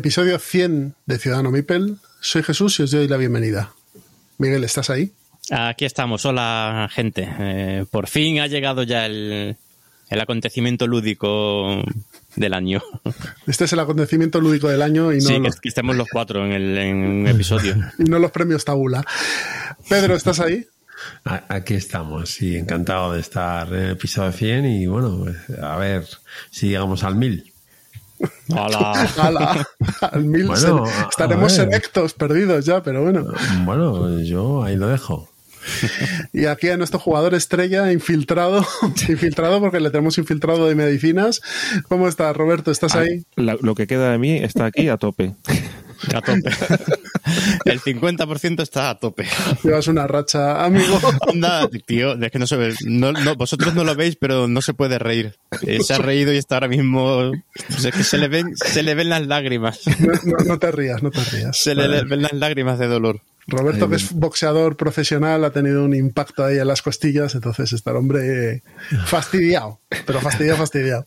Episodio 100 de Ciudadano Mipel. Soy Jesús y os doy la bienvenida. Miguel, ¿estás ahí? Aquí estamos, hola gente. Eh, por fin ha llegado ya el, acontecimiento lúdico del año. Este es el acontecimiento lúdico del año y no. Sí, que estemos los cuatro en, el, en un episodio. y no los premios Tabula. Pedro, ¿estás ahí? Aquí estamos, sí, encantado de estar en el episodio 100 y bueno, a ver si llegamos al 1000. ¡Hala! Al mil estaremos selectos, perdidos ya, pero bueno. Bueno, yo ahí lo dejo. Y aquí a nuestro jugador estrella infiltrado, infiltrado porque le tenemos infiltrado de medicinas. ¿Cómo estás, Roberto? ¿Estás ah, ahí? lo que queda de mí está aquí a tope. A tope. El 50% está a tope. Llevas una racha, amigo. Anda, tío, es que no se ve. vosotros no lo veis, pero no se puede reír. Eh, se ha reído y está ahora mismo. es que se le ven, se le ven las lágrimas. No, te rías, no te rías. Se le ven las lágrimas de dolor. Roberto, que es boxeador profesional, ha tenido un impacto ahí en las costillas, entonces está el hombre fastidiado, pero fastidiado, fastidiado.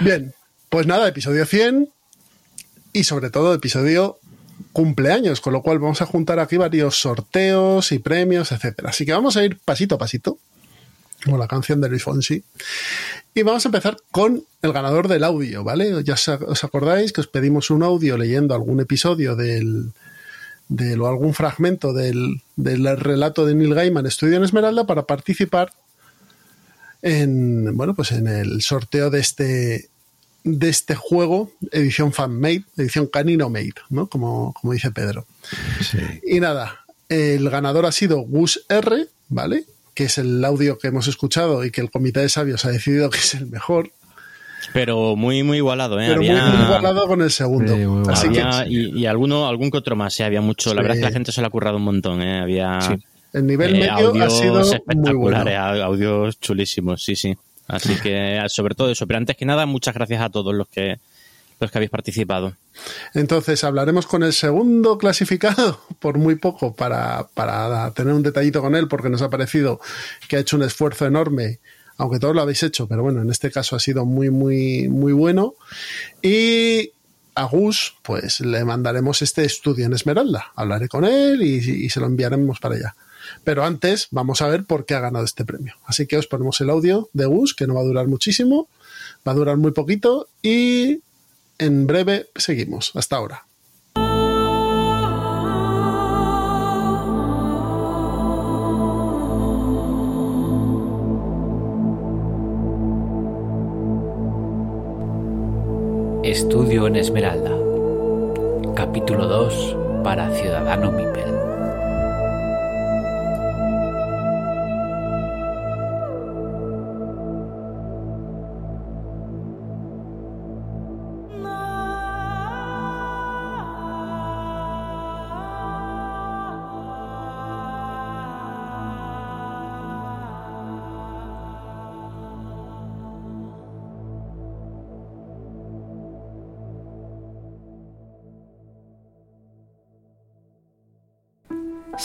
Bien, pues nada, episodio 100 y sobre todo episodio cumpleaños, con lo cual vamos a juntar aquí varios sorteos y premios, etcétera. Así que vamos a ir pasito a pasito, como la canción de Luis Fonsi. Y vamos a empezar con el ganador del audio, ¿vale? Ya os acordáis que os pedimos un audio leyendo algún episodio del, o algún fragmento del, del, relato de Neil Gaiman Estudio en Esmeralda para participar en bueno pues en el sorteo de este de este juego edición fan made edición canino made no como, como dice Pedro y nada el ganador ha sido Gus R vale que es el audio que hemos escuchado y que el comité de sabios ha decidido que es el mejor pero muy, muy igualado, ¿eh? Pero muy, igualado con el segundo. y, alguno, algún que otro más, ¿eh? Había mucho. La verdad es que la gente se lo ha currado un montón, ¿eh? Había. El nivel eh, medio ha sido espectaculares, audios chulísimos, sí, sí. Así que, sobre todo eso. Pero antes que nada, muchas gracias a todos los que, los que habéis participado. Entonces, hablaremos con el segundo clasificado, por muy poco, para, para tener un detallito con él, porque nos ha parecido que ha hecho un esfuerzo enorme aunque todos lo habéis hecho, pero bueno, en este caso ha sido muy, muy, muy bueno. Y a Gus, pues le mandaremos este estudio en Esmeralda. Hablaré con él y, se lo enviaremos para allá. Pero antes vamos a ver por qué ha ganado este premio. Así que os ponemos el audio de Gus, que no va a durar muchísimo, va a durar muy poquito y en breve seguimos. Hasta ahora. Estudio en Esmeralda. Capítulo 2 para Ciudadano Mipel.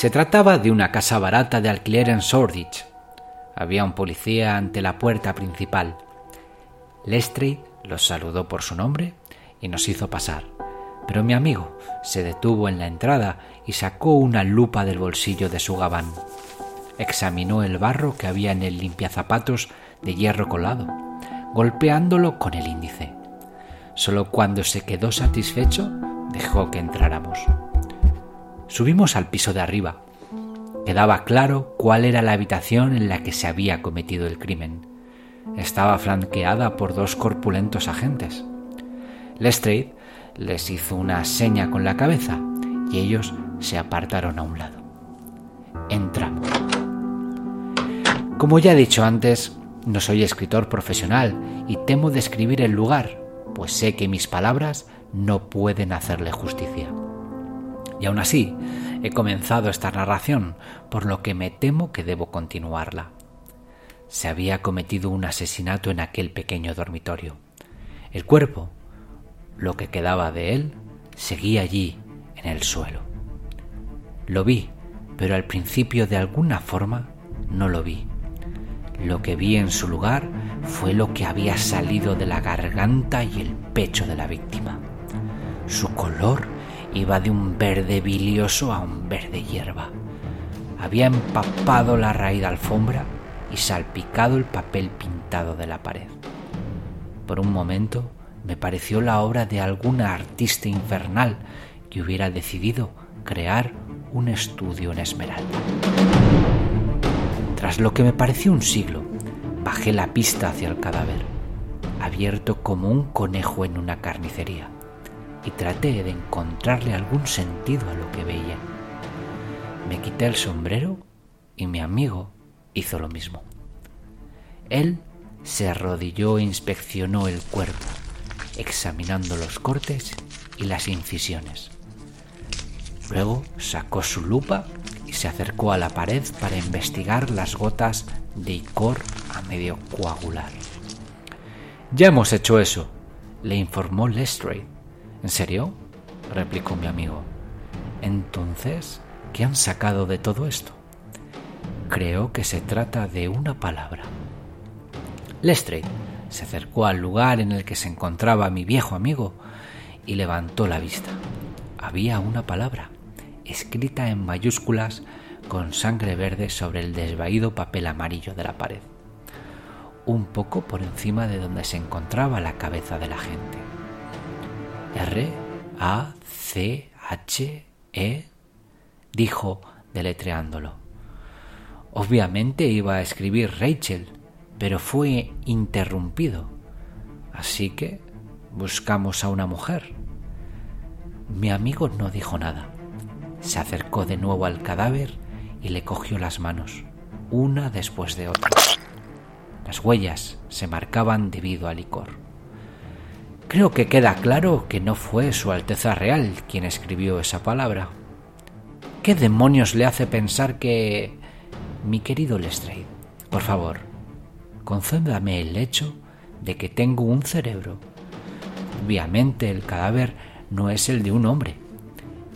Se trataba de una casa barata de alquiler en Shoreditch. Había un policía ante la puerta principal. Lestrade los saludó por su nombre y nos hizo pasar. Pero mi amigo se detuvo en la entrada y sacó una lupa del bolsillo de su gabán. Examinó el barro que había en el limpiazapatos de hierro colado, golpeándolo con el índice. Solo cuando se quedó satisfecho dejó que entráramos. Subimos al piso de arriba. Quedaba claro cuál era la habitación en la que se había cometido el crimen. Estaba flanqueada por dos corpulentos agentes. Lestrade les hizo una seña con la cabeza y ellos se apartaron a un lado. Entramos. Como ya he dicho antes, no soy escritor profesional y temo describir el lugar, pues sé que mis palabras no pueden hacerle justicia. Y aún así, he comenzado esta narración, por lo que me temo que debo continuarla. Se había cometido un asesinato en aquel pequeño dormitorio. El cuerpo, lo que quedaba de él, seguía allí, en el suelo. Lo vi, pero al principio de alguna forma no lo vi. Lo que vi en su lugar fue lo que había salido de la garganta y el pecho de la víctima. Su color iba de un verde bilioso a un verde hierba. Había empapado la raíz alfombra y salpicado el papel pintado de la pared. Por un momento me pareció la obra de algún artista infernal que hubiera decidido crear un estudio en esmeralda. Tras lo que me pareció un siglo, bajé la pista hacia el cadáver, abierto como un conejo en una carnicería, y traté de encontrarle algún sentido a lo que veía. Me quité el sombrero y mi amigo hizo lo mismo. Él se arrodilló e inspeccionó el cuerpo, examinando los cortes y las incisiones. Luego sacó su lupa y se acercó a la pared para investigar las gotas de icor a medio coagular. Ya hemos hecho eso, le informó Lestrade. ¿En serio? replicó mi amigo. Entonces, ¿qué han sacado de todo esto? Creo que se trata de una palabra. Lestrade se acercó al lugar en el que se encontraba mi viejo amigo y levantó la vista. Había una palabra, escrita en mayúsculas con sangre verde sobre el desvaído papel amarillo de la pared, un poco por encima de donde se encontraba la cabeza de la gente. R A C H E dijo deletreándolo. Obviamente iba a escribir Rachel, pero fue interrumpido. Así que buscamos a una mujer. Mi amigo no dijo nada. Se acercó de nuevo al cadáver y le cogió las manos, una después de otra. Las huellas se marcaban debido al licor. Creo que queda claro que no fue Su Alteza Real quien escribió esa palabra. ¿Qué demonios le hace pensar que... Mi querido Lestrade, por favor, concédame el hecho de que tengo un cerebro. Obviamente el cadáver no es el de un hombre.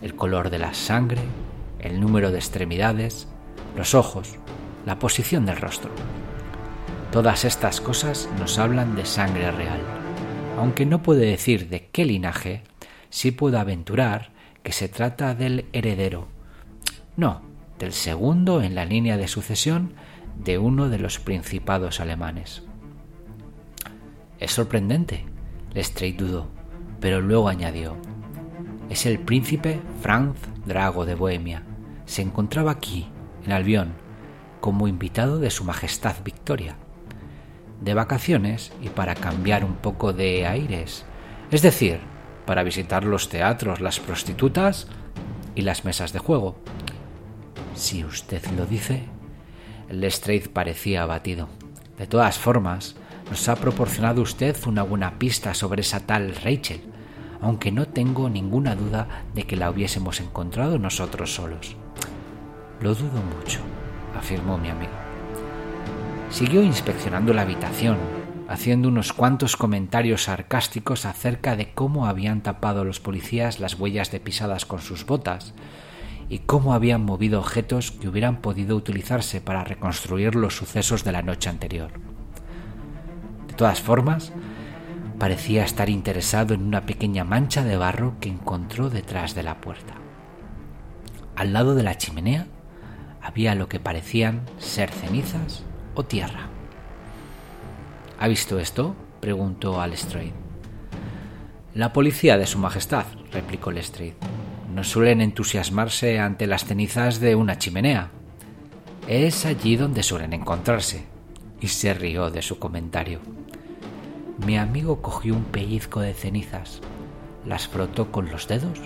El color de la sangre, el número de extremidades, los ojos, la posición del rostro. Todas estas cosas nos hablan de sangre real. Aunque no puedo decir de qué linaje, sí puedo aventurar que se trata del heredero. No, del segundo en la línea de sucesión de uno de los principados alemanes. Es sorprendente, Lestrade dudó, pero luego añadió, es el príncipe Franz Drago de Bohemia. Se encontraba aquí, en Albión, como invitado de Su Majestad Victoria, de vacaciones y para cambiar un poco de aires, es decir, para visitar los teatros, las prostitutas y las mesas de juego. Si usted lo dice, Lestrade parecía abatido. De todas formas, nos ha proporcionado usted una buena pista sobre esa tal Rachel, aunque no tengo ninguna duda de que la hubiésemos encontrado nosotros solos. Lo dudo mucho, afirmó mi amigo. Siguió inspeccionando la habitación, haciendo unos cuantos comentarios sarcásticos acerca de cómo habían tapado los policías las huellas de pisadas con sus botas y cómo habían movido objetos que hubieran podido utilizarse para reconstruir los sucesos de la noche anterior. De todas formas, parecía estar interesado en una pequeña mancha de barro que encontró detrás de la puerta. Al lado de la chimenea había lo que parecían ser cenizas tierra. ¿Ha visto esto? preguntó Lestrade. La policía de Su Majestad, replicó Lestrade no suelen entusiasmarse ante las cenizas de una chimenea. Es allí donde suelen encontrarse. Y se rió de su comentario. Mi amigo cogió un pellizco de cenizas, las frotó con los dedos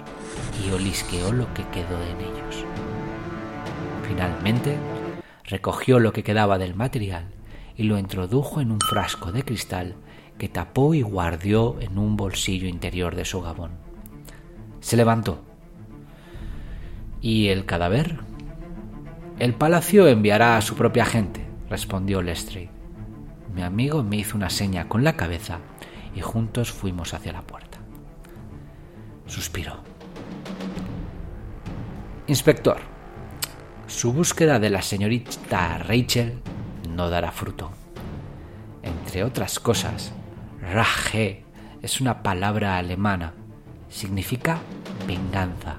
y olisqueó lo que quedó en ellos. Finalmente, recogió lo que quedaba del material y lo introdujo en un frasco de cristal que tapó y guardió en un bolsillo interior de su gabón. Se levantó. ¿Y el cadáver? El palacio enviará a su propia gente, respondió Lestrade. Mi amigo me hizo una seña con la cabeza y juntos fuimos hacia la puerta. Suspiró. Inspector, su búsqueda de la señorita Rachel no dará fruto. Entre otras cosas, Rache es una palabra alemana. Significa venganza.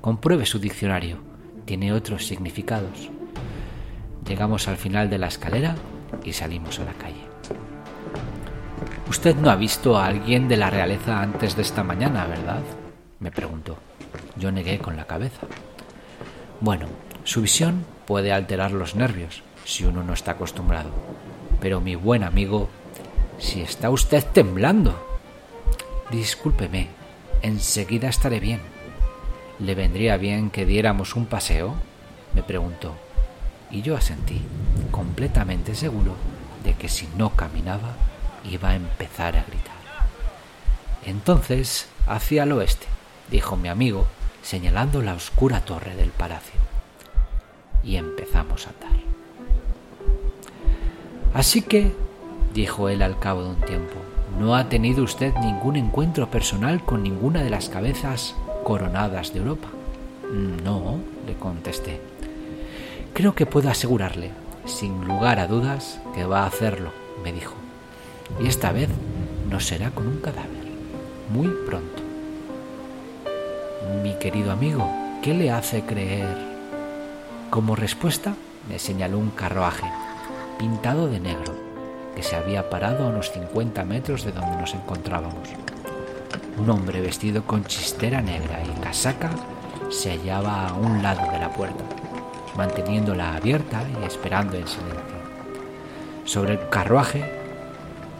Compruebe su diccionario. Tiene otros significados. Llegamos al final de la escalera y salimos a la calle. Usted no ha visto a alguien de la realeza antes de esta mañana, ¿verdad? me preguntó. Yo negué con la cabeza. Bueno, su visión puede alterar los nervios si uno no está acostumbrado. Pero mi buen amigo, si está usted temblando. Discúlpeme, enseguida estaré bien. ¿Le vendría bien que diéramos un paseo? me preguntó. Y yo asentí, completamente seguro de que si no caminaba iba a empezar a gritar. Entonces, hacia el oeste, dijo mi amigo, señalando la oscura torre del palacio. Y empezamos a andar. Así que, dijo él al cabo de un tiempo, ¿no ha tenido usted ningún encuentro personal con ninguna de las cabezas coronadas de Europa? No, le contesté. Creo que puedo asegurarle, sin lugar a dudas, que va a hacerlo, me dijo. Y esta vez no será con un cadáver, muy pronto. Mi querido amigo, ¿qué le hace creer? Como respuesta, me señaló un carruaje, pintado de negro, que se había parado a unos 50 metros de donde nos encontrábamos. Un hombre vestido con chistera negra y casaca se hallaba a un lado de la puerta, manteniéndola abierta y esperando en silencio. Sobre el carruaje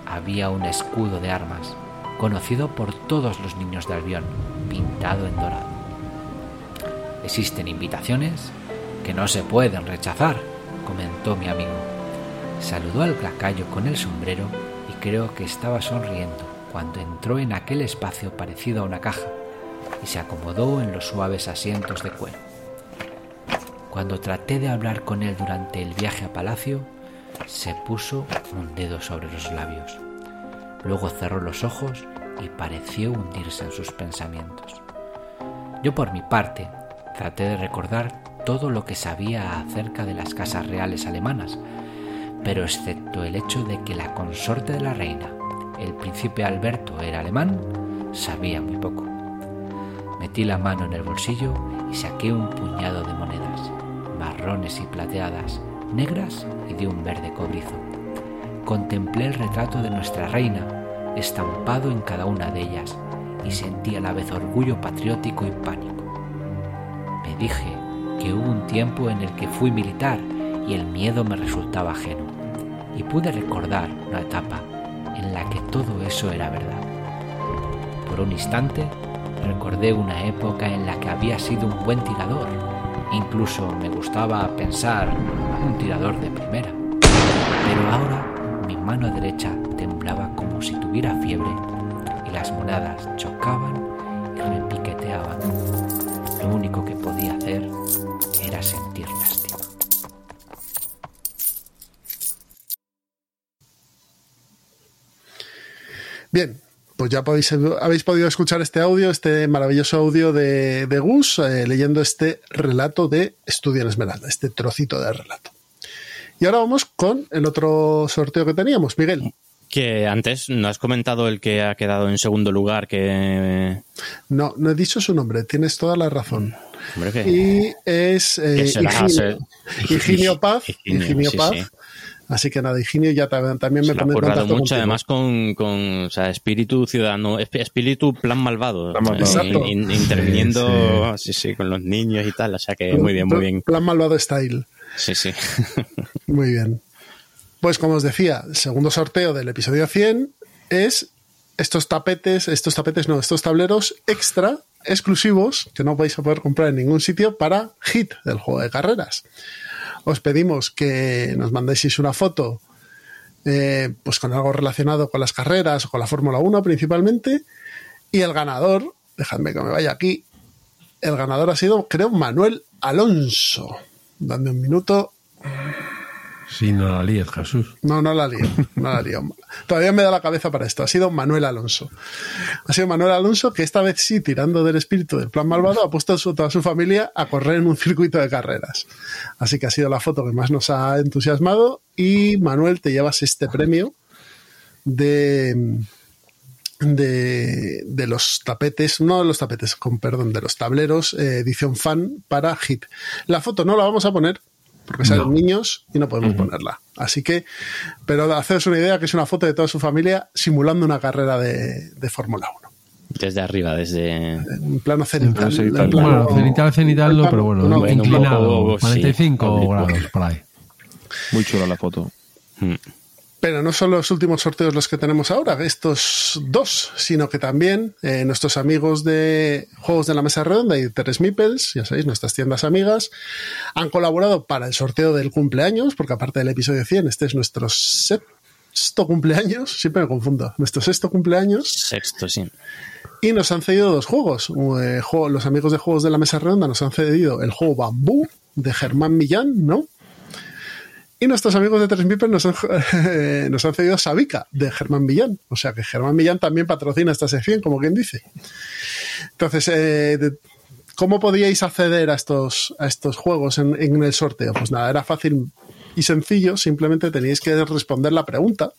había un escudo de armas, conocido por todos los niños de Albión, pintado en dorado. Existen invitaciones que no se pueden rechazar, comentó mi amigo. Saludó al lacayo con el sombrero y creo que estaba sonriendo cuando entró en aquel espacio parecido a una caja y se acomodó en los suaves asientos de cuero. Cuando traté de hablar con él durante el viaje a palacio, se puso un dedo sobre los labios. Luego cerró los ojos y pareció hundirse en sus pensamientos. Yo por mi parte traté de recordar todo lo que sabía acerca de las casas reales alemanas, pero excepto el hecho de que la consorte de la reina, el príncipe Alberto, era alemán, sabía muy poco. Metí la mano en el bolsillo y saqué un puñado de monedas, marrones y plateadas, negras y de un verde cobrizo. Contemplé el retrato de nuestra reina, estampado en cada una de ellas, y sentí a la vez orgullo patriótico y pánico. Me dije que hubo un tiempo en el que fui militar y el miedo me resultaba ajeno, y pude recordar una etapa en la que todo eso era verdad. Por un instante recordé una época en la que había sido un buen tirador, incluso me gustaba pensar un tirador de primera, pero ahora mi mano derecha temblaba como si tuviera fiebre y las monedas chocaban Bien, pues ya podéis, habéis podido escuchar este audio, este maravilloso audio de, de Gus, eh, leyendo este relato de Estudio en Esmeralda, este trocito de relato. Y ahora vamos con el otro sorteo que teníamos, Miguel. Que antes no has comentado el que ha quedado en segundo lugar, que... No, no he dicho su nombre, tienes toda la razón. Hombre, que... Y es eh, Higinio, Higinio Paz. Higinio, sí, Paz. sí. Así que nada, Higinio ya ta- también me pone en currado contacto mucho, contigo. además con, con o sea, espíritu ciudadano, esp- espíritu plan malvado. Plan malvado. o sea, Exacto. in- interviniendo sí, sí, con los niños y tal. O sea que muy bien, muy bien. Plan malvado style. Sí, sí. Muy bien. Pues como os decía, el segundo sorteo del episodio 100 es estos tapetes, estos tapetes no, estos tableros extra exclusivos que no vais a poder comprar en ningún sitio para Hit, el juego de carreras. Os pedimos que nos mandéis una foto eh, pues con algo relacionado con las carreras o con la Fórmula 1 principalmente. Y el ganador, dejadme que me vaya aquí, el ganador ha sido, creo, Manuel Alonso. Dame un minuto. Sí, no la líes, Jesús. No, no la lío, no la lío. Todavía me da la cabeza para esto. Ha sido Manuel Alonso. Ha sido Manuel Alonso que esta vez sí, tirando del espíritu del plan malvado, ha puesto a su- toda su familia a correr en un circuito de carreras. Así que ha sido la foto que más nos ha entusiasmado. Y Manuel, te llevas este premio de, de, de los tapetes, no de los tapetes, con perdón, de los tableros eh, edición fan para Hit. La foto no la vamos a poner porque salen No. niños y no podemos ponerla. Así que, pero haceros una idea que es una foto de toda su familia simulando una carrera de, de Fórmula 1. Desde arriba, desde. En plano cenital. plano cenital. en plano- Bueno, cenital, cenital no, pero bueno, no, bueno, un inclinado, poco, sí, 45 oblicuo. grados por ahí. Muy chula la foto. Mm. Pero no son los últimos sorteos los que tenemos ahora, estos dos, sino que también eh, nuestros amigos de Juegos de la Mesa Redonda y Teres Mipels, ya sabéis, nuestras tiendas amigas, han colaborado para el sorteo del cumpleaños, porque aparte del episodio 100, este es nuestro sexto cumpleaños, siempre me confundo, nuestro sexto cumpleaños, Sexto, sí. y nos han cedido dos juegos. Eh, los amigos de Juegos de la Mesa Redonda nos han cedido el juego Bambú de Germán Millán, ¿no? Y nuestros amigos de Tres nos han, nos han cedido Sabica de Germán Millán. O sea que Germán Millán también patrocina esta sección, como quien dice. Entonces, eh, ¿cómo podíais acceder a estos, juegos en, en el sorteo? Pues nada, era fácil y sencillo. Simplemente teníais que responder la pregunta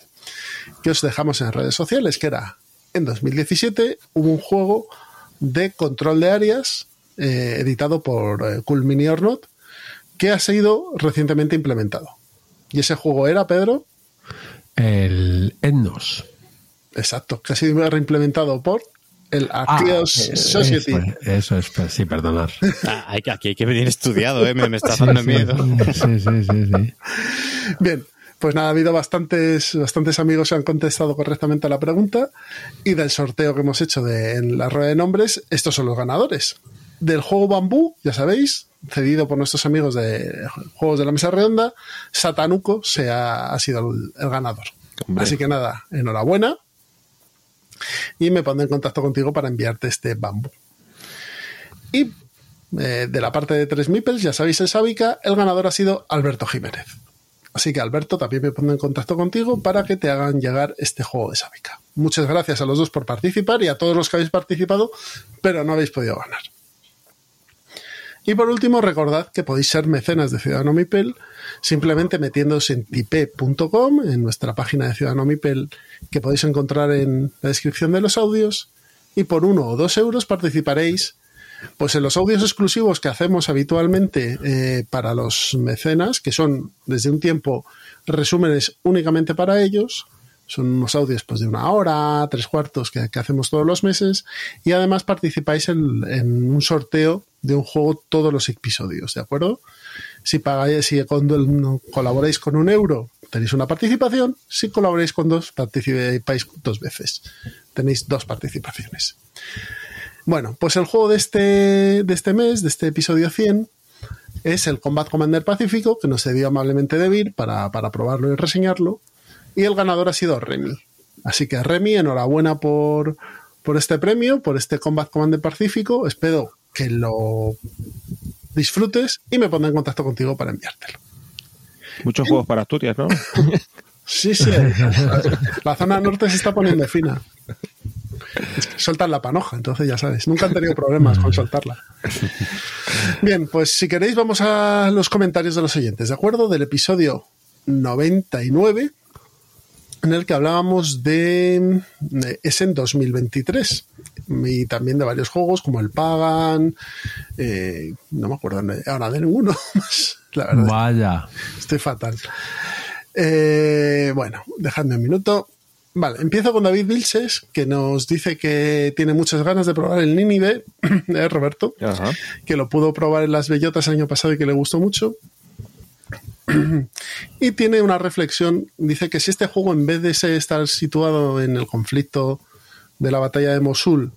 que os dejamos en redes sociales, que era, en 2017 hubo un juego de control de áreas eh, editado por eh, Cool Mini or Not, que ha sido recientemente implementado. Y ese juego era, Pedro, El Etnos. exacto, que ha sido reimplementado por el Arceus eh, Society. Eso, es, eso es, pues, sí, perdonar. Ah, hay que- aquí hay que venir estudiado, ¿eh? Me, me está dando miedo. Sí, sí, sí, sí. Bien, pues nada, ha habido bastantes, bastantes amigos que han contestado correctamente a la pregunta y del sorteo que hemos hecho de, en la rueda de nombres, estos son los ganadores. Del juego Bambú, ya sabéis, cedido por nuestros amigos de Juegos de la Mesa Redonda, Satanuco se ha, ha sido el, el ganador. Hombre. Así que nada, enhorabuena y me pondré en contacto contigo para enviarte este Bambú. Y eh, de la parte de Tres Mipels, ya sabéis, en Sábica, el ganador ha sido Alberto Jiménez. Así que Alberto, también me pongo en contacto contigo para que te hagan llegar este juego de Sábica. Muchas gracias a los dos por participar y a todos los que habéis participado, pero no habéis podido ganar. Y por último, recordad que podéis ser mecenas de Ciudadano Mipel simplemente metiéndose en tipe.com, en nuestra página de Ciudadano Mipel, que podéis encontrar en la descripción de los audios, y por uno o dos euros participaréis pues en los audios exclusivos que hacemos habitualmente eh, para los mecenas, que son desde un tiempo resúmenes únicamente para ellos, son unos audios pues de una hora, tres cuartos que, que hacemos todos los meses, y además participáis en, en un sorteo de un juego todos los episodios, ¿de acuerdo? Si pagáis, si con- colaboráis con un euro, tenéis una participación. Si colaboráis con dos, participáis dos veces. Tenéis dos participaciones. Bueno, pues el juego de este, de este mes, de este episodio 100, es el Combat Commander Pacífico, que nos cedió amablemente Debir para, para probarlo y reseñarlo. Y el ganador ha sido Remy. Así que Remy, enhorabuena por, por este premio, por este Combat Commander Pacífico. Espero que lo disfrutes y me pondré en contacto contigo para enviártelo. Muchos juegos para Asturias, ¿no? Sí, sí. La zona norte se está poniendo fina. Es que Sueltan la panoja, entonces ya sabes. Nunca han tenido problemas con soltarla. Bien, pues si queréis, vamos a los comentarios de los oyentes, ¿de acuerdo? Del episodio 99, en el que hablábamos de. de- es en 2023. Y también de varios juegos como el Pagan. eh, no me acuerdo ahora de ninguno más, la verdad. Vaya. Estoy fatal. Eh, bueno, dejadme un minuto. Vale, empiezo con David Vilches, que nos dice que tiene muchas ganas de probar el Nínive, ¿eh, Roberto? Ajá. Que lo pudo probar en las bellotas el año pasado y que le gustó mucho. Y tiene una reflexión, dice que si este juego en vez de estar situado en el conflicto de la batalla de Mosul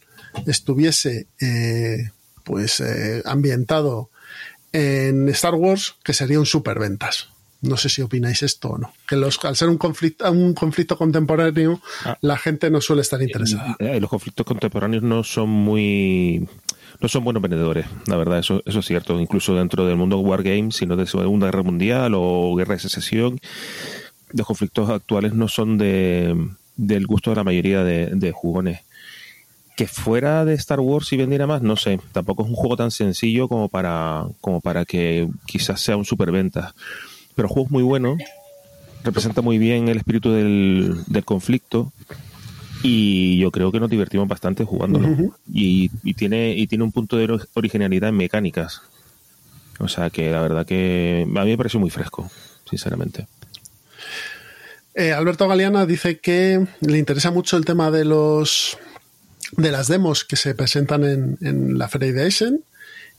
estuviese eh, pues eh, ambientado en Star Wars, que sería un superventas. No sé si opináis esto o no. Que los, al ser un conflicto, un conflicto contemporáneo, Ah. la gente no suele estar interesada. Eh, Los conflictos contemporáneos no son muy. No son buenos vendedores, la verdad, eso, eso es cierto. Incluso dentro del mundo Wargames, sino de Segunda Guerra Mundial o Guerra de Secesión, los conflictos actuales no son de, del gusto de la mayoría de, de jugones. Que fuera de Star Wars y vendiera más, no sé. Tampoco es un juego tan sencillo como para, como para que quizás sea un superventa. Pero el juego es muy bueno, representa muy bien el espíritu del, del conflicto y yo creo que nos divertimos bastante jugándolo. y, y tiene y tiene un punto de ori- originalidad en mecánicas. O sea que la verdad que a mí me pareció muy fresco, sinceramente. Eh, Alberto Galeana dice que le interesa mucho el tema de los de las demos que se presentan en, en la Feria de Essen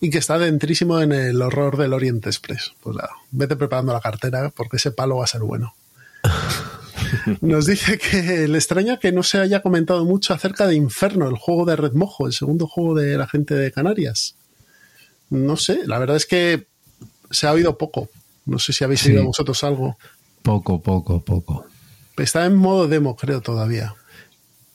y que está dentrísimo en el horror del Orient Express. Pues nada, vete preparando la cartera porque ese palo va a ser bueno. Nos dice que le extraña que no se haya comentado mucho acerca de Inferno, el juego de Red Mojo, el segundo juego de la gente de Canarias. No sé, la verdad es que se ha oído poco. No sé si habéis Sí. oído vosotros algo. Poco, poco, poco. Está en modo demo, creo, todavía.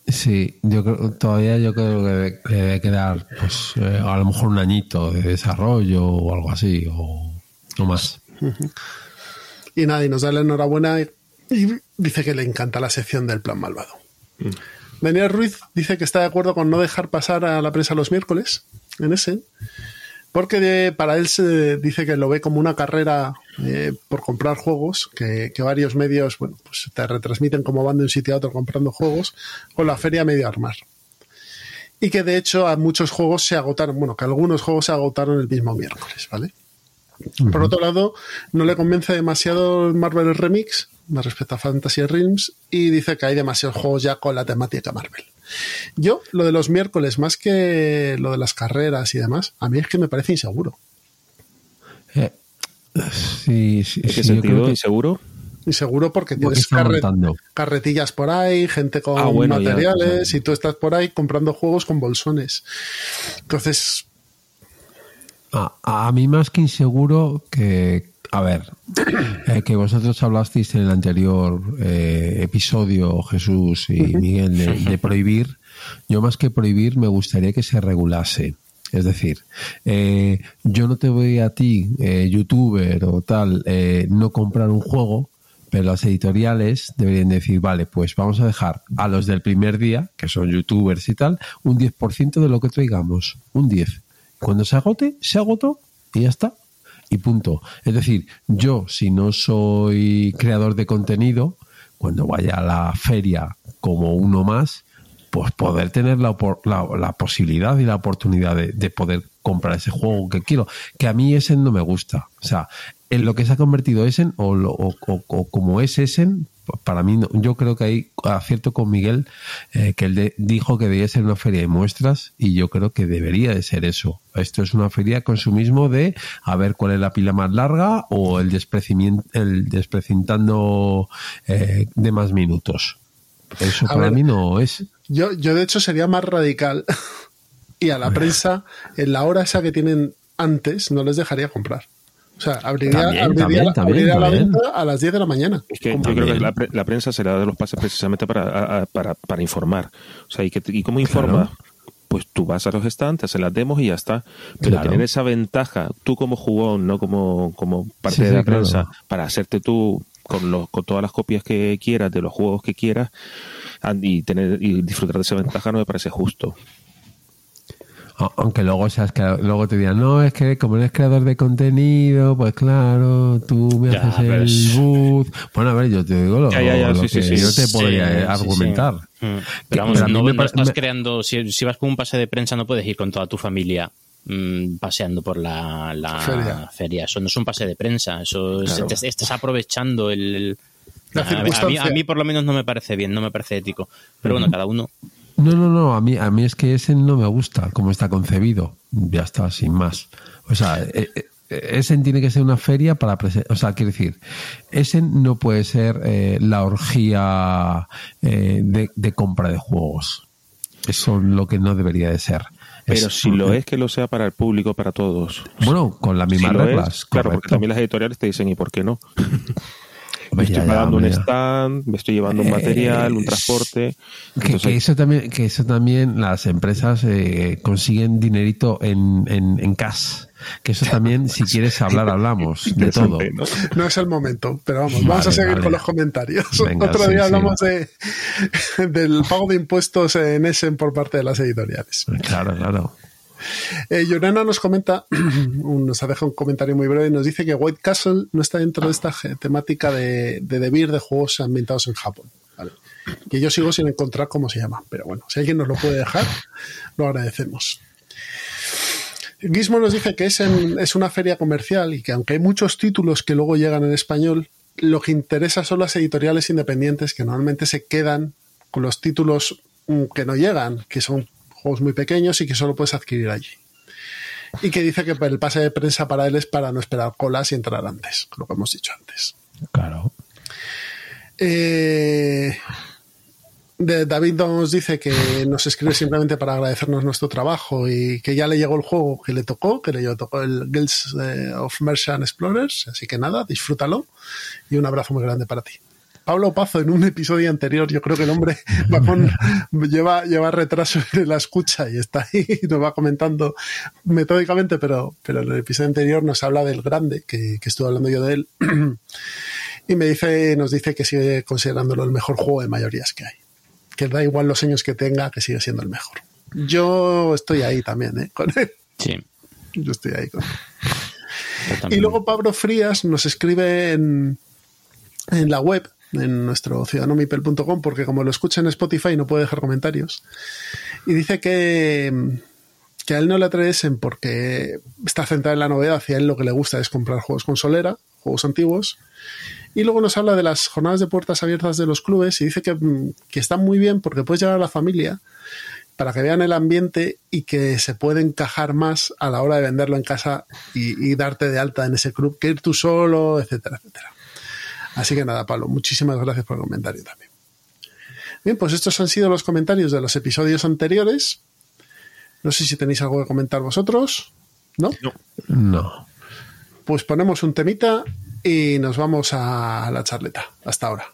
Sí, yo creo, todavía yo creo que debe, que debe quedar, pues, eh, a lo mejor un añito de desarrollo o algo así, o, o más. Y nada, y nos da la enhorabuena y, dice que le encanta la sección del plan malvado. Daniel Ruiz dice que está de acuerdo con no dejar pasar a la prensa los miércoles en ese, porque de- para él se dice que lo ve como una carrera eh, por comprar juegos, que, que varios medios bueno, pues te retransmiten como van de un sitio a otro comprando juegos, con la feria medio armar. Y que de hecho a muchos juegos se agotaron, bueno, que algunos juegos se agotaron el mismo miércoles, ¿vale? Por otro lado, no le convence demasiado el Marvel Remix, me respecto a Fantasy Realms, y dice que hay demasiados juegos ya con la temática Marvel. Yo, lo de los miércoles, más que lo de las carreras y demás, a mí es que me parece inseguro. Eh, sí, sí, ¿En qué sí, yo sentido? creo que- ¿Inseguro? Inseguro porque Porque tienes carre- montando. carretillas por ahí, gente con Ah, bueno, materiales, y tú estás por ahí comprando juegos con bolsones. Entonces, A, a mí más que inseguro que, a ver, eh, que vosotros hablasteis en el anterior eh, episodio, Jesús y Miguel, de, de prohibir, yo más que prohibir me gustaría que se regulase. Es decir, eh, yo no te voy a ti, eh, youtuber o tal, eh, no comprar un juego, pero las editoriales deberían decir, vale, pues vamos a dejar a los del primer día, que son youtubers y tal, un 10% de lo que traigamos, un 10. Cuando se agote, se agotó y ya está. Y punto. Es decir, yo si no soy creador de contenido, cuando vaya a la feria como uno más, pues poder tener la, la, la posibilidad y la oportunidad de, de poder comprar ese juego que quiero. Que a mí Essen no me gusta. O sea, en lo que se ha convertido Essen o, lo- o, o- o como es Essen, para mí no. yo creo que hay acierto con Miguel eh, que él de- dijo que debía ser una feria de muestras y yo creo que debería de ser eso. Esto es una feria de consumismo de a ver cuál es la pila más larga o el, el desprecintando eh, de más minutos. Eso A para ver. mí no es. yo, yo de hecho sería más radical y a la prensa, en la hora esa que tienen antes, no les dejaría comprar. O sea, abriría, También, abriría, también, también, abriría la venta a las 10 de la mañana. Es que yo creo que la, pre- la prensa se le da de los pases precisamente para, a- a- para, para informar. O sea, ¿y, que, y cómo informa? Pues tú vas a los stands, haces las demos y ya está. Pero Claro. tener esa ventaja, tú como jugón, no como, como parte Sí, de sí, la claro. prensa, para hacerte tú con, los, con todas las copias que quieras de los juegos que quieras y tener y disfrutar de esa ventaja no me parece justo. Aunque luego seas luego te digan, no, es que como eres creador de contenido, pues claro, tú me Ya, haces el es- booth. Bueno, a ver, yo te digo lo, Ya, ya, ya, lo sí, que sí. yo te Sí, podría sí, argumentar. sí. Mm. Que- Pero vamos, pero no, me no estás me- creando. Si, si vas con un pase de prensa, no puedes ir con toda tu familia mm, paseando por la, la Feria. feria. Eso no es un pase de prensa. Eso es- Claro. te- estás aprovechando el. el- La a, a mí, circunstancia. a mí por lo menos no me parece bien, no me parece ético. Pero bueno, cada uno. No, no, no, a mí, a mí es que ese no me gusta, como está concebido. Ya está, sin más. O sea, eh, eh, Essen tiene que ser una feria para o sea, quiero decir, Essen no puede ser eh, la orgía eh, de, de compra de juegos. Eso es lo que no debería de ser. Pero Es- si lo es, que lo sea para el público, para todos. Bueno, con las Si mismas es, reglas. claro, porque también las editoriales te dicen, ¿y por qué no? Me ya, estoy ya, pagando un stand, me estoy llevando un material, un Eh, transporte. Que, Entonces, que eso también, que eso también las empresas eh, consiguen dinerito en, en, en cash. Que eso también, si quieres hablar, hablamos de todo. ¿no? No es el momento, pero vamos, vamos a seguir vale. con los comentarios. Venga, Otro sí, día sí. hablamos de, del pago de impuestos en Essen por parte de las editoriales. Claro, claro. Eh, nos comenta, nos ha dejado un comentario muy breve, nos dice que White Castle no está dentro de esta temática de, de de juegos ambientados en Japón. Que yo sigo sin encontrar cómo se llama, pero bueno, si alguien nos lo puede dejar, lo agradecemos. Gizmo nos dice que es, en- es una feria comercial y que aunque hay muchos títulos que luego llegan en español, lo que interesa son las editoriales independientes que normalmente se quedan con los títulos mm, que no llegan, que son juegos muy pequeños y que solo puedes adquirir allí. Y que dice que el pase de prensa para él es para no esperar colas y entrar antes, lo que hemos dicho antes. Claro. Eh, de- David nos dice que nos escribe simplemente para agradecernos nuestro trabajo y que ya le llegó el juego que le tocó, que le tocó el Guilds eh, of Merchant Explorers. Así que nada, disfrútalo y un abrazo muy grande para ti. Pablo Pazo, en un episodio anterior, yo creo que el hombre va con- lleva, lleva retraso en la escucha y está ahí y nos va comentando metódicamente, pero, pero en el episodio anterior nos habla del grande, que, que estuve hablando yo de él. Y me dice, nos dice que sigue considerándolo el mejor juego de mayorías que hay. Que da igual los años que tenga, que sigue siendo el mejor. Yo estoy ahí también, ¿eh? Con él. Sí. Yo estoy ahí con él. Y luego Pablo Frías nos escribe en, en la web, en nuestro ciudadanomipel.com, porque como lo escucha en Spotify no puede dejar comentarios. Y dice que, que a él no le atraesen porque está centrado en la novedad y a él lo que le gusta es comprar juegos con solera, juegos antiguos. Y luego nos habla de las jornadas de puertas abiertas de los clubes y dice que, que están muy bien porque puedes llevar a la familia para que vean el ambiente y que se puede encajar más a la hora de venderlo en casa y, y darte de alta en ese club que ir tú solo, etcétera, etcétera. Así que nada, Pablo, muchísimas gracias por el comentario también. Bien, pues estos han sido los comentarios de los episodios anteriores. No sé si tenéis algo que comentar vosotros. ¿No? No. Pues ponemos un temita y nos vamos a la charleta. Hasta ahora.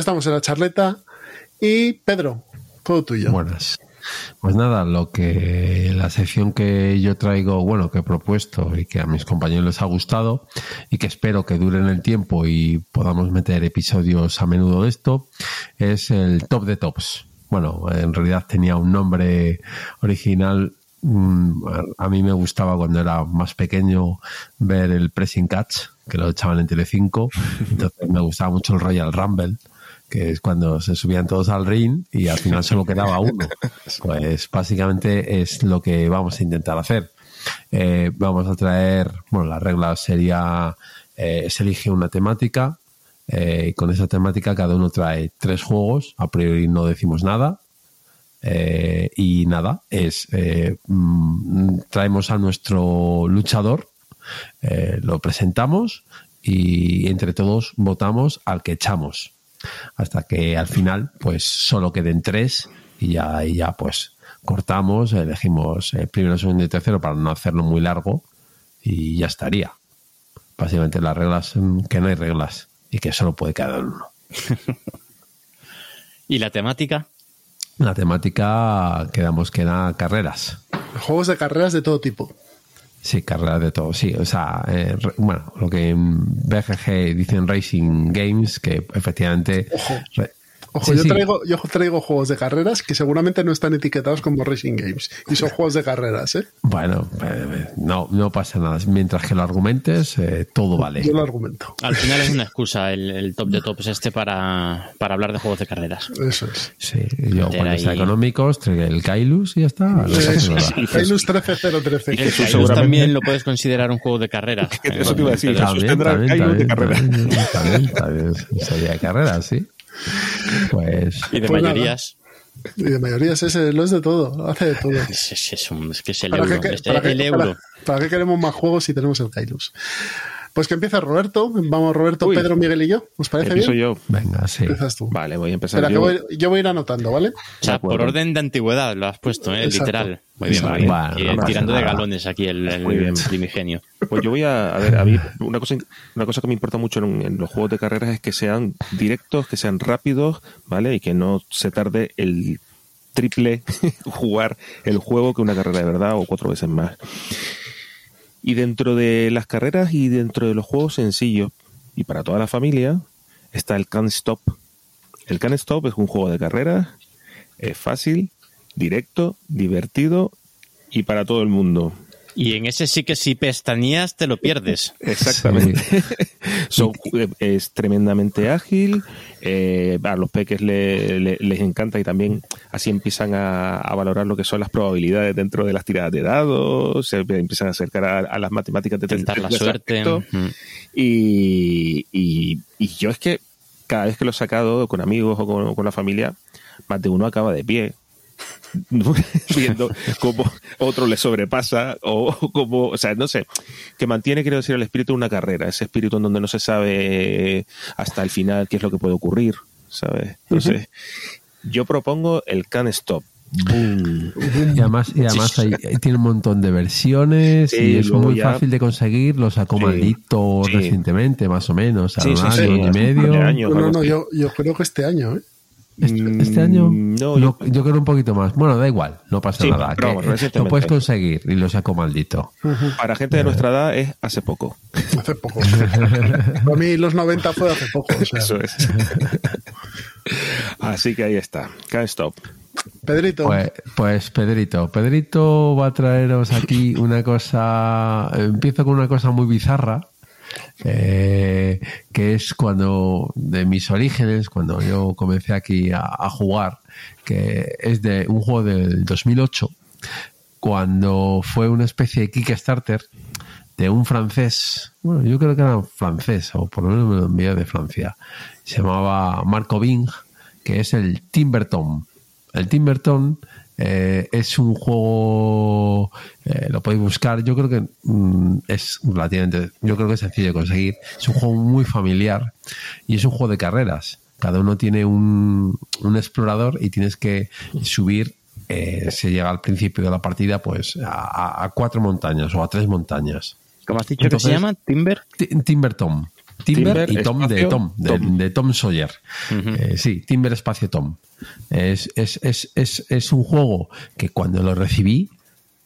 Estamos en la charleta. Y Pedro, todo tuyo. Buenas. Pues nada, lo que la sección que yo traigo, bueno, que he propuesto y que a mis compañeros les ha gustado y que espero que dure en el tiempo y podamos meter episodios a menudo de esto, es el top de tops. Bueno, en realidad tenía un nombre original. mm, A mí me gustaba cuando era más pequeño ver el Pressing Catch, que lo echaban en Telecinco. Entonces me gustaba mucho el Royal Rumble que es cuando se subían todos al ring y al final solo quedaba uno. Pues básicamente es lo que vamos a intentar hacer. Eh, vamos a traer, bueno, la regla sería, eh, se elige una temática eh, y con esa temática cada uno trae tres juegos, a priori no decimos nada. y nada, es mm, traemos a nuestro luchador, lo presentamos y entre todos votamos al que echamos hasta que al final pues solo queden tres y ya, y ya pues cortamos, elegimos el primero, segundo y tercero para no hacerlo muy largo y ya estaría. Básicamente las reglas, mm, que no hay reglas y que solo puede quedar uno. ¿Y la temática? La temática quedamos que era carreras. Juegos de carreras de todo tipo. Sí, carreras de todo, sí. O sea, eh, bueno, lo que en BGG dicen Racing Games, que efectivamente... Ojo. Ojo, Sí, yo, sí. Traigo, yo traigo juegos de carreras que seguramente no están etiquetados como Racing Games. Y son juegos de carreras, ¿eh? Bueno, eh, no, no pasa nada. Mientras que lo argumentes, eh, todo vale. Yo lo argumento. Al final es una excusa el, el top de tops este para, para hablar de juegos de carreras. Eso es. Sí, yo Meter cuando económicos, traigo el Kailus y ya está. Eso. Kailus 13013. El Jesús Kailus seguramente- también lo puedes considerar un juego de carreras. Eso te iba a decir. Tendrá el Kailus de carrera. también, también, también sería de carrera, sí. Pues Y de Pues nada. mayorías. Y de mayoría es ese, lo es de todo, hace de todo. Es, es- es un- es que es el ¿Para euro. qué, es para qué- el para- euro. para qué queremos más juegos si tenemos el Kailus? Pues que empieza Roberto. Vamos, Roberto, Uy. Pedro, Miguel y yo. ¿Os parece Empiezo bien? yo. venga, sí. Empiezas tú. Vale, voy a empezar que yo. voy- yo voy a ir anotando, ¿vale? O sea, por orden de antigüedad lo has puesto, ¿eh? Exacto. literal. Muy bien. Bueno, no pasa tirando de galones aquí el, el Muy bien. primigenio. Pues yo voy a, a ver, a mí una cosa, una cosa que me importa mucho en, en los juegos de carreras es que sean directos, que sean rápidos, ¿vale? Y que no se tarde el triple jugar el juego que una carrera de verdad o cuatro veces más. Y dentro de las carreras y dentro de los juegos sencillos y para toda la familia está el Can't Stop. El Can't Stop es un juego de carreras, es fácil, directo, divertido y para todo el mundo. Y en ese sí que si pestañeas te lo pierdes. Exactamente. Son- eh, es tremendamente ágil. eh, a los peques le- le- les encanta y también así empiezan a, a valorar lo que son las probabilidades dentro de las tiradas de dados. Se empiezan a acercar a, a las matemáticas de Tentar la suerte. Y, y- y yo es que cada vez que lo he sacado con amigos o con, con la familia, más de uno acaba de pie. viendo cómo otro le sobrepasa o como, o sea, no sé, que mantiene, quiero decir, el espíritu de una carrera, ese espíritu en donde no se sabe hasta el final qué es lo que puede ocurrir, ¿sabes? Entonces, yo propongo el can stop. Boom. Y además, y además hay- tiene un montón de versiones Sí, y es muy ya- fácil de conseguir. Lo sacó Sí, maldito sí. recientemente, más o menos, Sí, un año sí, y medio. No, no, no, yo, yo creo que este año, ¿eh? Este, este año, Mm, no, no, yo- yo, creo un poquito más. Bueno, da igual, no pasa Sí, nada. pero vamos, lo puedes conseguir y lo sacó maldito. Para gente de nuestra edad es hace poco. Hace poco. Para mí los 90 fue hace poco. o sea. Eso es. Así que ahí está. Can't stop. Pedrito, Pues, pues Pedrito, Pedrito va a traeros aquí una cosa, empiezo con una cosa muy bizarra, eh, que es cuando, de mis orígenes, cuando yo comencé aquí a, jugar, que es de un juego del 2008, cuando fue una especie de Kickstarter de un francés, bueno, yo creo que era francés, o por lo menos me lo envió de Francia, se llamaba Marco Bing, que es el Timberton. El Timberton eh, es un juego, eh, lo podéis buscar, yo creo que mm, es relativamente, yo creo que es sencillo de conseguir. Es un juego muy familiar y es un juego de carreras. Cada uno tiene un, un explorador y tienes que subir, eh, se llega al principio de la partida pues a, cuatro montañas o a tres montañas. ¿Cómo has dicho que Entonces- se llama? ¿Timber? Ti- Timberton. Timber, Timber, y Tom de Tom, de Tom. de Tom Sawyer. Eh, sí, Timber Espacio Tom. Es, es, es, es, es un juego que cuando lo recibí,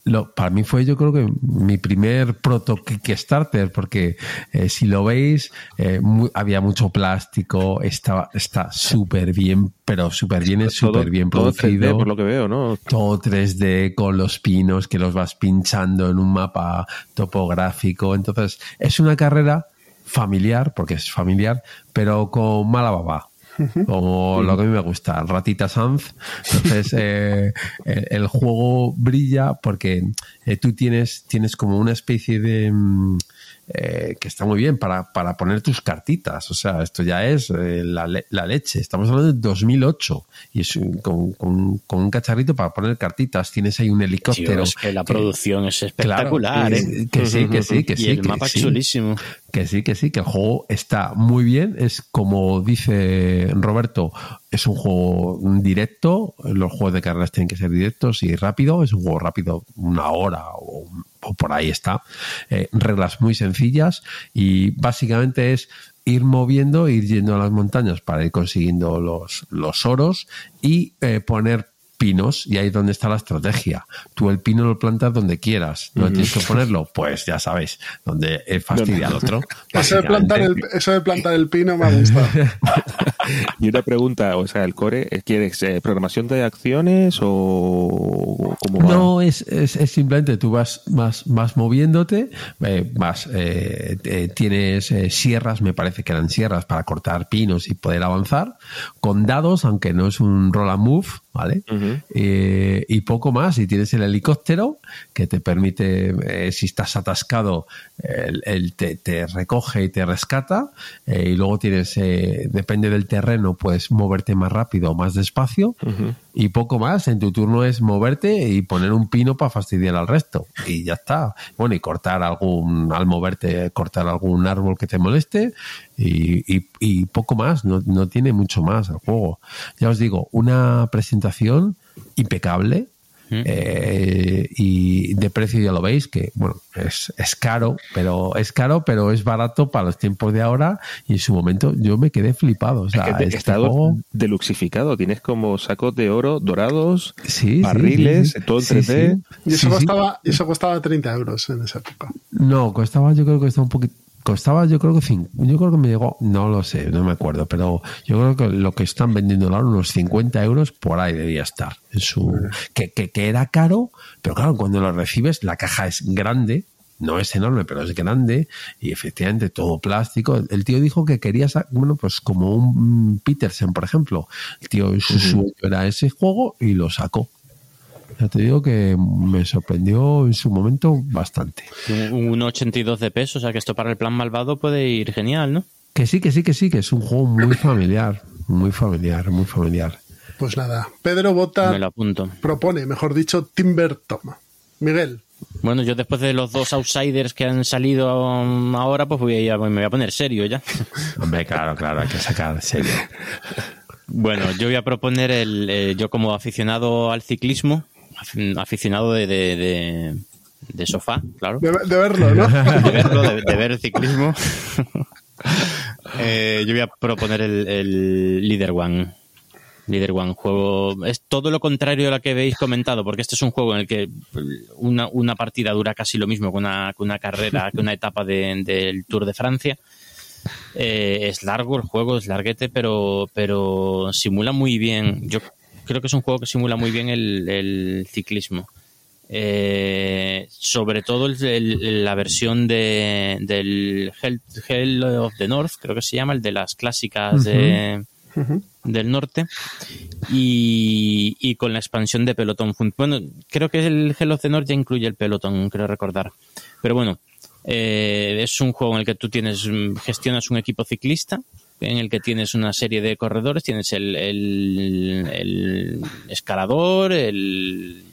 lo, para mí fue yo creo que mi primer proto Kickstarter, porque eh, si lo veis, eh, había mucho plástico, estaba, está súper bien, pero súper bien, es súper bien todo 3D, producido por lo que veo, ¿no? todo 3D con los pinos que los vas pinchando en un mapa topográfico. Entonces, es una carrera familiar, porque es familiar, pero con mala baba. Como lo que a mí me gusta, Ratita Sanz. Entonces, eh, el, el juego brilla porque eh, tú tienes, tienes como una especie de. mm, eh, que está muy bien para, para poner tus cartitas. O sea, esto ya es eh, la, la leche. Estamos hablando de 2008 y es un- con, con- con un cacharrito para poner cartitas. Tienes ahí un helicóptero. Que la que- producción es espectacular, que, ¿eh? que sí, que sí, que y sí. el que mapa sí. chulísimo. Que sí, que sí, que el juego está muy bien. Es como dice Roberto, es un juego directo. Los juegos de carreras tienen que ser directos y rápido. Es un juego rápido, una hora o, o por ahí está. Eh, reglas muy sencillas y básicamente es ir moviendo, ir yendo a las montañas para ir consiguiendo los, los oros y eh, poner pinos y ahí es donde está la estrategia. Tú el pino lo plantas donde quieras, no tienes que ponerlo, pues ya sabes, donde eh, fastidia al otro. Eso de, plantar el, eso de plantar el pino me ha gustado. Y una pregunta, o sea, el core, ¿quieres eh, programación de acciones o cómo va? No, es, es, es simplemente tú vas, vas, vas moviéndote, eh, vas, eh, eh, tienes eh, sierras, me parece que eran sierras para cortar pinos y poder avanzar, con dados, aunque no es un roll and move, ¿vale? Eh, y poco más. Y tienes el helicóptero que te permite, eh, si estás atascado, el, el te, te recoge y te rescata. Eh, y luego tienes, eh, depende del terreno, puedes moverte más rápido o más despacio. Y poco más. En tu turno es moverte y poner un pino para fastidiar al resto. Y ya está. Bueno, y cortar algún, al moverte, cortar algún árbol que te moleste. Y, y- y poco más. No, no tiene mucho más el juego. Ya os digo, una presentación impecable. eh, y de precio ya lo veis que bueno es, es caro pero es caro pero es barato para los tiempos de ahora y en su momento yo me quedé flipado o sea, Es que este está juego- deluxificado, tienes como sacos de oro dorados, Sí, barriles, sí, sí. todo en Sí, 3D. sí. Y eso, costaba, y eso costaba 30 euros en esa época. No, costaba, yo creo que costaba un poquito. Costaba, yo creo que cin- yo creo que me llegó, no lo sé, no me acuerdo, pero yo creo que lo que están vendiendo ahora, unos 50 euros, por ahí debía estar. En su, que, que, que era caro, pero claro, cuando lo recibes, la caja es grande, no es enorme, pero es grande, y efectivamente todo plástico. El tío dijo que quería, bueno, pues como un Peterson, por ejemplo. El tío, su sueño era ese juego y lo sacó. Ya te digo que me sorprendió en su momento bastante. Un, un 82 de peso, o sea que esto para el plan malvado puede ir genial, ¿no? Que sí, que sí, que sí, que es un juego muy familiar, muy familiar, muy familiar. Pues nada, Pedro Bota Me lo apunto. propone, mejor dicho, Timber Toma. Miguel, Bueno, yo después de los dos outsiders que han salido ahora, pues voy a, ir- me voy a poner serio ya. Hombre, claro, claro, hay que sacar serio. Bueno, yo voy a proponer el, eh, yo como aficionado al ciclismo, aficionado de, de, de- de sofá, claro, de, de verlo, ¿no? de verlo, de, de ver el ciclismo. Eh, yo voy a proponer el, el Leader One. Leader One, juego. Es todo lo contrario a lo que habéis comentado, porque este es un juego en el que una, una partida dura casi lo mismo que una, que una carrera, que una etapa de- del Tour de Francia. Eh, es largo el juego, es larguete, pero, pero simula muy bien. Yo creo que es un juego que simula muy bien el, el ciclismo. Eh, sobre todo el- el- la versión de, del Hell, Hell of the North, creo que se llama, el de las clásicas de, del norte, y, y con la expansión de Peloton. Fun- Bueno, creo que el Hell of the North ya incluye el Peloton, creo recordar. Pero bueno, eh, es un juego en el que tú tienes mm, gestionas un equipo ciclista en el que tienes una serie de corredores, tienes el, el, el escalador, el,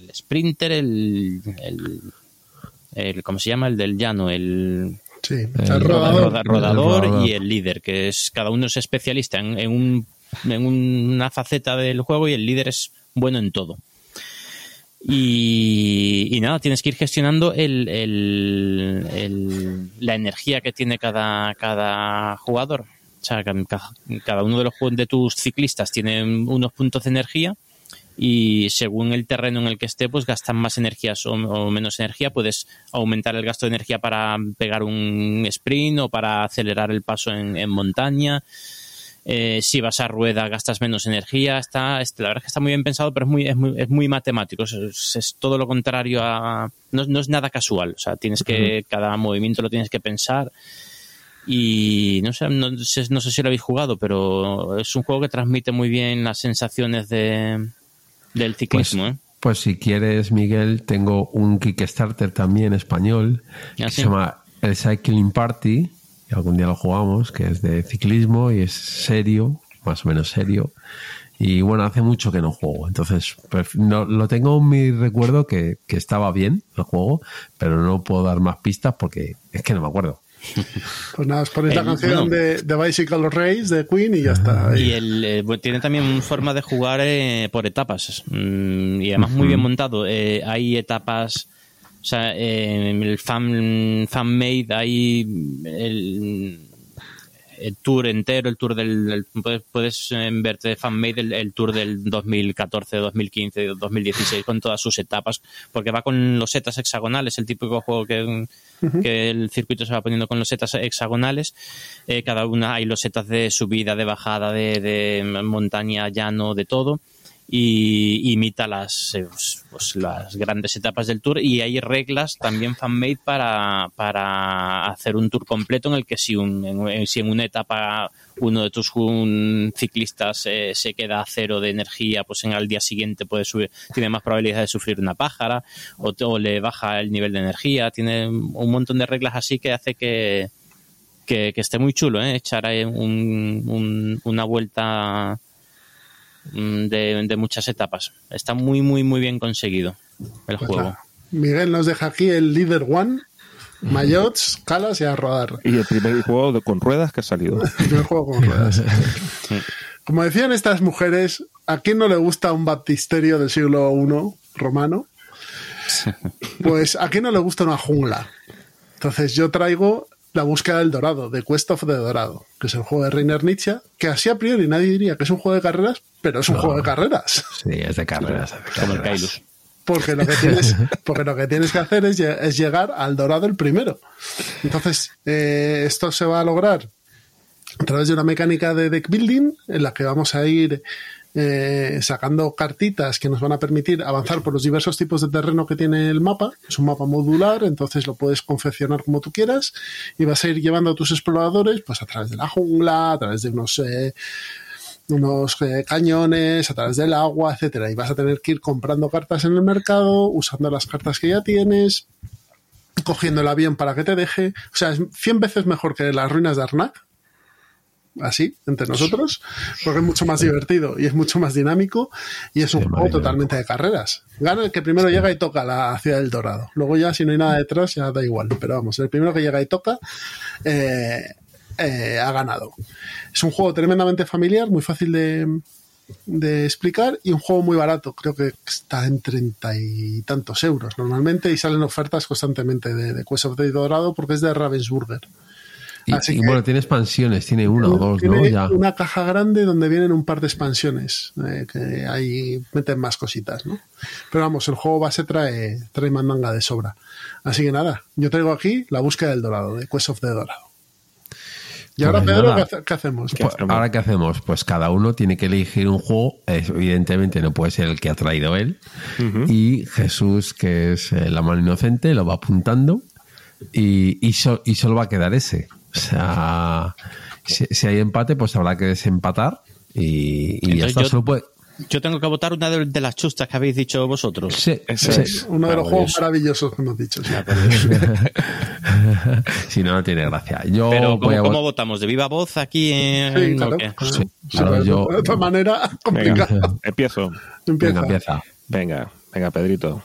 el sprinter, el, el, el- ¿cómo se llama? El del llano, el, Sí, El el rodador. roda- rodador El rodador. y el líder, que es cada uno es especialista en, en un- en una faceta del juego y el líder es bueno en todo. Y, y nada, tienes que ir gestionando el, el- el- la energía que tiene cada, cada jugador. Sea, ca- ca- cada uno de los de tus ciclistas tiene unos puntos de energía y según el terreno en el que esté, pues gastan más energías o, o menos energía. Puedes aumentar el gasto de energía para pegar un sprint o para acelerar el paso en, en montaña. Eh, si vas a rueda gastas menos energía. Está, la verdad es que está muy bien pensado, pero es muy, es muy, es muy matemático. Es, es- es todo lo contrario a... No, no es nada casual. O sea, tienes que... Cada movimiento lo tienes que pensar. Y no sé, no sé, no sé si lo habéis jugado, pero es un juego que transmite muy bien las sensaciones de, del Pues, ciclismo. ¿eh? pues si quieres, Miguel, tengo un Kickstarter también español Ah, que sí. se llama El Cycling Party, que algún día lo jugamos, que es de ciclismo y es serio, más o menos serio. Y bueno, hace mucho que no juego, entonces no, lo tengo en mi recuerdo que, que estaba bien el juego, pero no puedo dar más pistas porque es que no me acuerdo. Pues nada, os ponéis la canción bueno. de, de Bicycle Race de Queen y ya está. Ahí. Y el, eh, bueno, tiene también forma de jugar eh, por etapas. Mm, y además muy bien montado. Eh, hay etapas. O sea, eh, el fan, fan made, hay el, el tour entero, el tour del. el- puedes, puedes eh, verte de fan made el, el tour del 2014, 2015, 2016 con todas sus etapas, porque va con los setas hexagonales, el típico juego que, que el circuito se va poniendo con los setas hexagonales. Eh, cada una hay los setas de subida, de bajada, de, de montaña, llano, de todo. Y imita las, eh, pues, pues, las grandes etapas del tour y hay reglas también fan-made para, para hacer un tour completo en el que si, un, en, si en una etapa uno de tus un, ciclistas eh, se queda a cero de energía, pues en al día siguiente puede subir, tiene más probabilidad de sufrir una pájara o, le baja el nivel de energía. Tiene un montón de reglas así que hace que, que, que esté muy chulo, ¿eh? echar un- un- una vuelta de, de muchas etapas. Está muy, muy, muy bien conseguido el Pues juego. Miguel nos deja aquí el Leader One, Mayots, Calas y a rodar. Y el primer juego de- con ruedas que ha salido. El primer juego con ruedas. Como decían estas mujeres, ¿a quién no le gusta un baptisterio del siglo I romano? Pues a quién no le gusta una jungla. Entonces yo traigo la búsqueda del dorado, de Quest of the Dorado, que es el juego de Reiner Nietzsche, que así a priori nadie diría que es un juego de carreras, pero es un juego de carreras. Sí, es de carreras. es de Como el. Kailus. Porque lo que tienes, porque lo que tienes que hacer es, es llegar al dorado el primero. Entonces, eh, esto se va a lograr a través de una mecánica de deck building en la que vamos a ir eh, sacando cartitas que nos van a permitir avanzar por los diversos tipos de terreno que tiene el mapa. Es un mapa modular, entonces lo puedes confeccionar como tú quieras y vas a ir llevando a tus exploradores pues a través de la jungla, a través de unos eh, unos eh, cañones a través del agua, etcétera, y vas a tener que ir comprando cartas en el mercado, usando las cartas que ya tienes, cogiendo el avión para que te deje, o sea, es 100 veces mejor que las ruinas de Arnak, así, entre nosotros, porque es mucho más divertido y es mucho más dinámico y es un Sí, juego totalmente de carreras. Gana el que primero llega y toca la ciudad del Dorado. Luego ya si no hay nada detrás ya da igual, pero vamos, el primero que llega y toca eh, eh, ha ganado. Es un juego tremendamente familiar, muy fácil de, de explicar y un juego muy barato. Creo que está en treinta y tantos euros normalmente y salen ofertas constantemente de, de Quest of the Dorado porque es de Ravensburger. Y, Así y que- bueno, tiene expansiones, tiene una o dos, Tiene ¿no? Ya. una caja grande donde vienen un par de expansiones eh, que ahí meten más cositas, ¿no? Pero vamos, el juego base trae, trae mandanga de sobra. Así que nada, yo traigo aquí la búsqueda del dorado, de Quest of the Dorado. Y ahora, Pues Pedro, nada. ¿qué, qué hacemos? Pues, Ahora, ¿qué hacemos? Pues cada uno tiene que elegir un juego. Es- evidentemente no puede ser el que ha traído él. Y Jesús, que es eh, la mano inocente, lo va apuntando y, y, so- y solo va a quedar ese. O sea, si, si hay empate, pues habrá que desempatar y, y ya está. yo- Solo puede... Yo tengo que votar una de, de las chustas que habéis dicho vosotros. Sí, Eso sí. es. Uno de los juegos maravillosos que hemos dicho. sí. si no, no tiene gracia. Yo Pero ¿cómo, a cómo vot- votamos? ¿De viva voz aquí? en- Sí, claro. Sí, yo- De otra manera, complicado. Venga, empiezo. Empieza. Venga, empieza. Venga, venga, Pedrito.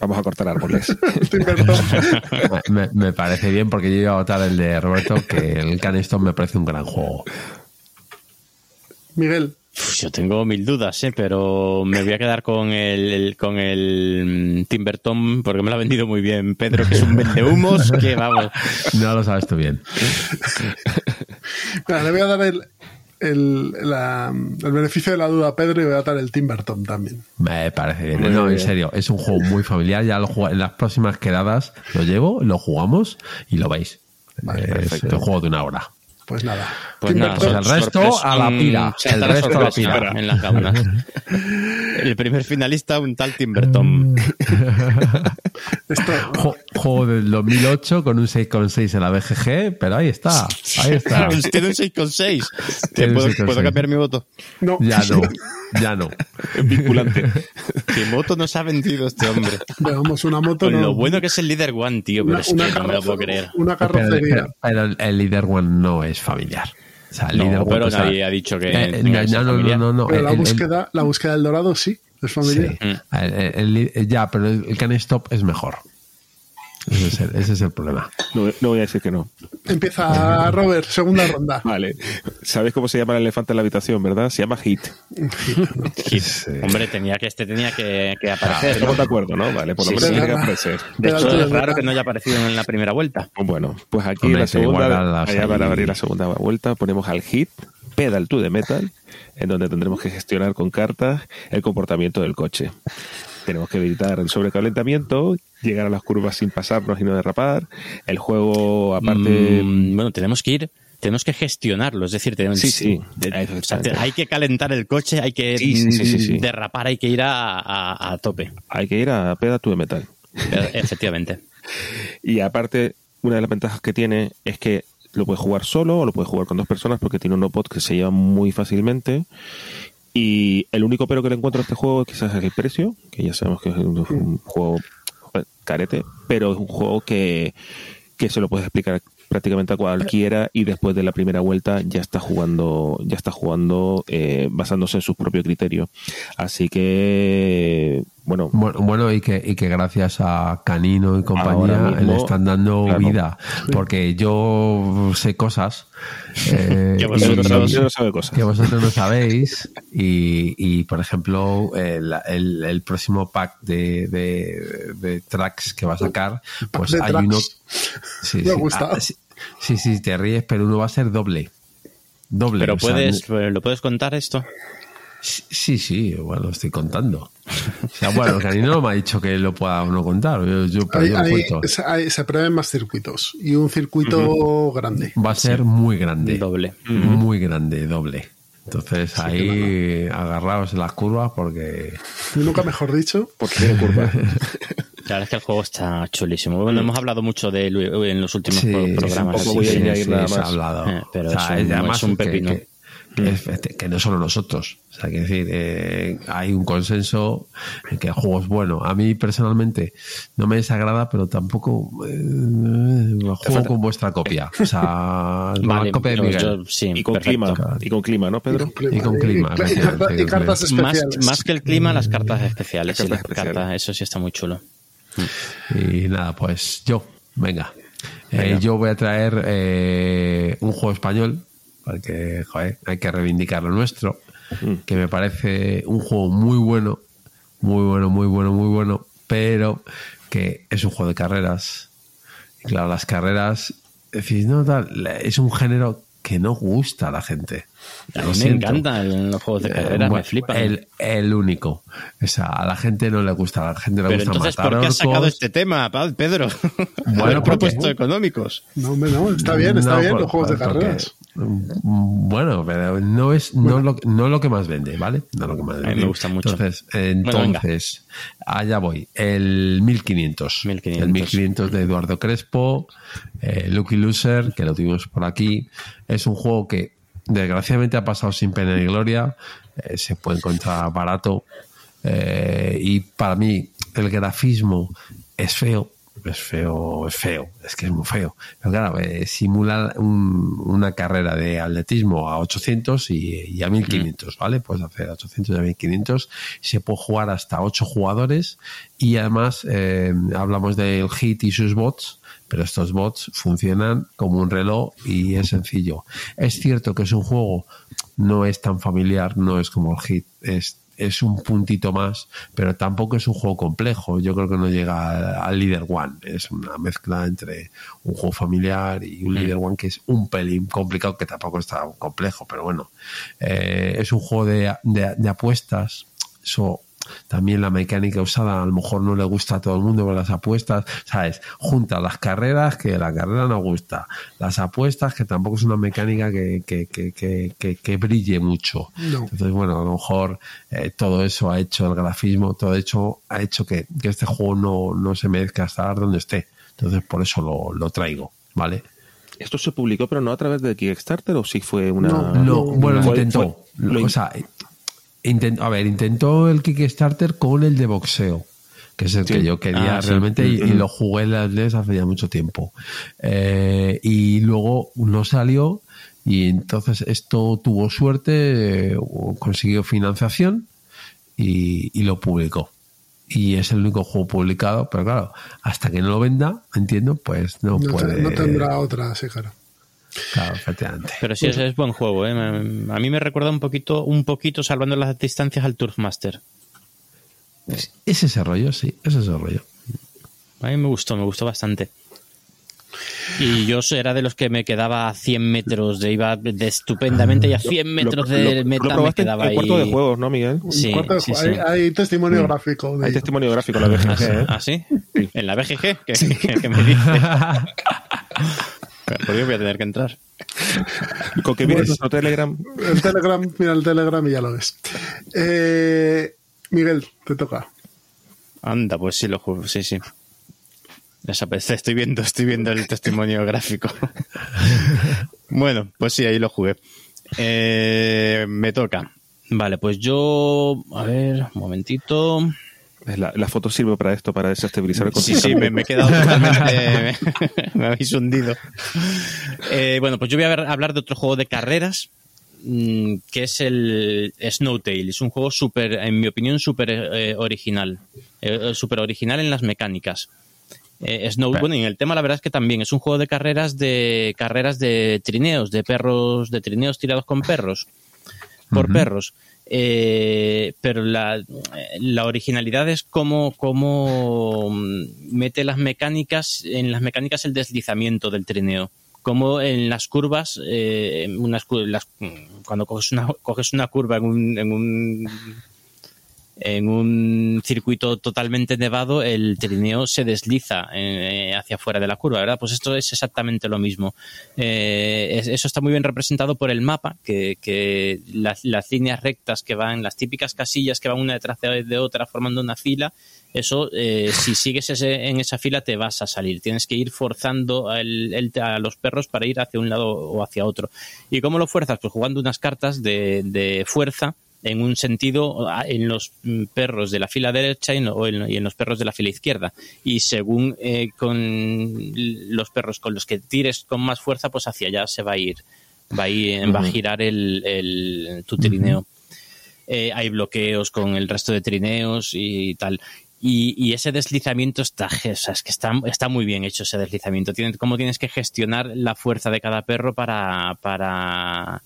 Vamos a cortar árboles. Me, me parece bien porque yo iba a votar el de Roberto, que el Caniston me parece un gran juego. Miguel, Yo tengo mil dudas, ¿eh? pero me voy a quedar con el, el- con el mm, Timberton porque me lo ha vendido muy bien Pedro, que es un vendehumos que vamos. No lo sabes tú bien. Le voy a dar el, el, la- el beneficio de la duda a Pedro y voy a dar el Timberton también. Me parece bien. No, en serio, es un juego muy familiar. Ya lo en las próximas quedadas lo llevo, lo jugamos y lo veis. Vale, es perfecto. un juego de una hora. Pues nada. Pues nada, Pues el resto a la pira. El resto a la pira. En las gaunas. El primer finalista, un tal Timberton. Esto, Juego del 2008 con un 6,6 en la BGG, pero ahí está. Ahí está. Tiene un 6,6. Tiene un ¿Puedo, 6,6. puedo cambiar mi voto? no. Ya no, ya no. Vinculante. ¿Qué moto nos ha vendido este hombre? Veamos una moto. Con no. lo bueno que es el líder one, tío, pero una, es que una no me lo puedo creer. una Pero, carrocería. pero- pero el- el Leader One no es familiar. O sea, el No, One, pero o sea, nadie ha dicho que eh, ser no, no, no, familiar. no, no, Pero la el- búsqueda, la búsqueda del dorado sí, es familiar. Sí. El- el- el- ya, pero el, el Can Stop es mejor. Ese es el, ese es el problema. No, no voy a decir que no. Empieza Robert, segunda ronda. Vale. ¿Sabes cómo se llama el elefante en la habitación, verdad? Se llama Hit. Hit. Hombre, tenía que, este tenía que, que aparecer. Estamos de acuerdo, ¿no? Vale, por lo Sí, menos tiene que aparecer. De hecho, es raro que no haya aparecido en la primera vuelta. Bueno, pues aquí Hombre, la segunda, allá para abrir la segunda vuelta, ponemos al hit, pedal to the metal, en donde tendremos que gestionar con cartas el comportamiento del coche. Tenemos que evitar el sobrecalentamiento, llegar a las curvas sin pasarnos y no derrapar. El juego, aparte, Mm, bueno, tenemos que ir, tenemos que gestionarlo, es decir, tenemos, Sí, sí. de- o sea, hay que calentar el coche, hay que Sí, derrapar, hay que ir a, a- a tope. hay que ir a pedal to the metal. Eh, Efectivamente. Y aparte, una de las ventajas que tiene es que lo puedes jugar solo o lo puedes jugar con dos personas porque tiene un no-pod que se lleva muy fácilmente. Y el único pero que le encuentro a este juego quizás es el precio, que ya sabemos que es un, juego carete, pero es un juego que, que se lo puedes explicar prácticamente a cualquiera y después de la primera vuelta ya está jugando ya está jugando eh, basándose en sus propios criterios así que bueno Bueno, bueno, y que, y que gracias a Canino y compañía mismo, le están dando claro. vida. Porque yo sé cosas eh, Que y- vosotros- yo no sabe cosas que vosotros no sabéis. Y, y, por ejemplo, el, el- el próximo pack de, de- de tracks que va a sacar, pues hay tracks. uno. Sí, Me sí, ah, sí, sí, sí, te ríes, pero uno va a ser doble. Doble. Pero sea, puedes, ¿lo puedes contar esto? Sí, sí, bueno, estoy contando. O sea, bueno, Canino no me ha dicho que lo pueda o no contar. Yo, yo- Hay- yo lo hay- hay- se prevén más circuitos y un circuito grande. Va a ser muy grande. Doble. Muy grande, doble. Entonces ahí agarraos en las curvas porque nunca mejor dicho. porque tiene curva La verdad es que el juego está chulísimo. Bueno, hemos hablado mucho de él en los últimos Sí, pro- programas. poco así voy a que- añadir nada se ha más. hablado. Eh, pero O sea, es un- además es un pepino. Que, que es- que no solo nosotros. O sea, que decir, eh, hay un consenso en que el juego es bueno. A mí personalmente no me desagrada, pero tampoco eh, juego con vuestra copia. O sea, con Vale, la copia de Miguel. yo- sí, y con perfecto. clima y con clima no Pedro Y con clima. Más, que el clima, las cartas especiales. Las sí, las cartas especiales. cartas, eso sí está muy chulo. Y nada, pues yo, venga. Eh, Venga. yo voy a traer eh, un juego español, porque hay que reivindicar lo nuestro, que me parece un juego muy bueno, muy bueno, muy bueno, muy bueno, pero que es un juego de carreras. Y claro, las carreras, es decir, no, tal, es un género que no gusta a la gente. A mí me encantan los juegos de Eh, carreras, me bueno, flipan. El, el único. O sea, a la gente no le gusta, a la gente le Pero gusta entonces, matar ¿por qué has sacado orcos. este tema, Pedro? Bueno, Haber porque- propuesto económicos. No, hombre, no, está bien, está No, bien por- los juegos de por- carreras. Bueno, pero no es no lo, no lo que más vende, ¿vale? No lo que más mí vende. me gusta mucho. Entonces, entonces allá voy. El 1500. 1500. El 1500 de Eduardo Crespo, eh, Lucky Loser, que lo tuvimos por aquí. Es un juego que desgraciadamente ha pasado sin pena ni gloria. Eh, se puede encontrar barato. Eh, y para mí, el grafismo es feo. Es feo, es feo, es que es muy feo. Pero claro, eh, simula un- una carrera de atletismo a 800 y, y a 1500, ¿vale? Puedes hacer 800 y a 1500. Se puede jugar hasta 8 jugadores y además eh, hablamos del HIT y sus bots, pero estos bots funcionan como un reloj y es sencillo. Es cierto que es un juego, no es tan familiar, no es como el HIT, es es un puntito más, pero tampoco es un juego complejo. Yo creo que no llega al, Leader One. Es una mezcla entre un juego familiar y un Leader One que es un pelín complicado, que tampoco está complejo, pero bueno. Eh, es un juego de, de- de apuestas. También la mecánica usada a lo mejor no le gusta a todo el mundo con las apuestas, ¿sabes? Junta las carreras que la carrera no gusta, las apuestas que tampoco es una mecánica que, que, que, que, que- que brille mucho. No. Entonces, bueno, a lo mejor eh, todo eso ha hecho el grafismo, todo hecho ha hecho que, que este juego no, no se merezca estar donde esté. Entonces, por eso lo, lo traigo, ¿vale? ¿Esto se publicó, pero no a través de Kickstarter o sí fue una. No, No, bueno, intentó. fue- lo o sea, intentó, a ver, intentó el Kickstarter con el de boxeo, que es el Sí. que yo quería Ah, sí. realmente y, y Mm. lo jugué en las NES hace ya mucho tiempo. Eh, y luego no salió y entonces esto tuvo suerte, eh, consiguió financiación y, y lo publicó. Y es el único juego publicado, pero claro, hasta que no lo venda, entiendo, pues no, No, te- puede. no tendrá otra, sí, claro. Claro, efectivamente. Pero sí, ese es buen juego, ¿eh? Me- A mí me recuerda un poquito, un poquito salvando las distancias al Turfmaster. Es ese rollo, sí, es ese rollo. A mí me gustó, me gustó bastante. Y yo era de los que me quedaba a 100 metros, de iba de estupendamente y a 100 metros Lo- de lo- lo meta me quedaba ahí. cuarto de juegos, ¿no, Miguel? Sí, sí, sí. Hay, hay testimonio gráfico. de Hay ello. testimonio gráfico en la BGG, ¿eh? ¿Ah, sí? ¿En la BGG? ¿Qué, qué- qué me dices? ¿Por qué voy a tener que entrar? Con que vienes nuestro Telegram. El Telegram, mira el Telegram y ya lo ves. Eh, Miguel, te toca. Anda, pues sí lo juego, sí, sí. Estoy viendo, estoy viendo el testimonio gráfico. bueno, pues sí, ahí lo jugué. Eh, me toca. Vale, pues yo, a ver, un momentito. La, la foto sirve para esto, para desestabilizar el Sí, sí, me, me he quedado totalmente. me habéis hundido. Eh, bueno, pues yo voy a ver- hablar de otro juego de carreras, mm, que es el Snowtail. Es un juego súper, en mi opinión, súper eh, original. Eh, súper original en las mecánicas. Eh, Snow, bueno, y en el tema la verdad es que también es un juego de carreras de carreras de trineos, de perros, de trineos tirados con perros, por perros. Eh, pero la, la originalidad es cómo, cómo mm, mete las mecánicas, en las mecánicas el deslizamiento del trineo. Como en las curvas, eh, las- cuando coges una, coges una curva en un en un circuito totalmente nevado, el trineo se desliza eh, hacia afuera de la curva, ¿verdad? Pues esto es exactamente lo mismo. Eh, es- eso está muy bien representado por el mapa, que, que las, líneas rectas que van, las típicas casillas que van una detrás de, otra formando una fila, eso, eh, si sigues ese- en esa fila te vas a salir. Tienes que ir forzando a los perros para ir hacia un lado o hacia otro. ¿Y cómo lo fuerzas? Pues jugando unas cartas de fuerza en un sentido en los mm, perros de la fila derecha y en, o en- y en los perros de la fila izquierda. Y según eh, con los perros con los que tires con más fuerza, pues hacia allá se va a ir, va a, ir, va a girar el, el- tu trineo. Eh, hay bloqueos con el resto de trineos y tal. Y, y ese deslizamiento está, o sea, es que está, está muy bien hecho ese deslizamiento. Tienes, cómo tienes que gestionar la fuerza de cada perro para, para,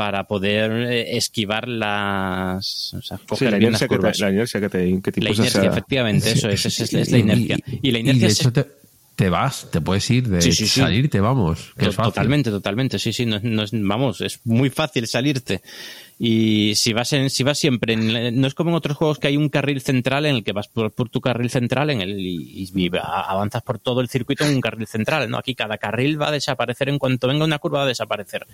para poder eh, esquivar las. O sea, Sí, la bien las inercia, que te, la inercia que te, que te La inercia, efectivamente, eso es, es, es- es la inercia. Y, la inercia de es- hecho te, te vas, te puedes ir, de Sí, sí, sí. salirte, vamos. que es fácil. Totalmente, totalmente, sí, sí, no, es- no es- vamos, es muy fácil salirte. Y si vas en, si vas siempre en, no es como en otros juegos que hay un carril central en el que vas por, por tu carril central en el, y, y avanzas por todo el circuito en un carril central, ¿no? Aquí cada carril va a desaparecer en cuanto venga una curva va a desaparecer.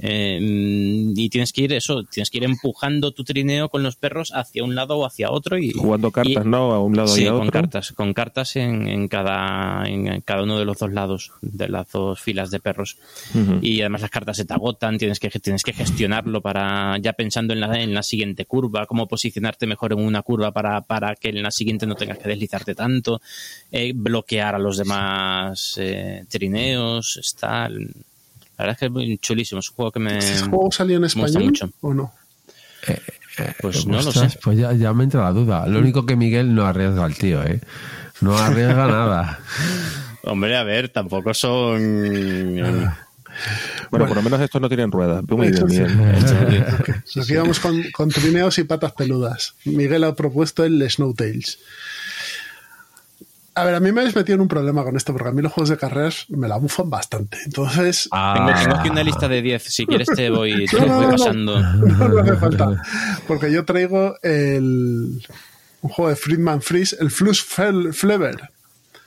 Eh, y tienes que ir eso, tienes que ir empujando tu trineo con los perros hacia un lado o hacia otro y Jugando cartas, y- ¿no? A un lado sí, y a con otro. cartas, con cartas en, en cada en cada uno de los dos lados de las dos filas de perros. Y además las cartas se te agotan, tienes que tienes que gestionarlo para ya pensando en la, en la siguiente curva, cómo posicionarte mejor en una curva para, para que en la siguiente no tengas que deslizarte tanto, eh, bloquear a los demás eh, trineos, está la verdad es que es muy chulísimo, es un juego que me ¿Este juego salió en español mucho. o no? Pues no lo sé. Pues ya, ya me entra la duda. Lo único que Miguel no arriesga al tío, ¿eh? No arriesga nada. Hombre, a ver, tampoco son eh, Bueno, por lo menos estos no tienen ruedas. Muy Eso bien, sí. Miguel. Aquí vamos con, con trineos y patas peludas. Miguel ha propuesto el Snowtails. A ver, a mí me habéis metido en un problema con esto, porque a mí los juegos de carreras me la bufan bastante. Entonces, Tengo, tengo aquí una lista de 10. Si quieres te voy, te No, los no, voy no, no. pasando. no, no hace falta. Porque yo traigo el un juego de Friedman Freeze, el Fel- Flever,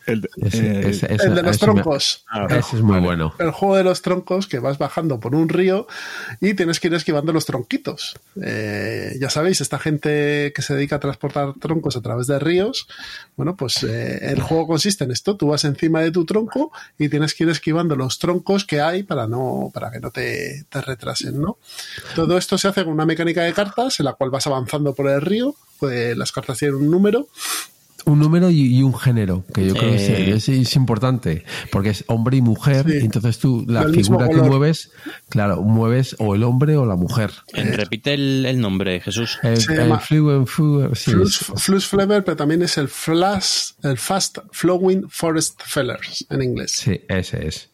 El, Ese- eh, ese- ese- el de los ese me- troncos. Ah, Ese es muy bueno. el juego de los troncos que vas bajando por un río y tienes que ir esquivando los tronquitos. Eh, ya sabéis, esta gente que se dedica a transportar troncos a través de ríos, bueno, pues eh, el juego consiste en esto. Tú vas encima de tu tronco y tienes que ir esquivando los troncos que hay para no para que no te, te retrasen, ¿no? Todo esto se hace con una mecánica de cartas en la cual vas avanzando por el río. Pues las cartas tienen un número Un número y, y un género, que yo creo que es, es importante, porque es hombre y mujer, Sí. y entonces tú, la figura que mueves, claro, mueves o el hombre o la mujer. Eh, Repite el, el nombre, Jesús. El, Se el llama flu- flu- sí, Flus Flever, pero también es el Flash, el Fast Flowing Forest Fellers en inglés. sí, ese es.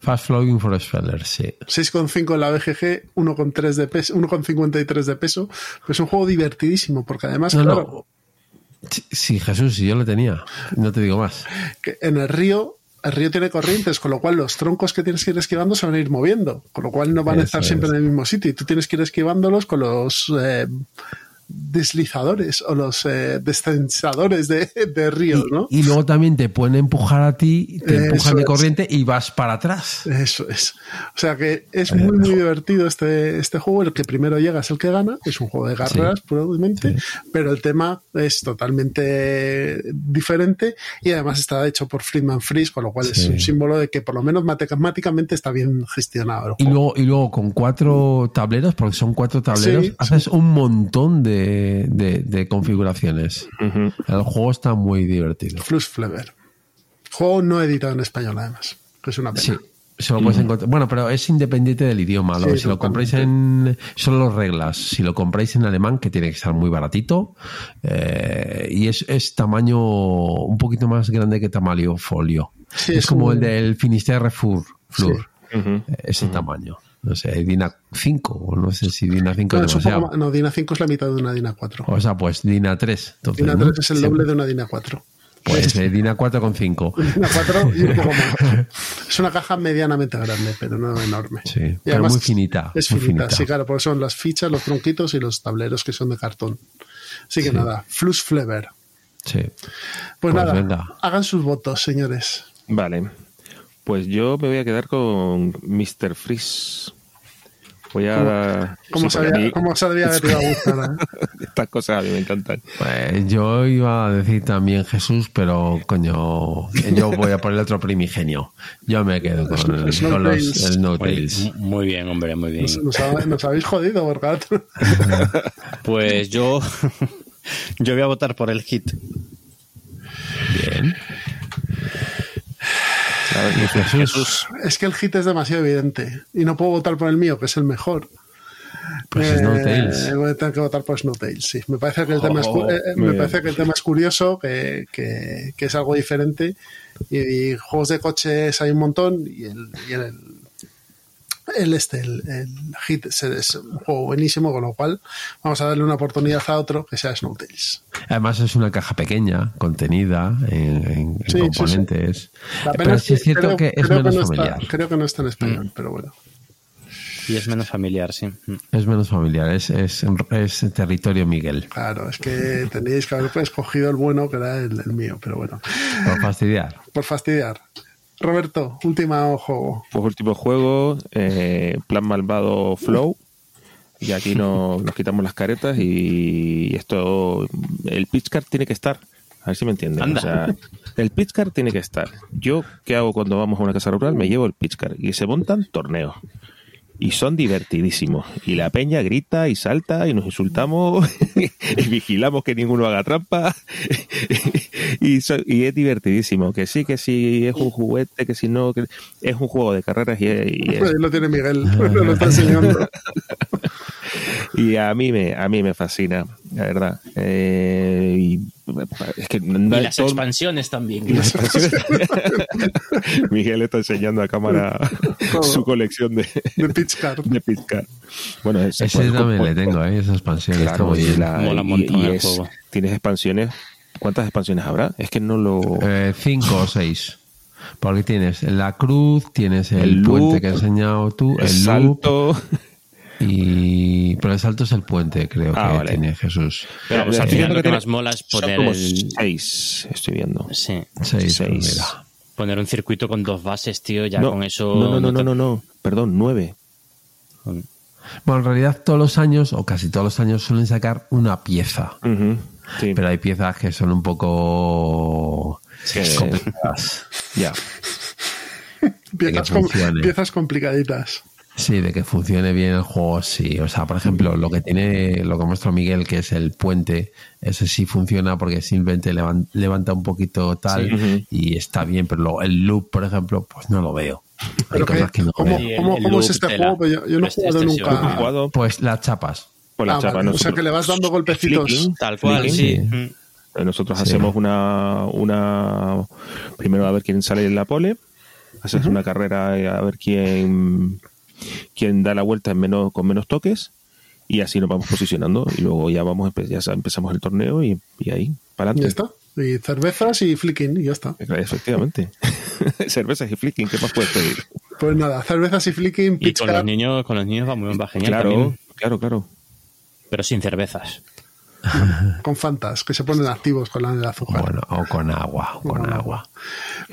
Fast Flowing Forest Feller, sí. 6,5 en la BGG, 1,3 de peso, 1,53 de peso. Pues es un juego divertidísimo, porque además, No, claro, no. Sí, Sí, Jesús, si yo lo tenía, no te digo más. que en el río, el río tiene corrientes, con lo cual los troncos que tienes que ir esquivando se van a ir moviendo, con lo cual no van a estar siempre en el mismo sitio. Y tú tienes que ir esquivándolos con los eh, deslizadores o los eh, descensadores de, de ríos, ¿no? Y luego también te pueden empujar a ti, te Eso empujan de es. corriente y vas para atrás. Eso es. O sea que es muy, muy divertido este, este juego. El que primero llega es el que gana. Es un juego de carreras, probablemente. Pero el tema es totalmente diferente y además está hecho por Friedman Freeze, con lo cual es un símbolo de que por lo menos matemáticamente está bien gestionado. el Y luego, y luego con cuatro tableros, porque son cuatro tableros, haces un montón de, de- de configuraciones. El juego está muy divertido. Flux Flever. Juego no editado en español, además. Que es una pena. Sí, se lo puedes encontrar. Bueno, pero es independiente del idioma. lo- Sí, si lo compráis en. Son las reglas. Si lo compráis en alemán, que tiene que estar muy baratito. eh, y es, es tamaño un poquito más grande que tamaño folio. Sí, es, es como un- el del Finisterre Fur. Flur. Ese tamaño. No sé, Dina 5, o no sé si Dina 5 No, es es un poco demasiado. más- no, Dina 5 es la mitad de una Dina 4. O sea, pues Dina 3. Entonces, Dina ¿no? 3 es el doble de una Dina 4. Pues eh, Dina 4 con 5. Dina 4 y un poco más. Es una caja medianamente grande, pero no enorme. Sí, Y pero muy finita. Es muy finita, finita. sí, claro, porque son las fichas, los tronquitos y los tableros que son de cartón. Así que Sí. nada, Flux Flever. Sí. Pues, Pues nada, venga. hagan sus votos, señores. Vale. Pues yo me voy a quedar con Mr. Freeze. Voy a. ¿Cómo, sí, porque sabía, a mí ¿Cómo sabía que te iba a gustar? eh? Estas cosas a mí me encantan. Pues yo iba a decir también Jesús, pero coño, yo voy a poner otro primigenio. Yo me quedo con, el- Snow con los. Snow Muy, Tails. muy bien, hombre, muy bien. Nos, nos ha- nos habéis jodido, porque Pues yo, yo voy a votar por el hit. Bien. A ver, ¿qué dice Jesús. es que el hit es demasiado evidente y no puedo votar por el mío, que es el mejor. Pues Eh, Snowtails. Voy a tener que votar por Snowtails, sí. Me parece que el, tema, es, cu- Oh, eh, eh, me parece que el tema es curioso, que, que- que es algo diferente. Y, y juegos de coches hay un montón y el, y el, el este, el, el hit es, un juego buenísimo, con lo cual vamos a darle una oportunidad a otro que sea Snowtails. Además es una caja pequeña, contenida en, Sí, componentes. Pero es sí es cierto creo- que es menos no está- familiar. creo que no está en Mm. español, pero bueno. Y es menos familiar, sí. Es menos familiar, es, es, es territorio Miguel. Claro, es que tendríais que haber escogido el bueno, que era el, el mío, pero bueno. Por fastidiar. Por fastidiar. Roberto, último juego. Pues último juego, eh, Plan Malvado Flow. Y aquí no- nos quitamos las caretas y esto, el pitch card tiene que estar. A ver si me entienden. O sea, el pitch card tiene que estar. Yo, ¿qué hago cuando vamos a una casa rural? Me llevo el pitch card y se montan torneos. Y son divertidísimos. Y la peña grita y salta y nos insultamos y vigilamos que ninguno haga trampa. y, so- y es divertidísimo. Que sí, que sí es un juguete, que si no, que es un juego de carreras y, y es- Ahí lo tiene Miguel, lo está enseñando. y a mí me a mí me fascina, la verdad. Eh, y es que no Y hay las todo- expansiones también. Miguel está enseñando a cámara su colección de, De pitch card. de Pizcar. Bueno, ese, Ese también pues, le tengo, ¿eh? esa expansión. está Claro, y, bien. la- Mola un y- montón y el es- juego. tienes expansiones. ¿Cuántas expansiones habrá? Es que no lo. Eh, cinco o seis. Porque tienes la cruz, tienes el, El puente loop, que has enseñado tú, el el, loop, salto. Y pero el salto es el puente, creo Ah, que vale. tiene Jesús. Pero vamos, Eh, al final lo que tiene- más mola es son poner como el... seis, estoy viendo. Sí, Seis, mira. poner un circuito con dos bases, tío, ya no, con eso... no, no, no, no, no, no. Perdón, nueve. Bueno, en realidad todos los años, o casi todos los años, suelen sacar una pieza. Sí, Pero hay piezas que son un poco Sí. complicadas. ya. Piezas, com- piezas complicaditas. Sí, de que funcione bien el juego, sí. O sea, por ejemplo, lo que tiene, lo que muestra Miguel, que es el puente, ese sí funciona porque simplemente levan- levanta un poquito tal Sí. Y está bien, pero lo- el loop, por ejemplo, pues no lo veo. Hay Pero cosas que- que no ¿cómo, veo. cómo- cómo es este juego? Pues yo, yo no he Este- jugado este nunca. sí, ¿Has jugado Pues las chapas. la Ah, vale, o sea, que le vas dando golpecitos. Flicking, Tal cual, flicking. sí. Sí. Eh, Nosotros Sí. hacemos una, una. Primero a ver quién sale en la pole. Haces una carrera eh, a ver quién, quién da la vuelta en menos, con menos toques. Y así nos vamos posicionando. Y luego ya vamos ya empezamos el torneo y, y ahí, para Ya adelante. está. Y cervezas y flicking, y ya está. Efectivamente. Cervezas y flicking, ¿qué más puedes pedir? Pues nada, cervezas y flicking, Y con los niños, con los niños va muy va genial Claro, también, claro, claro. pero sin cervezas. con fantas, que se ponen activos con la el azúcar. Bueno, o con agua, o con agua.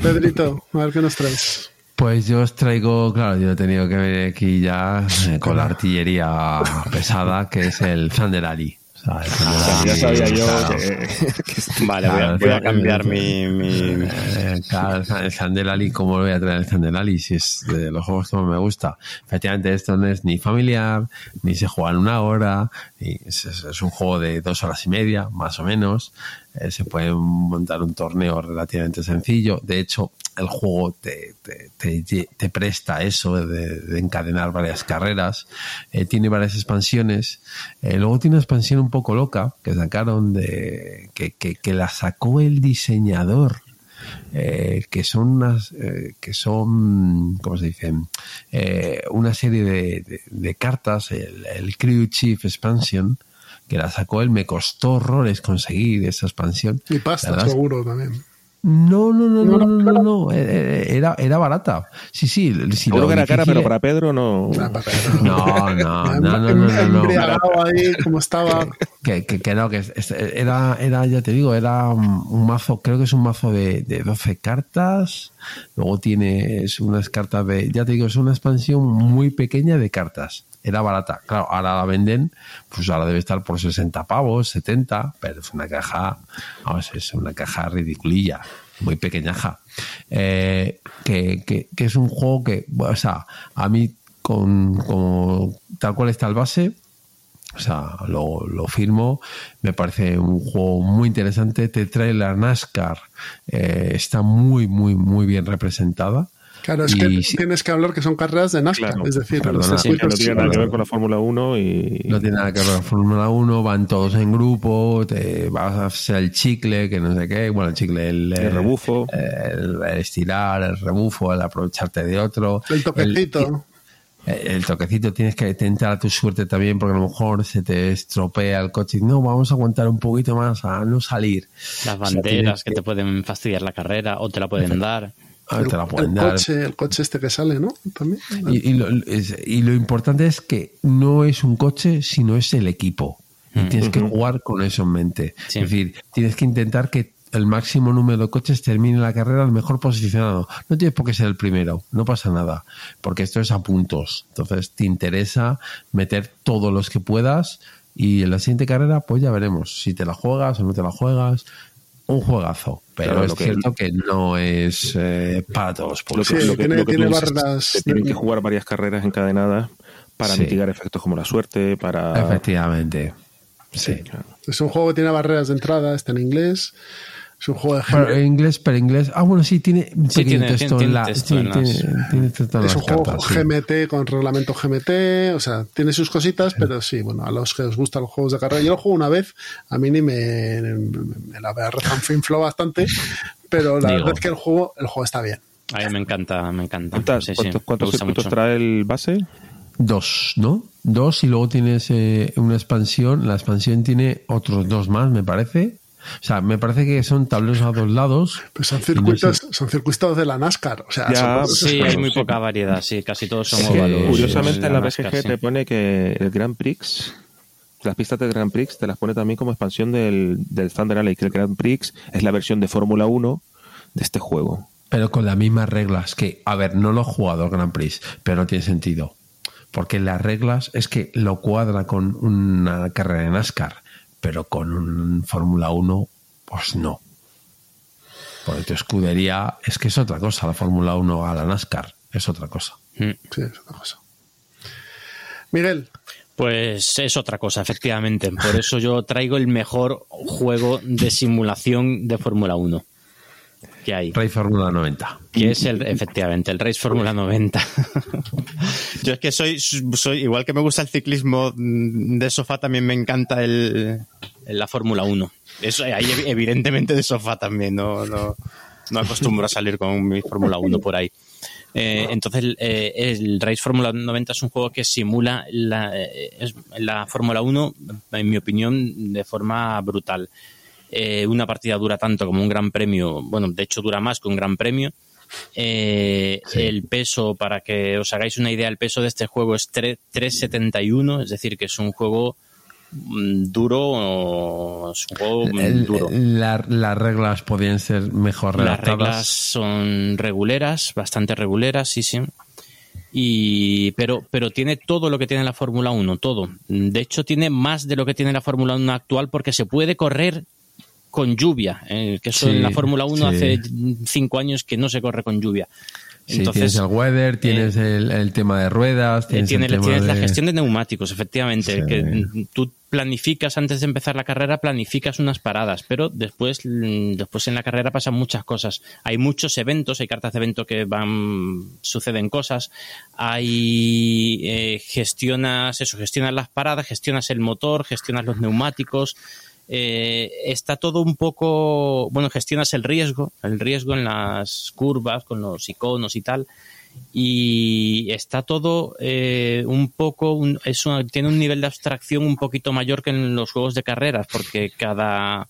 Pedrito, a ver qué nos traes. Pues yo os traigo, claro, yo he tenido que venir aquí ya eh, con la artillería pesada, que es el Thunder Alley. O sea, el Thunder Ya sabía yo claro. que, Vale, voy a, voy cambiar mi... mi- Eh, claro, el Thunder Alley, ¿cómo lo voy a traer el Thunder Alley? Si es de los juegos que más me gusta. Efectivamente, esto no es ni familiar, ni se juega en una hora, es- es un juego de dos horas y media, más o menos. Eh, se puede montar un torneo relativamente sencillo. De hecho, el juego te, te, te presta eso de, de encadenar varias carreras. Eh, tiene varias expansiones. Eh, luego tiene una expansión un poco loca que sacaron de que, que, la sacó el diseñador eh, que son unas que son cómo se dice una serie de, de- cartas el Crew Chief Expansion que la sacó él me costó horrores conseguir esa expansión Y pasta, seguro también. no no no no No, no no, no, eh, eh, era era barata sí sí si Seguro lo que era cara, pero es- para Pedro no. Ah, no no no no no, no, ahí, como estaba. Que, que, que no, que era, era, ya te digo, era un, un mazo, creo que es un mazo de, de 12 cartas. Luego tienes unas cartas de, ya te digo, es una expansión muy pequeña de cartas. Era barata. Claro, ahora la venden, pues ahora debe estar por 60 pavos, 70, pero es una caja, vamos, es una caja ridiculilla, muy pequeñaja. Eh, que, que, que es un juego que, o sea, a mí, con, tal cual está el base, o sea, lo, lo firmo. Me parece un juego muy interesante. Te trae la NASCAR. eh, está muy, muy, muy bien representada. Claro, es Y que sí. tienes que hablar que son carreras de NASCAR. Claro. Es decir, Perdona. los circuitos no tiene nada que ver con la Fórmula 1 y. No tiene nada que ver con la Fórmula 1. Van todos en grupo. Te vas a hacer el chicle, que no sé qué. Bueno, el chicle, el, El eh, rebufo. El, el estirar, el rebufo, el aprovecharte de otro. El toquecito. El, el toquecito tienes que tentar a tu suerte también porque a lo mejor se te estropea el coche y no, vamos a aguantar un poquito más a no salir. Las O sea, banderas que te pueden fastidiar la carrera o te la pueden dar. A ver, te la el, pueden el dar. coche, el coche este que sale, ¿no? También. Y, y lo, es- y lo importante es que no es un coche, sino es el equipo. Y tienes que jugar con eso en mente. Sí. Es decir, tienes que intentar que el máximo número de coches termine la carrera el mejor posicionado. No tienes por qué ser el primero, no pasa nada, porque esto es a puntos. Entonces te interesa meter todos los que puedas y en la siguiente carrera pues ya veremos si te la juegas o no te la juegas. Un juegazo, pero Claro, es que- cierto que no es eh, para todos los Lo que. Sí, lo que- tiene- lo que tú tiene dices, barras se tienen que jugar varias carreras encadenadas para Sí. mitigar efectos como la suerte, para... Efectivamente. Sí. Es un juego que tiene barreras de entrada, está en inglés. Es un juego de Pero género. en inglés, pero inglés. Ah, bueno, sí, tiene un Sí, pequeño tiene- texto tiene en la. texto sí, en las- tiene, tiene texto en Es un juego cartas, sí. GMT con reglamento GMT, o sea, tiene sus cositas, pero sí, bueno, a los que os gustan los juegos de carrera. Yo lo juego una vez, a mí ni me, me la refanfinfló bastante, pero la Digo. verdad es que el juego, el juego está bien. A mí me encanta, me encanta. ¿Cuántas- Sí, sí, ¿Cuántos, me cuántos circuitos mucho. trae el base? Dos, ¿no? Dos y luego tienes eh, una expansión. La expansión tiene otros dos más, me parece. O sea, me parece que son tableros a dos lados. Pues son no circuitos, sé- son circuitos de la NASCAR, o sea, Ya, son cosas Sí, que- hay muy poca variedad, sí, casi todos son Sí, óvalos. Curiosamente, en la BGG sí. te pone que el Grand Prix, las pistas del Grand Prix, te las pone también como expansión del, del Thunder Alley, que el Grand Prix es la versión de Fórmula 1 de este juego. Pero con las mismas reglas que, a ver, no lo he jugado el Grand Prix, pero no tiene sentido. Porque las reglas es que lo cuadra con una carrera de NASCAR, pero con un Fórmula 1, pues no. Porque tu escudería es que es otra cosa, la Fórmula 1 a la NASCAR, es otra cosa. Mm. Sí, es una cosa. Miguel, Pues es otra cosa, efectivamente. Por eso yo traigo el mejor juego de simulación de Fórmula 1 que hay. Rey Fórmula 90. Que es el, efectivamente, el Race Fórmula 90. Yo es que soy, soy, igual que me gusta el ciclismo mm, de sofá, también me encanta el, la Fórmula 1. Eso, ahí evi- evidentemente de sofá también, no, no, no acostumbro a salir con mi Fórmula 1 por ahí. Eh, entonces, eh, el Race Fórmula 90 es un juego que simula la, eh, la Fórmula 1, en mi opinión, de forma brutal. Eh, una partida dura tanto como un gran premio, bueno, de hecho dura más que un gran premio. Eh, El peso, para que os hagáis una idea, el peso de este juego es tre- 3,71, es decir, que es un juego mm, duro, es un juego mm, El- duro. la- las reglas podían ser mejor Las redactadas. reglas son reguleras, bastante reguleras, sí, sí. Y, pero, pero tiene todo lo que tiene la Fórmula 1, todo. De hecho, tiene más de lo que tiene la Fórmula 1 actual porque se puede correr con lluvia. eh, que eso Sí, en la Fórmula 1 sí. hace cinco años que no se corre con lluvia. Sí, Entonces, tienes el weather, tienes el, el tema de ruedas, eh, tienes, tiene- el tema tienes la gestión de neumáticos, efectivamente. Sí. Que tú planificas antes de empezar la carrera, planificas unas paradas, pero después, mm, después en la carrera pasan muchas cosas. Hay muchos eventos, hay cartas de evento que van, suceden cosas. Hay eh, gestionas eso, gestionas las paradas, gestionas el motor, gestionas los neumáticos. Eh, está todo un poco, bueno, gestionas el riesgo, el riesgo en las curvas, con los iconos y tal y está todo eh, un poco es tiene un nivel de abstracción un poquito mayor que en los juegos de carreras porque cada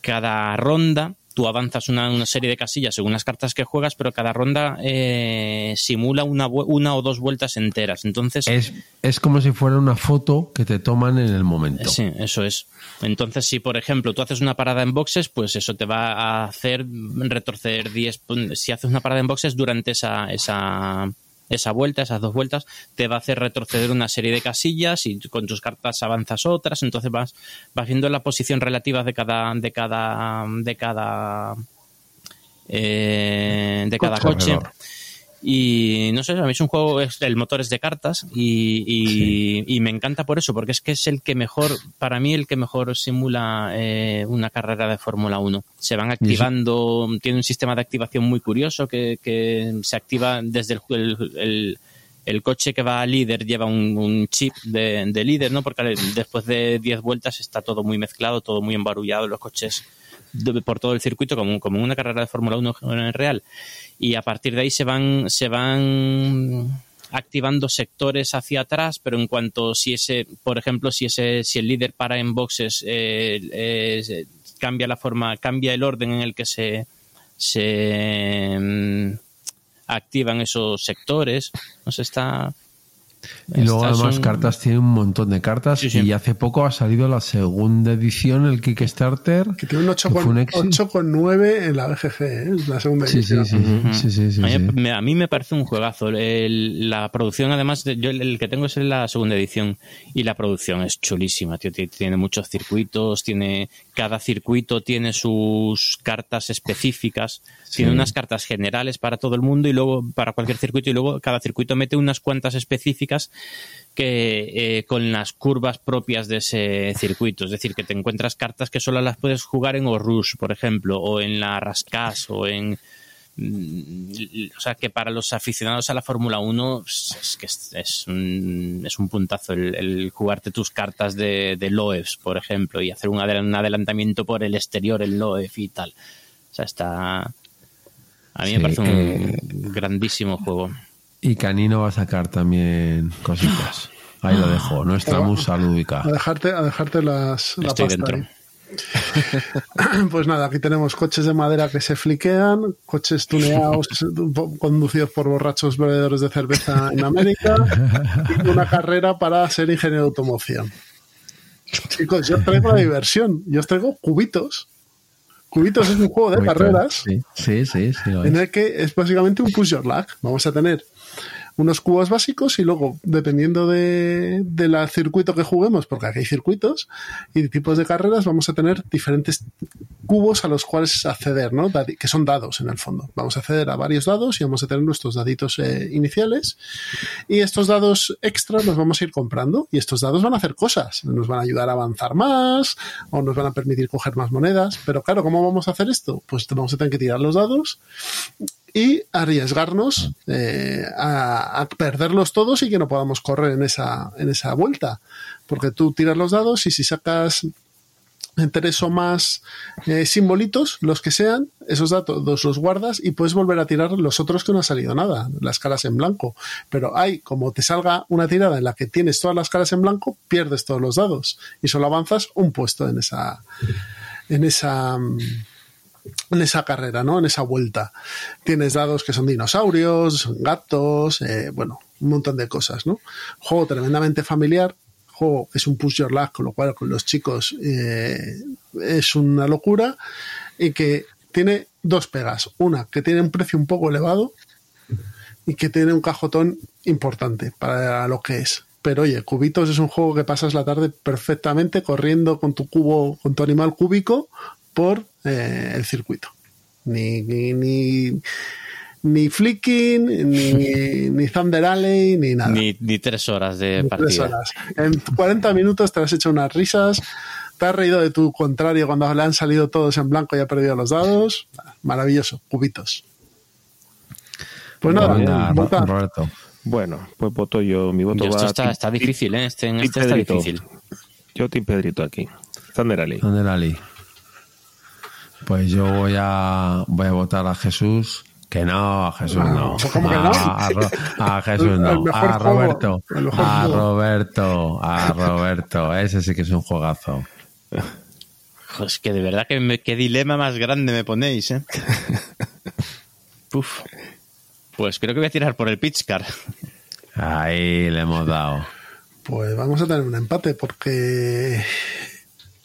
cada ronda tú avanzas una, una serie de casillas según las cartas que juegas pero cada ronda eh, simula una, una o dos vueltas enteras entonces Es, es como si fuera una foto que te toman en el momento. Sí, eso es. Entonces, si por ejemplo tú haces una parada en boxes, pues eso te va a hacer retroceder 10. pun- Si haces una parada en boxes durante esa, esa, esa vuelta, esas dos vueltas, te va a hacer retroceder una serie de casillas y con tus cartas avanzas otras. Entonces vas, vas viendo la posición relativa de cada, de cada, de cada, eh, de cada coche. Corredor. Y no sé, a mí es un juego, es- el motor es de cartas y, y- y me encanta por eso, porque es que es el que mejor, para mí el que mejor simula eh, una carrera de Fórmula 1. Se van activando, tiene un sistema de activación muy curioso que, que se activa desde el, el- el- el coche que va a líder lleva un, un chip de, de líder, ¿no? Porque después de 10 vueltas está todo muy mezclado, todo muy embarullado, los coches por todo el circuito como, como una carrera de Fórmula 1 en real. Y a partir de ahí se van se van activando sectores hacia atrás pero en cuanto si ese por ejemplo si ese si el líder para en boxes eh, cambia la forma cambia el orden en el que se se mm, activan esos sectores no sé está Y luego Estas además son- cartas tiene un montón de cartas Sí, sí. y hace poco ha salido la segunda edición, el Kickstarter. Que tiene un que fue un éxito. 8,9 en la BGG, ¿eh? la segunda edición. sí, sí, sí, sí, a, mí, sí. me- a mí me parece un juegazo. El- la producción, además, de- yo el- el que tengo es la segunda edición y la producción es chulísima. tío. Ti- Tiene muchos circuitos, tiene cada circuito tiene sus cartas específicas, tiene unas cartas generales para todo el mundo y luego para cualquier circuito y luego cada circuito mete unas cuantas específicas que eh, con las curvas propias de ese circuito. Es decir, que te encuentras cartas que solo las puedes jugar en Orush, por ejemplo, o en la Rascas, o en. mm, O sea, que para los aficionados a la Fórmula 1 es que es, un, es un puntazo el, el jugarte tus cartas de, de por ejemplo, y hacer un, adel- un adelantamiento por el exterior en Loeb y tal. O sea, está. A mí Sí, me parece un eh, grandísimo juego. Y Canino va a sacar también cositas. Ahí lo dejo, nuestra musa lúdica. A dejarte, a dejarte las, la Estoy pasta dentro. ahí. Pues nada, aquí tenemos coches de madera que se fliquean, coches tuneados conducidos por borrachos bebedores de cerveza en América y una carrera para ser ingeniero de automoción. Chicos, yo os traigo la diversión, yo os traigo cubitos. Cubitos es un juego de Muy carreras. Sí, sí, sí, en el que es básicamente un push your luck. Vamos a tener unos cubos básicos y luego, dependiendo de, del circuito que juguemos, porque aquí hay circuitos y de tipos de carreras, vamos a tener diferentes cubos a los cuales acceder, ¿no? Que son dados en el fondo. Vamos a acceder a varios dados y vamos a tener nuestros daditos eh, iniciales. Y estos dados extras los vamos a ir comprando. Y estos dados van a hacer cosas. Nos van a ayudar a avanzar más o nos van a permitir coger más monedas. Pero claro, ¿cómo vamos a hacer esto? Pues vamos a tener que tirar los dados y arriesgarnos eh, a, perderlos todos y que no podamos correr en esa, en esa vuelta. Porque tú tiras los dados y si sacas tres o más eh, simbolitos, los que sean, esos datos los guardas y puedes volver a tirar los otros que no ha salido nada, las caras en blanco. Pero hay, como te salga una tirada en la que tienes todas las caras en blanco, pierdes todos los dados y solo avanzas un puesto en esa, en esa, mm, en esa carrera, ¿no? En esa vuelta. Tienes dados que son dinosaurios, gatos, eh, bueno, un montón de cosas, ¿no? Juego tremendamente familiar, juego que es un push your luck, con lo cual con los chicos eh, es una locura y que tiene dos pegas. Una, que tiene un precio un poco elevado y que tiene un cajotón importante para lo que es. Pero oye, Cubitos es un juego que pasas la tarde perfectamente corriendo con tu cubo, con tu animal cúbico por eh, el circuito. Ni, ni, ni, ni Flicking, ni, ni Thunder Alley, ni nada. Ni, ni tres horas de Ni partida. tres horas. En 40 minutos te has hecho unas risas, te has reído de tu contrario cuando le han salido todos en blanco y ha perdido los dados. Maravilloso, cubitos. Pues nada, Venga, Ro- vota. Roberto. Bueno, pues voto yo. Mi voto Yo va esto a está, está difícil, ¿eh? Este, en este está difícil. Yo, Team Pedrito aquí. Thunder Alley. ¿Dónde la li? Pues yo voy a voy a votar a Jesús. Que no, a Jesús no. ¿cómo que no? A, a Jesús no. A. Roberto. A. Roberto. A Roberto. Ese sí que es un juegazo. Es que de verdad que me- qué dilema más grande me ponéis, ¿eh? Uf. Pues creo que voy a tirar por el pitch car. Ahí le hemos dado. Pues vamos a tener un empate porque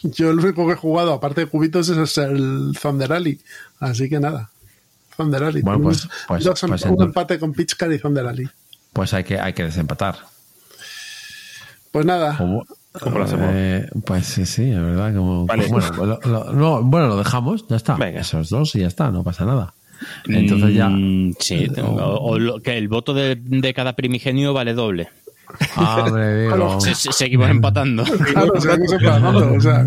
yo el único que he jugado, aparte de cubitos, es el Thunder Alley. Así que nada. Thunder Alley. Bueno, pues- pues- dos- pues un entonces- empate con Pitchcar y Thunder Alley. Pues hay que, hay que desempatar. Pues nada. ¿Cómo? ¿Cómo lo hacemos? Eh, pues sí, sí, es verdad. Como, Vale. bueno, lo, lo- no, bueno, lo dejamos, ya está. Venga. Esos dos y ya está, no pasa nada. Entonces ya. Mm, sí, tengo- o, o lo- que el voto de, de cada primigenio vale doble. Ah, hombre, digo. Se- se- seguimos empatando. Claro, o sea,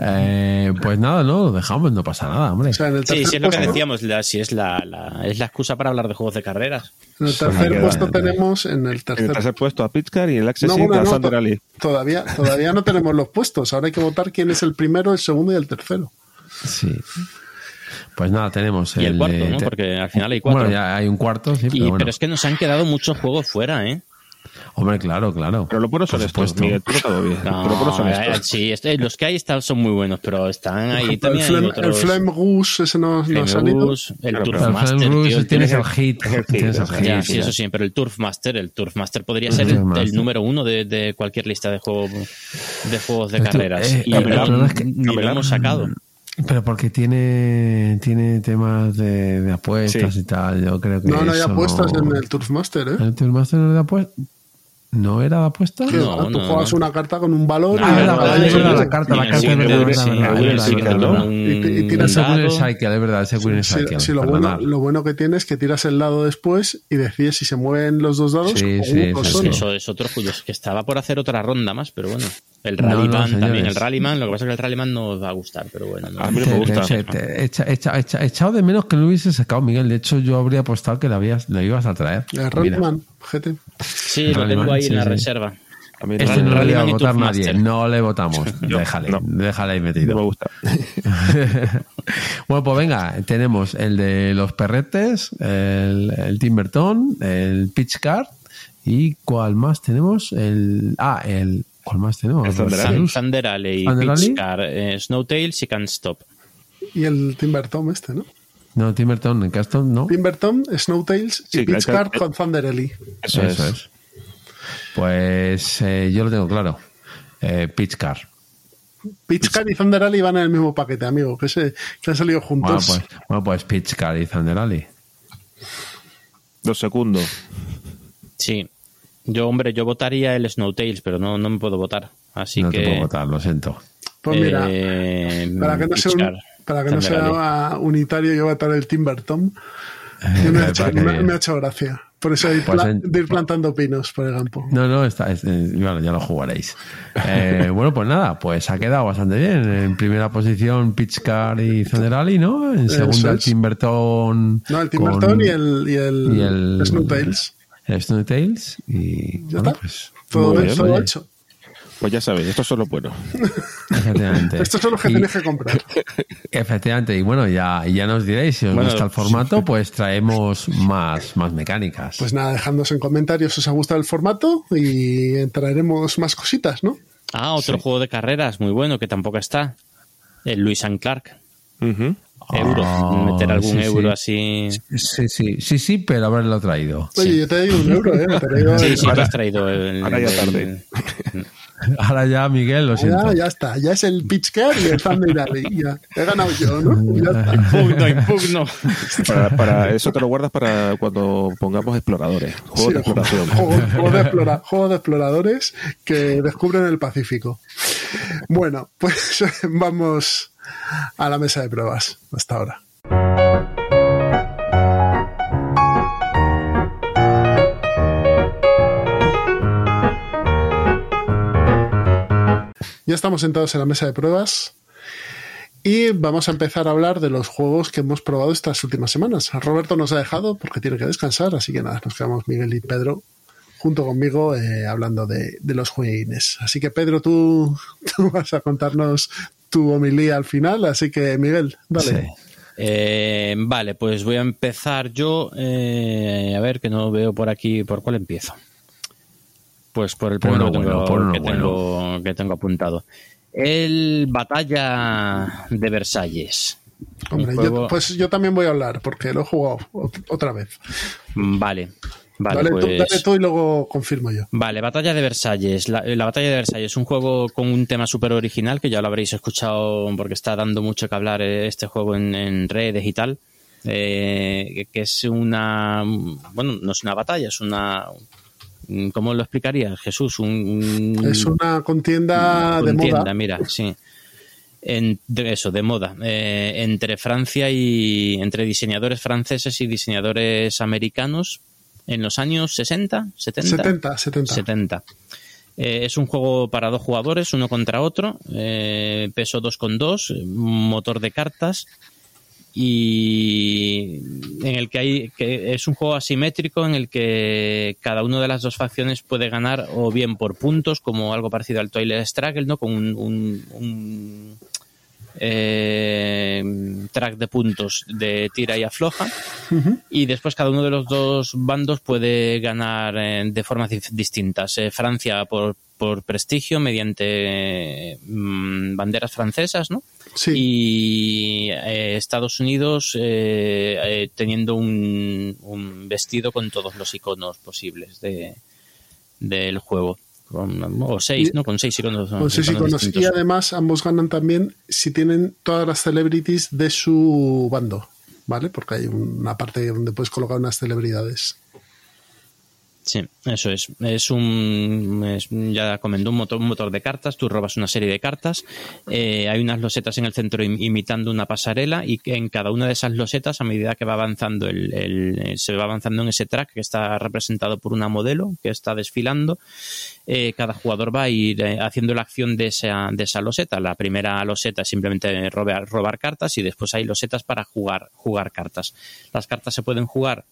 Eh, pues nada, no, lo dejamos, no pasa nada, hombre. o sea, en el Sí, tercer sí, es lo que decíamos, la, si es la, la- es la excusa para hablar de juegos de carreras. En el tercer queda- puesto tenemos, en el En el tercer, tercer puesto a Pitcar y el Access No, bueno, a no, todavía, todavía no tenemos los puestos. Ahora hay que votar quién es el primero, el segundo y el tercero. Sí. Pues nada, tenemos Y el cuarto, ¿no? te- Porque al final hay cuatro. Bueno, ya hay un cuarto, sí, Y- pero bueno. Pero es que nos han quedado muchos juegos fuera, ¿eh? Hombre, claro, claro. Pero lo buenos son Por estos, supuesto. Miguel, tú lo sabes bien. No, Pero lo buenos son eh, estos. sí, este- los que hay están, son muy buenos, pero están ahí el, también. hay Flame, el. Flame Goose, ese no, no ha salido. Goose, el Claro, Turf El Master, Rouge tío, el tienes Turf- el hit. el Tienes el. Ya, sí, eso sí, pero el Turf Master, el Turf Master podría ser el, el número uno de, de cualquier lista de juego de juegos de El carreras. eh, y el lo hemos sacado. Pero porque tiene, tiene temas de, de apuestas Sí. y tal. Yo creo que. No, no hay eso apuestas en el Turfmaster, ¿eh? ¿El Tourmaster no era de apuestas? ¿No era de apuestas? Que No, tú no, juegas no. una carta con un valor No, y Ah, era el- la carta, la Y carta. Un Y- y tienes Es el Cycle, es verdad, es el Winner Sí, Cycle. sí, lo, bueno, lo bueno que tienes es que tiras el dado después y decides si se mueven los dos dados Sí, o sí, uno sí, solo. Eso es otro cuyo, es que estaba por hacer otra ronda más, pero bueno. El No, no, Rallyman también, el Rallyman, lo que pasa es que el Rallyman no os va a gustar, pero bueno. no. A mí no me gusta. te- te- echa- echa- echa- Echado de menos que no lo hubiese sacado Miguel. De hecho, yo habría apostado que lo, habías, lo ibas a traer. El Mira. Rallyman, GT. Sí, lo tengo ahí sí, en la sí. reserva. A mí Este no lo iba a votar nadie. Master. No le votamos. Yo, déjale, no. déjale ahí no me metido. gusta. bueno, pues venga, tenemos el de los perretes, el, el Timberton, el Pitch Card y ¿cuál más tenemos? El ah, el ¿cuál más tenemos? El Thunder Alley. Thunder Alley, Thunder Alley. Pitch Car, eh, Snowtails y Can't Stop. Y el Timbertom este, ¿no? No, Timberton, en Caston, no. Timbertom, Snowtails y Sí, claro, con Thunder Ellie. Eso, Eso es. es. Pues eh, yo lo tengo claro. Eh, Pitch Card. Pitchcard y Thunder Alley van en el mismo paquete, amigo, que, se, que han salido Bueno juntos. pues, bueno, pues Pitch Card y Thunder Alley. Dos segundos. Sí. Yo, hombre, yo votaría el Snowtails, pero no, no me puedo votar. Así no que. te puedo votar, lo siento. Pues mira, eh, para que no sea, un- para que no sea unitario, yo voy a estar el Timbertom. Que me, ha hecho, parece me- me ha hecho gracia. Por eso ir, Pues pla- en- de ir plantando pinos por el campo. No, no, está, es- eh, bueno, ya lo jugaréis. Eh, bueno, pues nada, pues ha quedado bastante bien. En primera posición, Pitch Card y Alley, ¿no? En segunda, el. Timberton. No, el Timbertom con- y el, y el, y el- Snowtails. el Snowtails. Y Ya bueno, está. pues. Todo, bien, todo hecho. Pues ya sabéis, estos son los buenos. Efectivamente. Estos son los que Y- tenéis que comprar. Efectivamente, y bueno, ya, ya nos diréis si os Bueno, gusta el formato, pues traemos más, más mecánicas. Pues nada, dejadnos en comentarios si os ha gustado el formato y traeremos más cositas, ¿no? Ah, otro juego de carreras muy bueno que tampoco está. El and Clark. Euro. Ah, Meter algún sí, euro sí. así. Sí, sí, sí, sí, pero haberlo traído. Oye, yo te doy un euro, ¿eh? Te Sí, el- sí, tú has traído el. ahora ya el- tarde. Ahora ya, Miguel, lo siento. Ya, ya está, ya es el pitch car y el Thunder Alley. Ya, he ganado yo, ¿no? Ya está. Impugno, impugno. Para, para eso te lo guardas para cuando pongamos exploradores. Juegos Sí, de exploración. juego, juego de explora- juego de exploradores que descubren el Pacífico. Bueno, pues vamos a la mesa de pruebas hasta ahora. Ya estamos sentados en la mesa de pruebas y vamos a empezar a hablar de los juegos que hemos probado estas últimas semanas. Roberto nos ha dejado porque tiene que descansar, así que nada, nos quedamos Miguel y Pedro junto conmigo eh, hablando de, los jueguines. Así que Pedro, tú, vas a contarnos tu homilía al final, así que Miguel, dale. Eh, vale, pues voy a empezar yo. eh, a ver, que no veo por aquí. ¿Por cuál empiezo? Pues por el primero que, tengo, bueno, que, bueno. tengo, que tengo apuntado. El Batalla de Versalles. Hombre, yo- pues yo también voy a hablar porque lo he jugado ot- otra vez. Vale, vale, dale, tú, pues- dale tú y luego confirmo yo. Vale, Batalla de Versalles. La, la Batalla de Versalles es un juego con un tema súper original que ya lo habréis escuchado porque está dando mucho que hablar eh, este juego en, en redes y tal. Eh, que es una. Bueno, no es una batalla, es una. ¿Cómo lo explicaría Jesús? Un, Es una contienda de contienda, moda. mira, sí. En- de eso, de moda. Eh, entre Francia y. entre diseñadores franceses y diseñadores americanos en los años 60, 70. 70, 70. 70. Eh, es un juego para dos jugadores, uno contra otro, eh, peso 2 con 2, motor de cartas y en el que hay que es un juego asimétrico en el que cada una de las dos facciones puede ganar o bien por puntos como algo parecido al Twilight Struggle, ¿no? Con un, un- un, eh, track de puntos de tira y afloja. Y después cada uno de los dos bandos puede ganar eh, de formas distintas. Eh, Francia por, por prestigio mediante mm, banderas francesas, ¿no? Sí. Y eh, Estados Unidos eh, eh, teniendo un, un vestido con todos los iconos posibles de, del juego. Con- o seis, Y- ¿no? Con seis iconos. Con seis iconos iconos. distintos. Y además ambos ganan también si tienen todas las celebrities de su bando, ¿vale? Porque hay una parte donde puedes colocar unas celebridades. Sí, eso es. Es un, ya comenté, un motor, un motor de cartas. Tú robas una serie de cartas. eh, hay unas losetas en el centro im- imitando una pasarela y en cada una de esas losetas, a medida que va avanzando el, el- se va avanzando en ese track que está representado por una modelo que está desfilando, eh, cada jugador va a ir eh, haciendo la acción de esa, de esa loseta. La primera loseta es simplemente robar, robar cartas y después hay losetas para jugar, jugar cartas. Las cartas se pueden jugar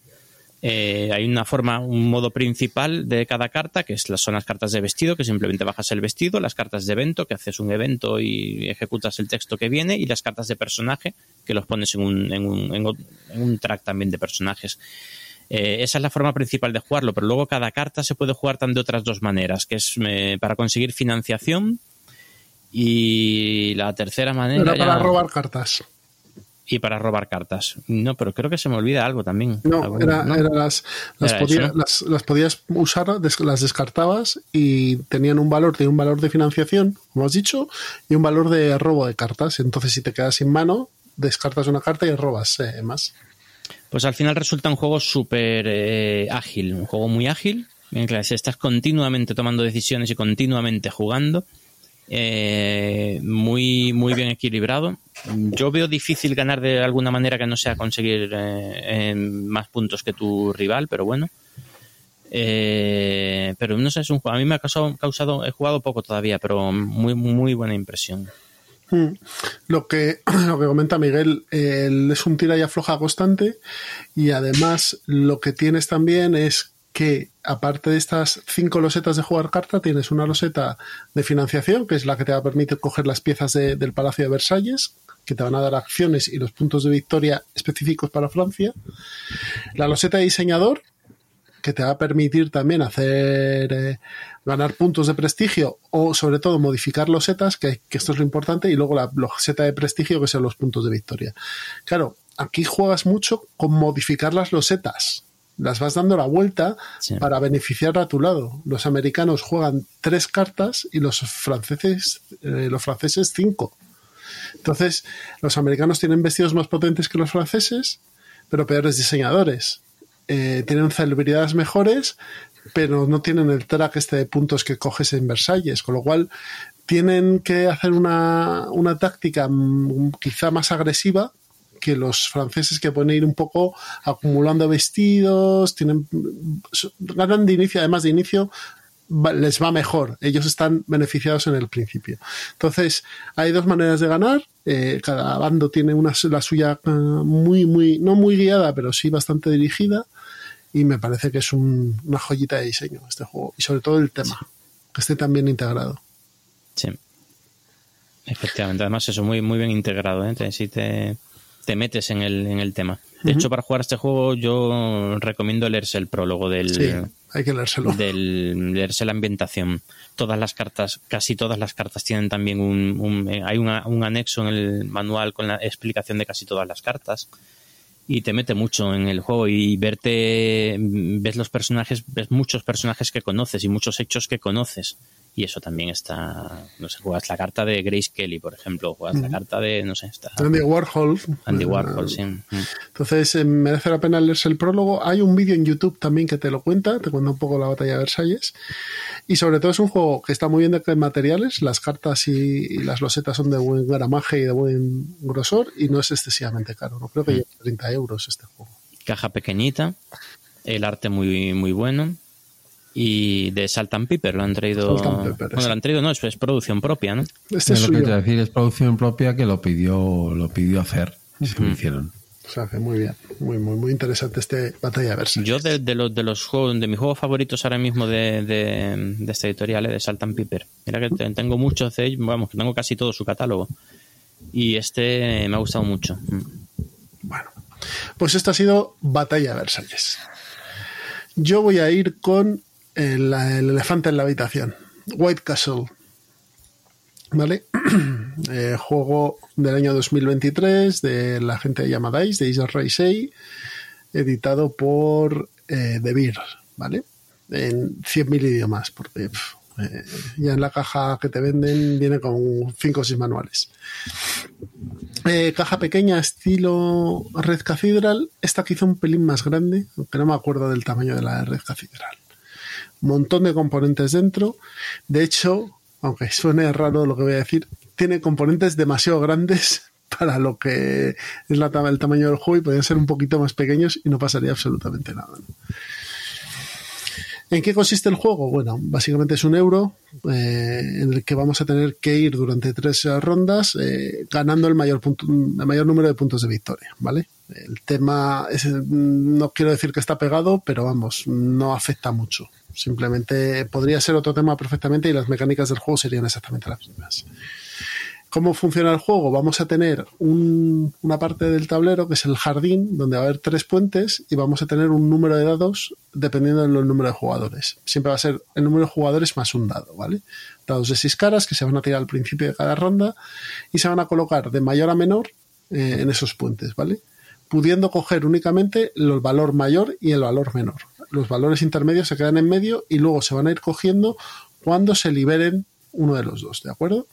eh, hay una forma, un modo principal de cada carta, que es son las cartas de vestido, que simplemente bajas el vestido, las cartas de evento, que haces un evento y ejecutas el texto que viene, y las cartas de personaje, que los pones en un, en un, en un- track también de personajes. Eh, esa es la forma principal de jugarlo, pero luego cada carta se puede jugar también de otras dos maneras, que es eh, para conseguir financiación y la tercera manera... Era para ya- robar cartas. Y para robar cartas. No, pero creo que se me olvida algo también. No, Algo- era, ¿no? era las, las, Era podía- eso, ¿no? las, las podías usar, des- las descartabas y tenían un valor, tenían un valor de financiación, como has dicho, y un valor de robo de cartas. Entonces, si te quedas sin mano, descartas una carta y robas eh, más. Pues al final resulta un juego súper eh, ágil, un juego muy ágil, en el que estás continuamente tomando decisiones y continuamente jugando, eh, muy, muy bien equilibrado. Yo veo difícil ganar de alguna manera que no sea conseguir eh, más puntos que tu rival, pero bueno. Eh, pero no sé, es un juego. A mí me ha causado, he jugado poco todavía, pero muy, muy buena impresión. Mm. Lo que, lo que comenta Miguel, el- es un tira y afloja constante y además lo que tienes también es que aparte de estas cinco losetas de jugar carta, tienes una loseta de financiación, que es la que te va a permitir coger las piezas de- del Palacio de Versalles, que te van a dar acciones y los puntos de victoria específicos para Francia. La loseta de diseñador, que te va a permitir también hacer eh, ganar puntos de prestigio o sobre todo modificar losetas, que, que esto es lo importante, y luego la loseta de prestigio, que son los puntos de victoria. Claro, aquí juegas mucho con modificar las losetas. Las vas dando la vuelta Sí. para beneficiar a tu lado. Los americanos juegan tres cartas y los franceses, eh, los franceses cinco. Entonces, los americanos tienen vestidos más potentes que los franceses, pero peores diseñadores. Eh, tienen celebridades mejores, pero no tienen el track este de puntos que coges en Versalles, con lo cual tienen que hacer una, una táctica mm, quizá más agresiva que los franceses que pueden ir un poco acumulando vestidos, tienen ganan de inicio, además de inicio les va mejor, ellos están beneficiados en el principio. Entonces, hay dos maneras de ganar, eh, cada bando tiene una, la suya eh, muy, muy, no muy guiada, pero sí bastante dirigida, y me parece que es un- una joyita de diseño este juego, y sobre todo el tema, que esté tan bien integrado. Sí. Efectivamente, además eso muy, muy bien integrado, ¿eh? Si te, te metes en el, en el tema. De hecho, para jugar este juego yo recomiendo leerse el prólogo del, Sí, hay que leérselo. del leerse la ambientación. Todas las cartas, casi todas las cartas tienen también un, un- eh, hay una- un anexo en el manual con la explicación de casi todas las cartas y te mete mucho en el juego y verte ves los personajes, ves muchos personajes que conoces y muchos hechos que conoces y eso también está, no sé, juegas la carta de Grace Kelly, por ejemplo, juegas la carta de, no sé, está Andy Warhol. Andy Warhol, sí. Entonces, eh, merece la pena leerse el prólogo. Hay un vídeo en YouTube también que te lo cuenta, te cuenta un poco la batalla de Versalles. Y sobre todo es un juego que está muy bien de materiales. Las cartas y, y las losetas son de buen gramaje y de buen grosor. Y no es excesivamente caro. No creo que llegue a 30 euros este juego. caja pequeñita, el arte muy muy bueno y de Salt and Pepper lo han traído. Pepper, bueno, lo han traído, no, es, es producción propia, ¿no? Este Es lo que te decir, es producción propia que lo pidió, lo pidió hacer. y se lo hicieron. O sea, que muy bien. Muy, muy, muy interesante este batalla Versalles. Yo de, de los de los juegos, de mis juegos favoritos ahora mismo de, de, de esta editorial, eh, de Salt and Pepper. Mira que te- tengo muchos de ellos, vamos, que tengo casi todo su catálogo. Y este me ha gustado mucho. Bueno, pues esto ha sido Batalla de Versalles. Yo voy a ir con el, el elefante en la habitación, White Castle. ¿Vale? Eh, juego del año 2023 de la gente llamada Dice, de Isla Raisei, editado por eh, De Beer, ¿vale? En 100.000 idiomas, porque eh, ya en la caja que te venden viene con 5 o 6 manuales. Eh, caja pequeña, estilo Red Cathedral. Esta quizá un pelín más grande, aunque no me acuerdo del tamaño de la Red Cathedral. Montón de componentes dentro. De hecho, aunque suene raro lo que voy a decir, tiene componentes demasiado grandes para lo que es la, el tamaño del juego y podrían ser un poquito más pequeños y no pasaría absolutamente nada. ¿En qué consiste el juego? Bueno, básicamente es un euro eh, en el que vamos a tener que ir durante tres rondas eh, ganando el mayor, punto, el mayor número de puntos de victoria, ¿vale? El tema es, no quiero decir que está pegado, pero vamos, no afecta mucho. Simplemente podría ser otro tema perfectamente y las mecánicas del juego serían exactamente las mismas. ¿Cómo funciona el juego? Vamos a tener un, una parte del tablero que es el jardín, donde va a haber tres puentes y vamos a tener un número de dados dependiendo del número de jugadores. Siempre va a ser el número de jugadores más un dado, ¿vale? Dados de seis caras que se van a tirar al principio de cada ronda y se van a colocar de mayor a menor eh, en esos puentes, ¿vale? Pudiendo coger únicamente el valor mayor y el valor menor. Los valores intermedios se quedan en medio y luego se van a ir cogiendo cuando se liberen uno de los dos, ¿de acuerdo?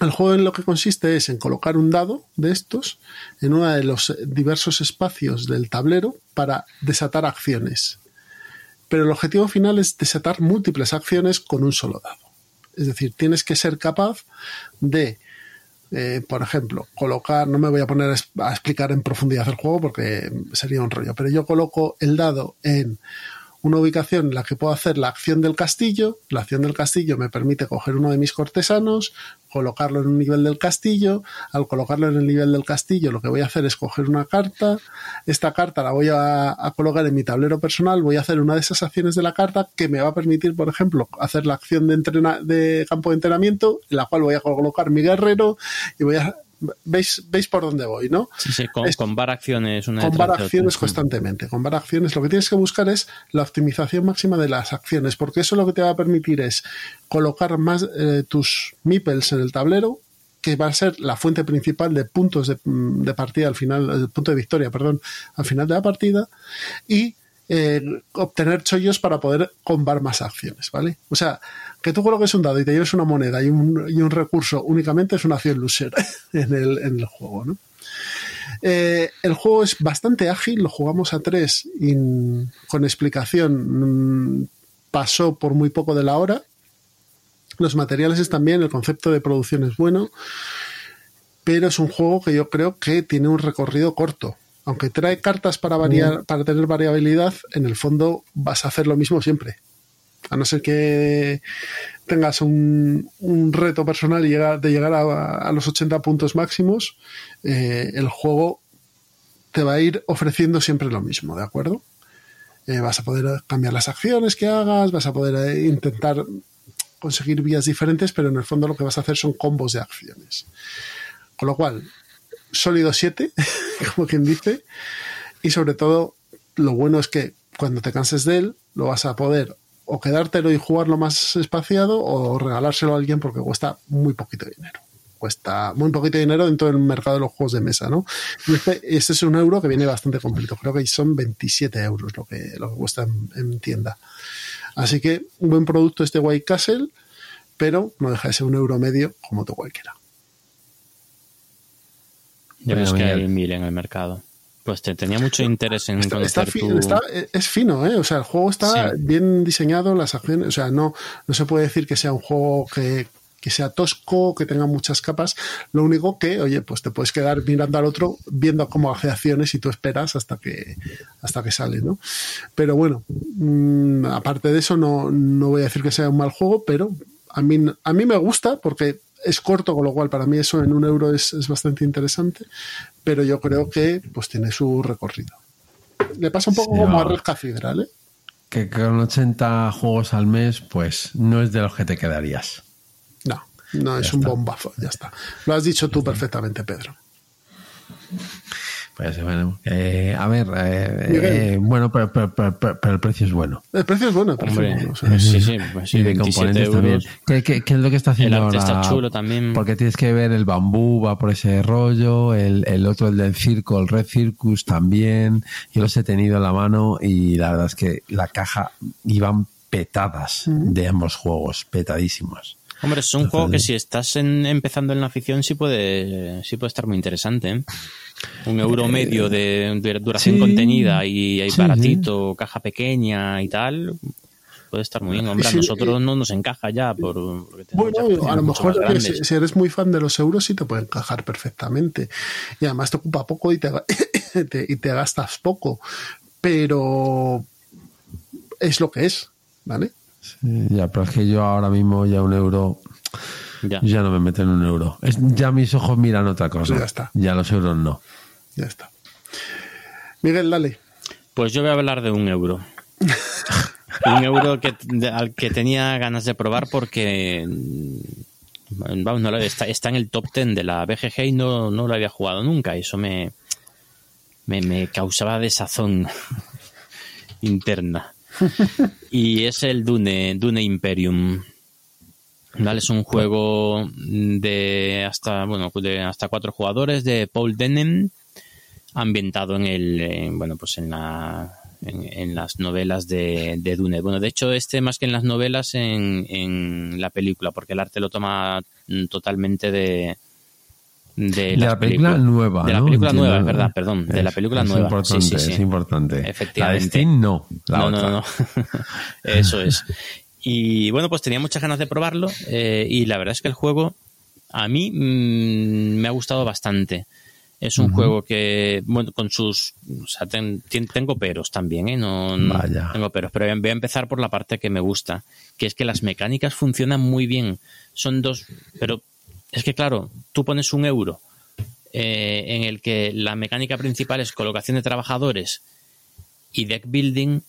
El juego en lo que consiste es en colocar un dado de estos en uno de los diversos espacios del tablero para desatar acciones. Pero el objetivo final es desatar múltiples acciones con un solo dado. Es decir, tienes que ser capaz de, eh, por ejemplo, colocar, no me voy a poner a explicar en profundidad el juego porque sería un rollo, pero yo coloco el dado en una ubicación en la que puedo hacer la acción del castillo. La acción del castillo me permite coger uno de mis cortesanos, colocarlo en un nivel del castillo. Al colocarlo en el nivel del castillo, lo que voy a hacer es coger una carta. Esta carta la voy a, colocar en mi tablero personal. Voy a hacer una de esas acciones de la carta que me va a permitir, por ejemplo, hacer la acción de, entrena de campo de entrenamiento, en la cual voy a colocar mi guerrero y voy a ¿Veis, veis por dónde voy, ¿no? Sí, sí, con, Es- combar acciones una detrás de acciones constantemente. Combar acciones. Lo que tienes que buscar es la optimización máxima de las acciones, porque eso lo que te va a permitir es colocar más eh, tus meeples en el tablero, que va a ser la fuente principal de puntos de, mm, de partida al final, el punto de victoria, perdón, al final de la partida, y obtener chollos para poder combar más acciones, ¿vale? O sea, que tú coloques un dado y te lleves una moneda y un, y un recurso únicamente es una acción loser en el, en el juego, ¿no? Eh, el juego es bastante ágil, lo jugamos a tres y con explicación mm, pasó por muy poco de la hora. Los materiales están bien, el concepto de producción es bueno, pero es un juego que yo creo que tiene un recorrido corto. Aunque trae cartas para variar, para tener variabilidad, en el fondo vas a hacer lo mismo siempre. A no ser que tengas un, un reto personal y llegar, de llegar a, a los 80 puntos máximos, eh, el juego te va a ir ofreciendo siempre lo mismo, ¿de acuerdo? Eh, vas a poder cambiar las acciones que hagas, vas a poder eh, intentar conseguir vías diferentes, pero en el fondo lo que vas a hacer son combos de acciones. Con lo cual, sólido 7, como quien dice, y sobre todo, lo bueno es que cuando te canses de él, lo vas a poder o quedártelo y jugarlo más espaciado o regalárselo a alguien porque cuesta muy poquito dinero. Cuesta muy poquito dinero dentro del mercado de los juegos de mesa, ¿no? Este, este es un euro que viene bastante completo. Creo que son 27 euros lo que, lo que cuesta en, en tienda. Así que un buen producto este White Castle, pero no deja de ser un euro medio como todo cualquiera. Ya ves Bueno, que hay mil en el mercado. Pues te tenía mucho interés en Está, conocer está fi- tu- está- es fino, ¿eh? O sea, el juego está Sí. bien diseñado, las acciones, o sea, no, no se puede decir que sea un juego que, que sea tosco, que tenga muchas capas. Lo único que, oye, pues te puedes quedar mirando al otro, viendo cómo hace acciones y tú esperas hasta que, hasta que sale, ¿no? Pero bueno, mm, aparte de eso, no, no voy a decir que sea un mal juego, pero a mí, a mí me gusta porque es corto, con lo cual para mí eso en un euro es, es bastante interesante, pero yo creo que pues tiene su recorrido. Le pasa un poco Sí, como a. Red Cathedral, ¿eh? Que con 80 juegos al mes, pues no es de los que te quedarías. No. No, es un bombazo, ya está. Lo has dicho tú perfectamente, Pedro. Pues bueno, eh, a ver, eh, eh, bueno, pero, pero- pero- pero- pero el precio es bueno. El precio es bueno, el precio Hombre, es bueno, o sea, sí, sí, pues sí, y de 27 componentes euros. también. ¿Qué, qué, qué es lo que está haciendo El arte ahora? está chulo también. Porque tienes que ver el bambú, va por ese rollo, el, el otro, el del circo, el Red Circus también. Yo los he tenido en la mano y la verdad es que la caja iban petadas de ambos juegos, petadísimos. Hombre, es un juego que si estás en- empezando en la afición sí puede, sí puede estar muy interesante. ¿eh? Un euro medio de, de duración sí. contenida y, y Sí, baratito, caja pequeña y tal. Puede estar muy bien. Hombre, a nosotros no nos encaja ya. Por, Bueno, a lo mejor si, si eres muy fan de los euros sí te puede encajar perfectamente. Y además te ocupa poco y te, te- y te gastas poco. Pero es lo que es, ¿vale? Sí, ya, pero es que yo ahora mismo ya un euro, Ya. ya no me meten un euro. Es- ya mis ojos miran otra cosa. Ya está. Ya los euros no. Ya está. Miguel, dale. Pues yo voy a hablar de un euro. un euro que, de- al que tenía ganas de probar porque mm, vamos, no lo- está, está en el top 10 de la BGG y no, no lo había jugado nunca. Eso me, me, me causaba desazón interna. Y es el Dune, Dune Imperium. ¿Vale? Es un juego de hasta bueno de hasta cuatro jugadores de Paul Denham ambientado en el en, bueno pues en la en, en las novelas de, de Dune. Bueno, de hecho, este más que en las novelas, en, en la película, porque el arte lo toma totalmente de. De, la película nueva. De la ¿no? película Entiendo. nueva, es verdad, perdón. De la película es nueva. Importante, sí, sí, sí. Es importante. La de Efectivamente. Steam no. La no, otra. no, no. Eso es. Y bueno, pues tenía muchas ganas de probarlo eh, y la verdad es que el juego a mí mm, me ha gustado bastante. Es un juego que, bueno, con sus... O sea, ten- tengo peros también, ¿eh? No, no- Vaya. tengo peros, pero voy a empezar por la parte que me gusta, que es que las mecánicas funcionan muy bien. Son dos... Pero es que, claro, tú pones un euro eh, en el que la mecánica principal es colocación de trabajadores y deck building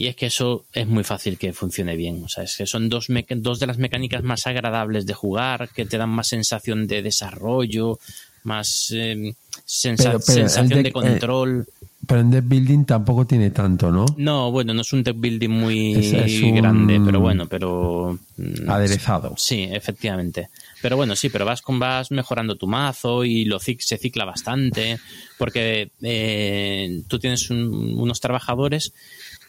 y es que eso es muy fácil que funcione bien. O sea, es que son dos, dos de las mecánicas más agradables de jugar, que te dan más sensación de desarrollo, más eh, sensa- Pero- pero el sensación deck, de eh, control. Pero en Death Building tampoco tiene tanto, ¿no? No, bueno, no es un deck building muy Es- es un- grande, pero bueno, pero... mm, Aderezado. Sí, efectivamente. Pero bueno, sí, pero vas con vas mejorando tu mazo y lo se cicla bastante porque eh, tú tienes un- unos trabajadores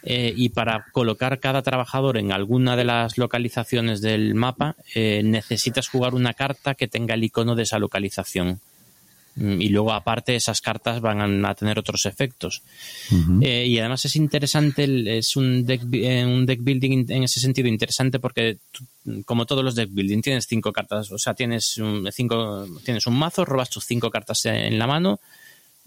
eh, y para colocar cada trabajador en alguna de las localizaciones del mapa eh, necesitas jugar una carta que tenga el icono de esa localización. Mm, Y luego, aparte, esas cartas van a tener otros efectos. Eh, y además es interesante, es un deck, eh, un deck building in- en ese sentido interesante porque, como todos los deck building, tienes cinco cartas, o sea, tienes un, cinco, tienes un mazo, robas tus cinco cartas en la mano,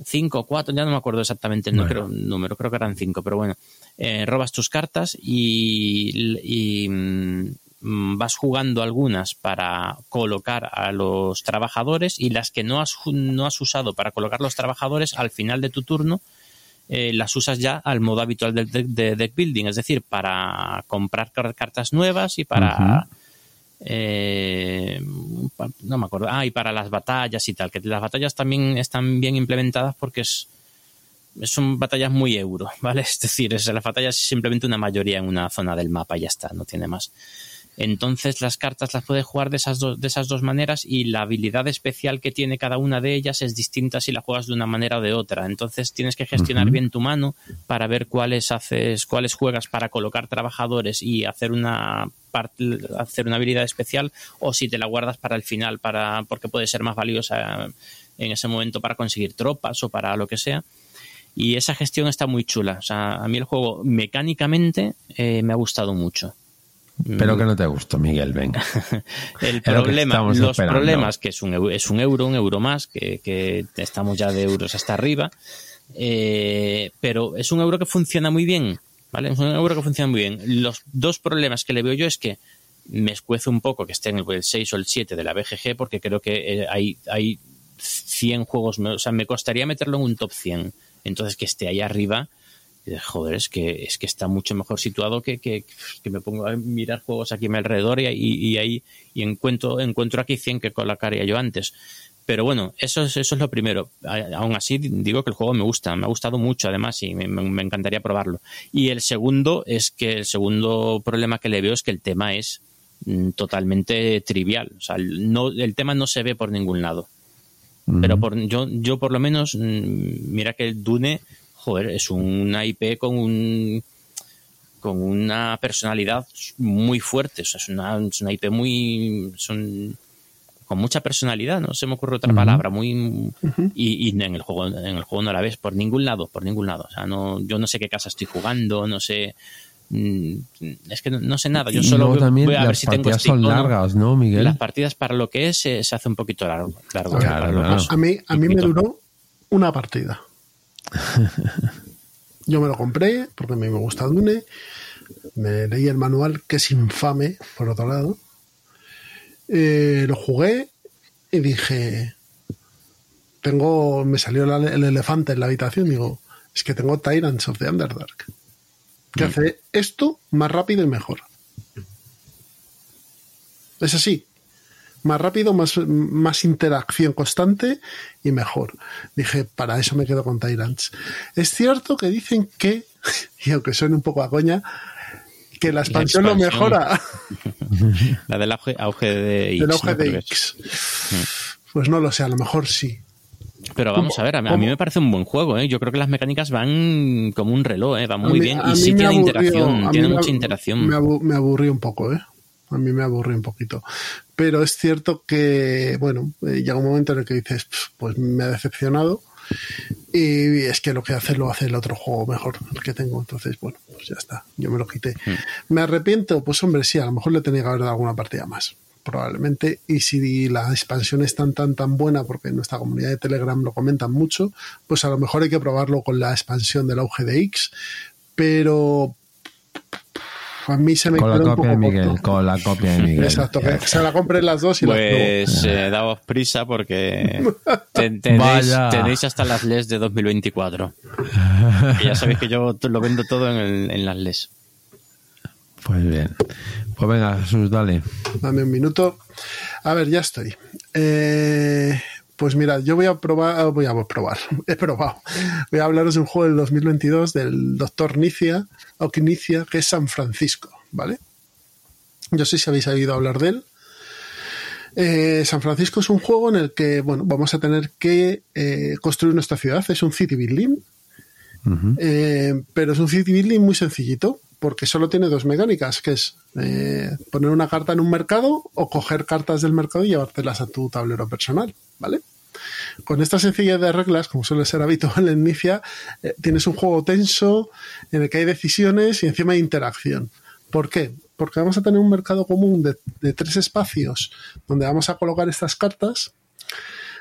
cinco, cuatro, ya no me acuerdo exactamente el número, número creo que eran cinco, pero bueno, eh, robas tus cartas y, y, mm, vas jugando algunas para colocar a los trabajadores y las que no has, no has usado para colocar los trabajadores al final de tu turno eh, las usas ya al modo habitual del deck, de deck building, es decir, para comprar car- cartas nuevas y para... eh, no me acuerdo. Ah, y para las batallas y tal, que las batallas también están bien implementadas porque es, son batallas muy euro, ¿vale? Es decir, es, las batallas simplemente una mayoría en una zona del mapa y ya está, no tiene más. Entonces las cartas las puedes jugar de esas, dos, de esas dos maneras y la habilidad especial que tiene cada una de ellas es distinta si la juegas de una manera o de otra. Entonces tienes que gestionar bien tu mano para ver cuáles haces, cuáles juegas para colocar trabajadores y hacer una hacer una habilidad especial o si te la guardas para el final para porque puede ser más valiosa en ese momento para conseguir tropas o para lo que sea. Y esa gestión está muy chula. O sea, a mí el juego mecánicamente eh, me ha gustado mucho. Pero que no te gustó, Miguel, venga. El lo problema, los esperando. problemas que es un, es un euro, un euro más, que, que estamos ya de euros hasta arriba, eh, pero es un euro que funciona muy bien, ¿vale? Es un euro que funciona muy bien. Los dos problemas que le veo yo es que me escuece un poco que esté en el 6 o el 7 de la BGG porque creo que eh, hay, hay 100 juegos, o sea, me costaría meterlo en un top 100. Entonces que esté ahí arriba Y joder, es que, es que está mucho mejor situado que, que, que me pongo a mirar juegos aquí a mi alrededor y, y, y ahí y encuentro, encuentro aquí 100 que colocaría yo antes. Pero bueno, eso es, eso es lo primero. Aún así, digo que el juego me gusta, me ha gustado mucho además y me, encantaría probarlo. Y el segundo es que el segundo problema que le veo es que el tema es mm, totalmente trivial. O sea, el- no, el tema no se ve por ningún lado. Pero por, yo, yo por lo menos, mm, mira que el Dune, joder, es una IP con un con una personalidad muy fuerte. O sea, es una, es una IP muy. Son, con mucha personalidad, no se me ocurre otra palabra, muy y, y en el juego, en el juego no la ves por ningún lado, por ningún lado. O sea, no, yo no sé qué casa estoy jugando, no sé. mm, Es que no, no sé nada. Yo y solo luego voy- también voy a ver las si tengo partidas este son largas, ¿no, Miguel? Las partidas para lo que es se, se hace un poquito largo. largo ver, para lo que claro. es. A mí, a mí me duró una partida. Yo me lo compré porque a mí me gusta Dune. Me leí el manual, que es infame, por otro lado. Eh, lo jugué y dije. Tengo. Me salió la- el elefante en la habitación. Digo, es que tengo Tyrants of the Underdark. Que hace esto más rápido y mejor. Es así más rápido, más, más interacción constante y mejor. Dije, para eso me quedo con Tyrants. Es cierto que dicen que, y aunque suene un poco a coña, que la expansión, lo expansión. mejora La del auge, auge de X. el auge ¿no? de. X. Pues no lo sé, a lo mejor sí. Pero vamos a ver, a mí, a mí me parece un buen juego, ¿eh? Yo creo que las mecánicas van como un reloj, ¿eh? Muy mí- bien y sí tiene aburrió- interacción, tiene me mucha interacción. Me, abu- me aburrí un poco, ¿eh? A mí me aburrí un poquito. Pero es cierto que, bueno, eh, llega un momento en el que dices, "Pf, pues me ha decepcionado. Y es que lo que hace lo hace el otro juego mejor, el que tengo. Entonces, bueno, pues ya está. Yo me lo quité. Hmm. ¿Me arrepiento? Pues hombre, sí, a lo mejor le tenía que haber dado alguna partida más. Probablemente. Y si la expansión es tan, tan, tan buena, porque en nuestra comunidad de Telegram lo comentan mucho, pues a lo mejor hay que probarlo con la expansión del auge de X. Pero a mí se me Con la copia de Miguel, corto. con la copia de Miguel. Exacto, que se la compren las dos y las. Pues eh, daos prisa porque te- tenéis, hasta las LES de 2024. Que ya sabéis que yo lo vendo todo en, el- en las LES. Pues bien. Pues venga, Jesús, dale. Dame un minuto. A ver, ya estoy. Eh, pues mira, yo voy a probar, voy a probar, he probado. Voy a hablaros de un juego del 2022 del doctor Nicia, o Nicia, que es San Francisco, ¿vale? Yo sé si habéis oído hablar de él. Eh, San Francisco es un juego en el que, bueno, vamos a tener que eh, construir nuestra ciudad. Es un city building, eh, pero es un city building muy sencillito, porque solo tiene dos mecánicas, que es eh, poner una carta en un mercado o coger cartas del mercado y llevártelas a tu tablero personal, ¿vale? Con esta sencillez de reglas, como suele ser habitual en Nicia, eh, tienes un juego tenso en el que hay decisiones y encima hay interacción. ¿Por qué? Porque vamos a tener un mercado común de, tres espacios donde vamos a colocar estas cartas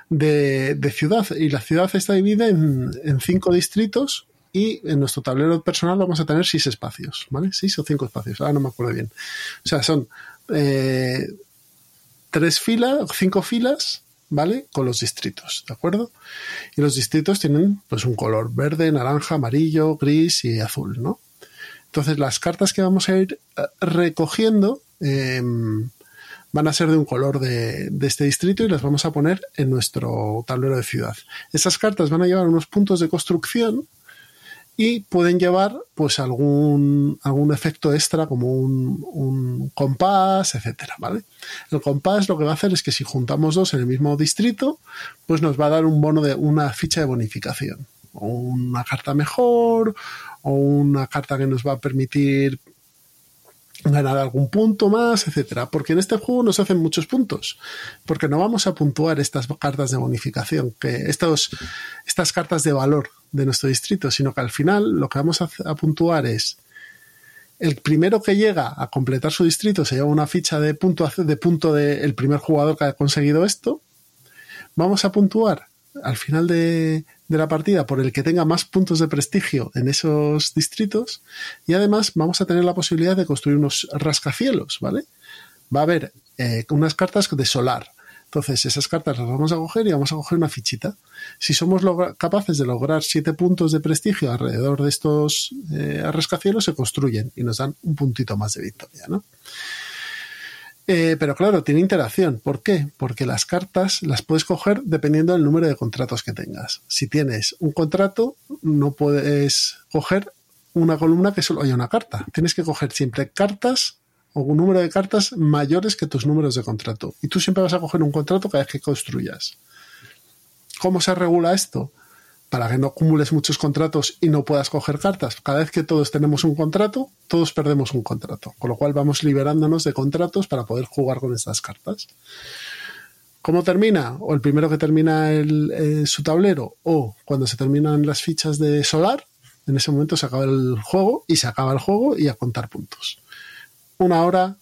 de, ciudad y la ciudad está dividida en cinco distritos y en nuestro tablero personal vamos a tener seis espacios, ¿vale? Seis o cinco espacios, ahora no me acuerdo bien. O sea, son eh, tres filas, cinco filas, ¿vale? Con los distritos, ¿de acuerdo? Y los distritos tienen pues un color verde, naranja, amarillo, gris y azul, ¿no? Entonces las cartas que vamos a ir eh, recogiendo eh, van a ser de un color de, este distrito y las vamos a poner en nuestro tablero de ciudad. Esas cartas van a llevar unos puntos de construcción y pueden llevar pues algún, algún efecto extra como un, un, compás, etcétera, ¿vale? El compás lo que va a hacer es que si juntamos dos en el mismo distrito, pues nos va a dar un bono de una ficha de bonificación, o una carta mejor, o una carta que nos va a permitir ganar algún punto más, etcétera. Porque en este juego nos hacen muchos puntos. Porque no vamos a puntuar estas cartas de bonificación, que estos, estas cartas de valor de nuestro distrito, sino que al final lo que vamos a, puntuar es el primero que llega a completar su distrito se lleva una ficha de punto de punto del de primer jugador que ha conseguido esto. Vamos a puntuar al final de, de, la partida por el que tenga más puntos de prestigio en esos distritos y además vamos a tener la posibilidad de construir unos rascacielos, ¿vale? Va a haber eh, unas cartas de solar, Entonces, esas cartas las vamos a coger y vamos a coger una fichita. Si somos capaces de lograr siete puntos de prestigio alrededor de estos eh, rascacielos, se construyen y nos dan un puntito más de victoria, ¿no? Eh, pero claro, tiene interacción. ¿Por qué? Porque las cartas las puedes coger dependiendo del número de contratos que tengas. Si tienes un contrato, no puedes coger una columna que solo haya una carta. Tienes que coger siempre cartas o un número de cartas mayores que tus números de contrato. Y tú siempre vas a coger un contrato cada vez que construyas. ¿Cómo se regula esto? Para que no acumules muchos contratos y no puedas coger cartas. Cada vez que todos tenemos un contrato, todos perdemos un contrato. Con lo cual vamos liberándonos de contratos para poder jugar con estas cartas. ¿Cómo termina? O el primero que termina eh, su tablero, o cuando se terminan las fichas de solar, en ese momento se acaba el juego y se acaba el juego y a contar puntos. Una hora,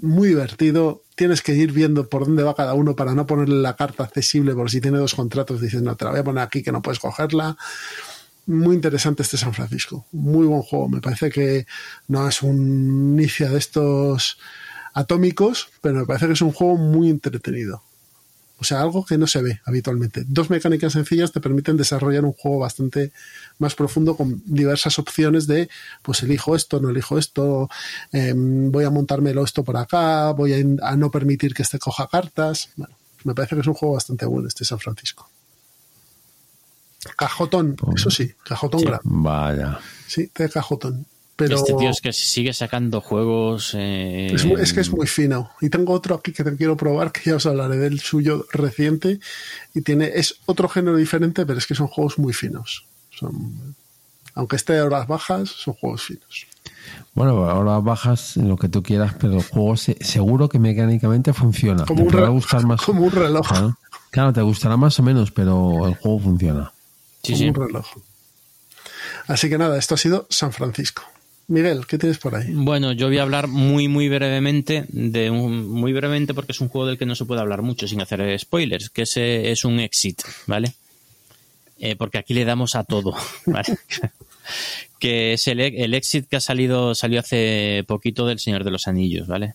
muy divertido. Tienes que ir viendo por dónde va cada uno para no ponerle la carta accesible, por si tiene dos contratos, dices, no, te la voy a poner aquí que no puedes cogerla. Muy interesante este San Francisco. Muy buen juego. Me parece que no es un inicio de estos atómicos, pero me parece que es un juego muy entretenido. O sea, algo que no se ve habitualmente. Dos mecánicas sencillas te permiten desarrollar un juego bastante más profundo con diversas opciones de, pues elijo esto, no elijo esto, eh, voy a montármelo esto por acá, voy a, a, no permitir que este coja cartas. Bueno, me parece que es un juego bastante bueno este San Francisco. Cajotón, eso sí, cajotón Sí. grande. Vaya. Sí, de cajotón. Pero Este tío es que sigue sacando juegos. eh, Es, que es muy fino. Y tengo otro aquí que te quiero probar, que ya os hablaré del suyo reciente. Y tiene, es otro género diferente, pero es que son juegos muy finos. Son, aunque esté a horas bajas, son juegos finos. Bueno, ahora bajas lo que tú quieras, pero el juego se- seguro que mecánicamente funciona. Como Te un, podrá re- gustar más. como un reloj. Claro. Claro, te gustará más o menos, pero el juego funciona. Sí, como sí. un reloj. Así que nada, esto ha sido San Francisco. Miguel, ¿qué tienes por ahí? Bueno, yo voy a hablar muy, muy brevemente de un, muy brevemente porque es un juego del que no se puede hablar mucho sin hacer spoilers, que es, eh, es un exit, ¿vale? Eh, porque aquí le damos a todo, ¿vale? que es el, el exit que ha salido, salió hace poquito del Señor de los Anillos, ¿vale?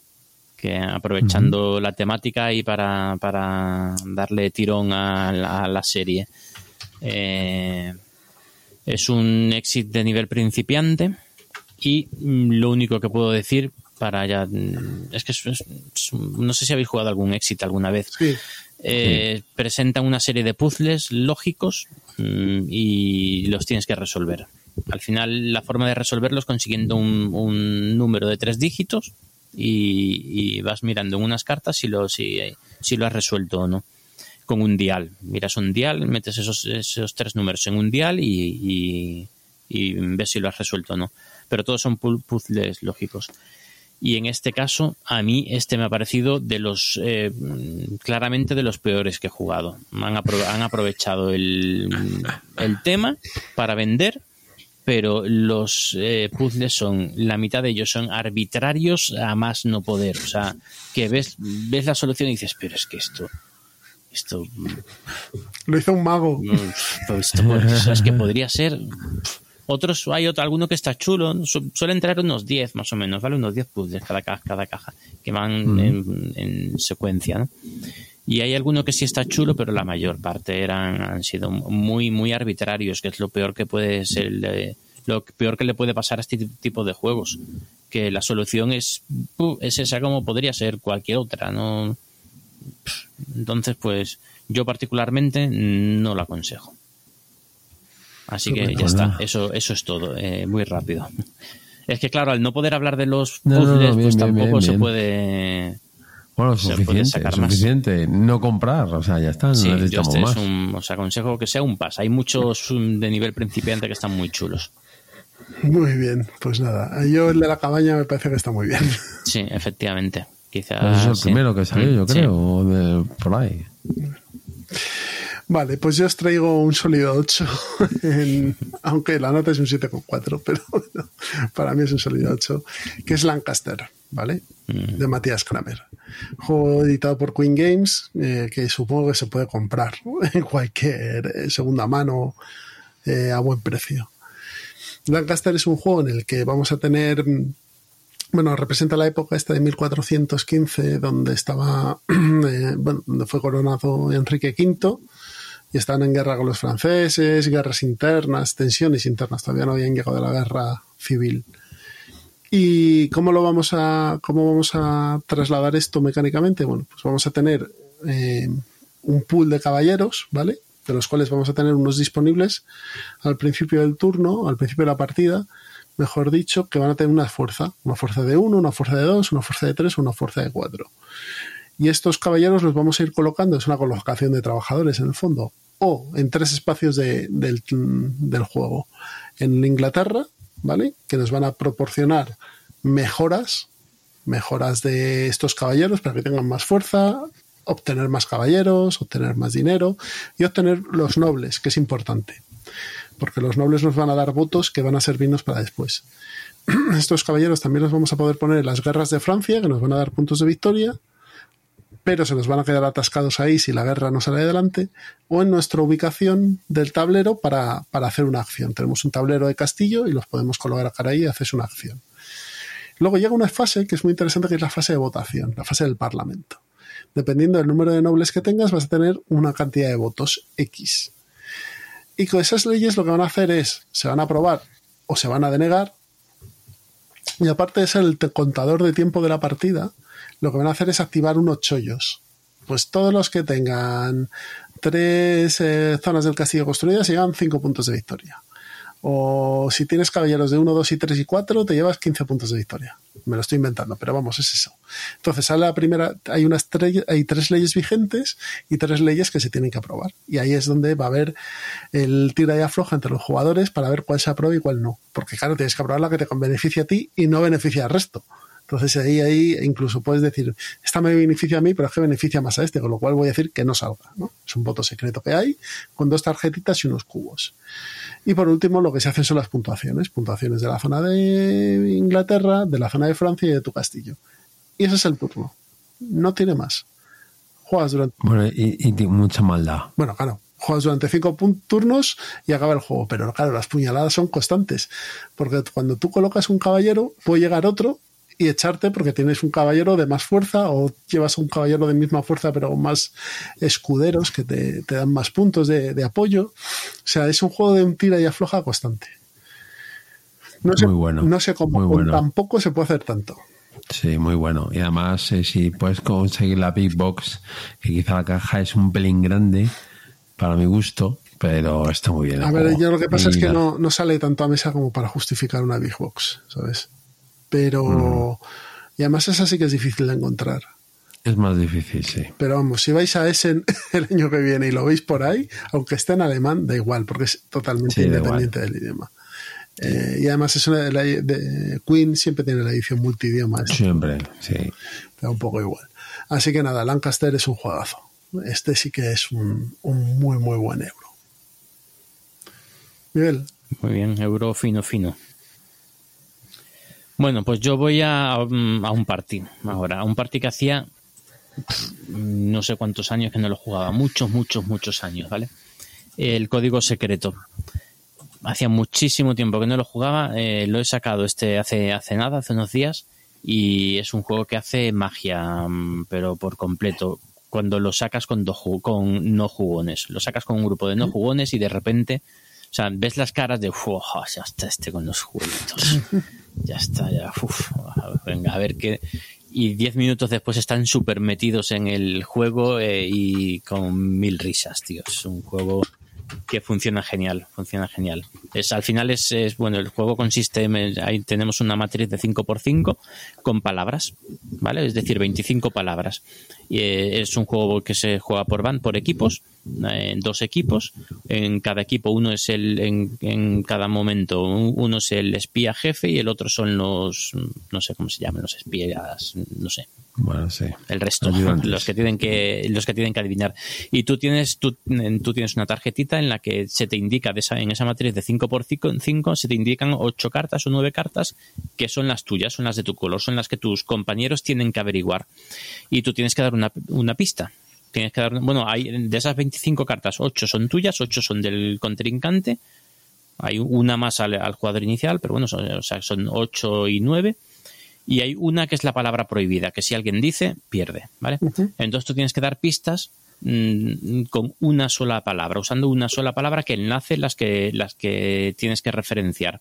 Que aprovechando la temática y para, para darle tirón a la, a la serie. Eh, es un exit de nivel principiante y mm, lo único que puedo decir para ya mm, es que es- no sé si habéis jugado algún exit alguna vez Sí, Eh, presentan una serie de puzzles lógicos mm, y los tienes que resolver al final la forma de resolverlos consiguiendo un, un número de tres dígitos y, y vas mirando en unas cartas si lo, si, si lo has resuelto o no con un dial. Miras un dial, metes esos, esos tres números en un dial y, y- y ves si lo has resuelto o no. Pero todos son pu- puzzles lógicos. Y en este caso, a mí este me ha parecido de los eh, claramente de los peores que he jugado. Han, apro- han aprovechado el, el tema para vender, pero los eh, puzzles son, la mitad de ellos son arbitrarios a más no poder. O sea, que ves, ves la solución y dices, pero es que esto, esto lo hizo un mago. esto es que podría ser. Otros, hay otro, alguno que está chulo. Su- suelen traer unos 10 más o menos, ¿vale? Unos 10 puzzles cada, ca- cada caja, que van en, en secuencia, ¿no? Y hay alguno que sí está chulo, pero la mayor parte eran, han sido muy, muy arbitrarios, que es lo peor que puede ser, lo peor que le puede pasar a este tipo de juegos. Que la solución es, es esa como podría ser cualquier otra, ¿no? Entonces, pues yo particularmente no lo aconsejo. Así que ya está, eso, eso es todo, eh, muy rápido. Es que claro, al no poder hablar de los No, no, no, puzzles, bien, pues bien, tampoco bien, se puede... Bueno, Se puede suficiente, sacar más. suficiente. No comprar, o sea, ya está, no Sí, yo necesitamos este es un, os aconsejo que sea un pas. Hay muchos um, de nivel principiante que están muy chulos. Muy bien, pues nada. Yo el de la cabaña me parece que está muy bien. Sí, efectivamente. Quizás. Pues es el sí. primero que salió, yo Sí. creo, o de- por ahí. Vale, pues yo os traigo un sólido 8, en- aunque la nota es un 7,4, pero bueno, para mí es un sólido 8, que es Lancaster, ¿vale? De Matías Kramer. Juego editado por Queen Games, eh, que supongo que se puede comprar en cualquier eh, segunda mano eh, a buen precio. Lancaster es un juego en el que vamos a tener mm, bueno, representa la época esta de 1415, donde estaba, eh, bueno, donde fue coronado Enrique V y estaban en guerra con los franceses, guerras internas, tensiones internas, todavía no habían llegado a la guerra civil. ¿Y cómo lo vamos a, cómo vamos a trasladar esto mecánicamente? Bueno, pues vamos a tener eh, un pool de caballeros, ¿vale? De los cuales vamos a tener unos disponibles al principio del turno, al principio de la partida, mejor dicho, que van a tener una fuerza, una fuerza de uno, una fuerza de dos, una fuerza de tres, una fuerza de cuatro. Y estos caballeros los vamos a ir colocando, es una colocación de trabajadores en el fondo, o en tres espacios de- del, juego. En Inglaterra, ¿vale? Que nos van a proporcionar mejoras, mejoras de estos caballeros para que tengan más fuerza, obtener más caballeros, obtener más dinero y obtener los nobles, que es importante. Porque los nobles nos van a dar votos que van a servirnos para después. Estos caballeros también los vamos a poder poner en las guerras de Francia, que nos van a dar puntos de victoria, pero se nos van a quedar atascados ahí si la guerra no sale adelante, o en nuestra ubicación del tablero para, para hacer una acción. Tenemos un tablero de castillo y los podemos colocar ahí y haces una acción. Luego llega una fase que es muy interesante, que es la fase de votación, la fase del Parlamento. Dependiendo del número de nobles que tengas, vas a tener una cantidad de votos X. Y con esas leyes lo que van a hacer es, se van a aprobar o se van a denegar, y aparte de ser el contador de tiempo de la partida, lo que van a hacer es activar unos chollos. Pues todos los que tengan tres eh, zonas del castillo construidas llegan cinco puntos de victoria. O si tienes caballeros de 1, 2 y 3 y 4, te llevas 15 puntos de victoria. Me lo estoy inventando, pero vamos, es eso. Entonces, sale la primera, hay unas tres, hay tres leyes vigentes y tres leyes que se tienen que aprobar. Y ahí es donde va a haber el tira y afloja entre los jugadores para ver cuál se aprueba y cuál no. Porque claro, tienes que aprobar la que te beneficia a ti y no beneficia al resto. Entonces ahí, ahí incluso puedes decir, esta me beneficia a mí, pero es que beneficia más a este, con lo cual voy a decir que no salga. ¿no? Es un voto secreto que hay con dos tarjetitas y unos cubos. Y por último, lo que se hacen son las puntuaciones. Puntuaciones de la zona de Inglaterra, de la zona de Francia y de tu castillo. Y ese es el turno. No tiene más. Juegas durante. Bueno, y, y mucha maldad. Bueno, claro. Juegas durante cinco turnos y acaba el juego. Pero claro, las puñaladas son constantes. Porque cuando tú colocas un caballero, puede llegar otro y echarte porque tienes un caballero de más fuerza o llevas un caballero de misma fuerza pero más escuderos que te, te dan más puntos de, de apoyo. O sea, es un juego de un tira y afloja constante. No sé, Muy bueno, no sé cómo muy bueno. tampoco se puede hacer tanto. Sí, muy bueno. Y además, eh, si puedes conseguir la Big Box, que quizá la caja es un pelín grande, para mi gusto, pero está muy bien. A ver, yo lo que pasa es que no, no sale tanto a mesa como para justificar una Big Box, ¿sabes? Pero. Mm. Y además esa sí que es difícil de encontrar. Es más difícil, sí. Pero vamos, si vais a Essen el año que viene y lo veis por ahí, aunque esté en alemán, da igual, porque es totalmente Sí, independiente del idioma. Eh, y además es una, la- de, Queen siempre tiene la edición multidioma, Siempre, sí. da un poco igual. Así que nada, Lancaster es un juegazo. Este sí que es un, un muy, muy buen euro. Miguel, Muy bien, euro fino, fino. Bueno, pues yo voy a, mm, a un party ahora. A un party que hacía pff, no sé cuántos años que no lo jugaba. Muchos, muchos, muchos años, ¿vale? El código secreto. Hacía muchísimo tiempo que no lo jugaba. eh, lo he sacado este hace, hace nada, hace unos días. Y es un juego que hace magia, mm, pero por completo. Cuando lo sacas con, ju- con no jugones. Lo sacas con un grupo de no jugones y de repente o sea, ves las caras de, "Uf, ya está este con los jueguitos. ya está, ya, uf, venga, a ver qué. Y diez minutos después están súper metidos en el juego eh, y con mil risas, tío. Es un juego que funciona genial, funciona genial. Es, al final es, es, bueno, el juego consiste, en, ahí tenemos una matriz de 5x5 con palabras, ¿vale? Es decir, 25 palabras. Y, eh, es un juego que se juega por van, por equipos, en dos equipos. En cada equipo uno es el, en, en cada momento, un- uno es el espía jefe y el otro son los, no sé cómo se llaman, los espías, no sé, Bueno, sí. el resto, Ayudantes. los que tienen que los que tienen que adivinar. Y tú tienes tú, tú tienes una tarjetita en la que se te indica de esa, en esa matriz de 5 por 5 se te indican 8 cartas o 9 cartas que son las tuyas, son las de tu color, son las que tus compañeros tienen que averiguar. Y tú tienes que dar una, una pista. Tienes que dar, bueno, hay de esas 25 cartas, 8 son tuyas, 8 son del contrincante. Hay una más al, al jugador inicial, pero bueno, son, o sea, son 8 y 9 y hay una que es la palabra prohibida, que si alguien dice, pierde, ¿vale? Entonces tú tienes que dar pistas mm, con una sola palabra, usando una sola palabra que enlace las que, las que tienes que referenciar.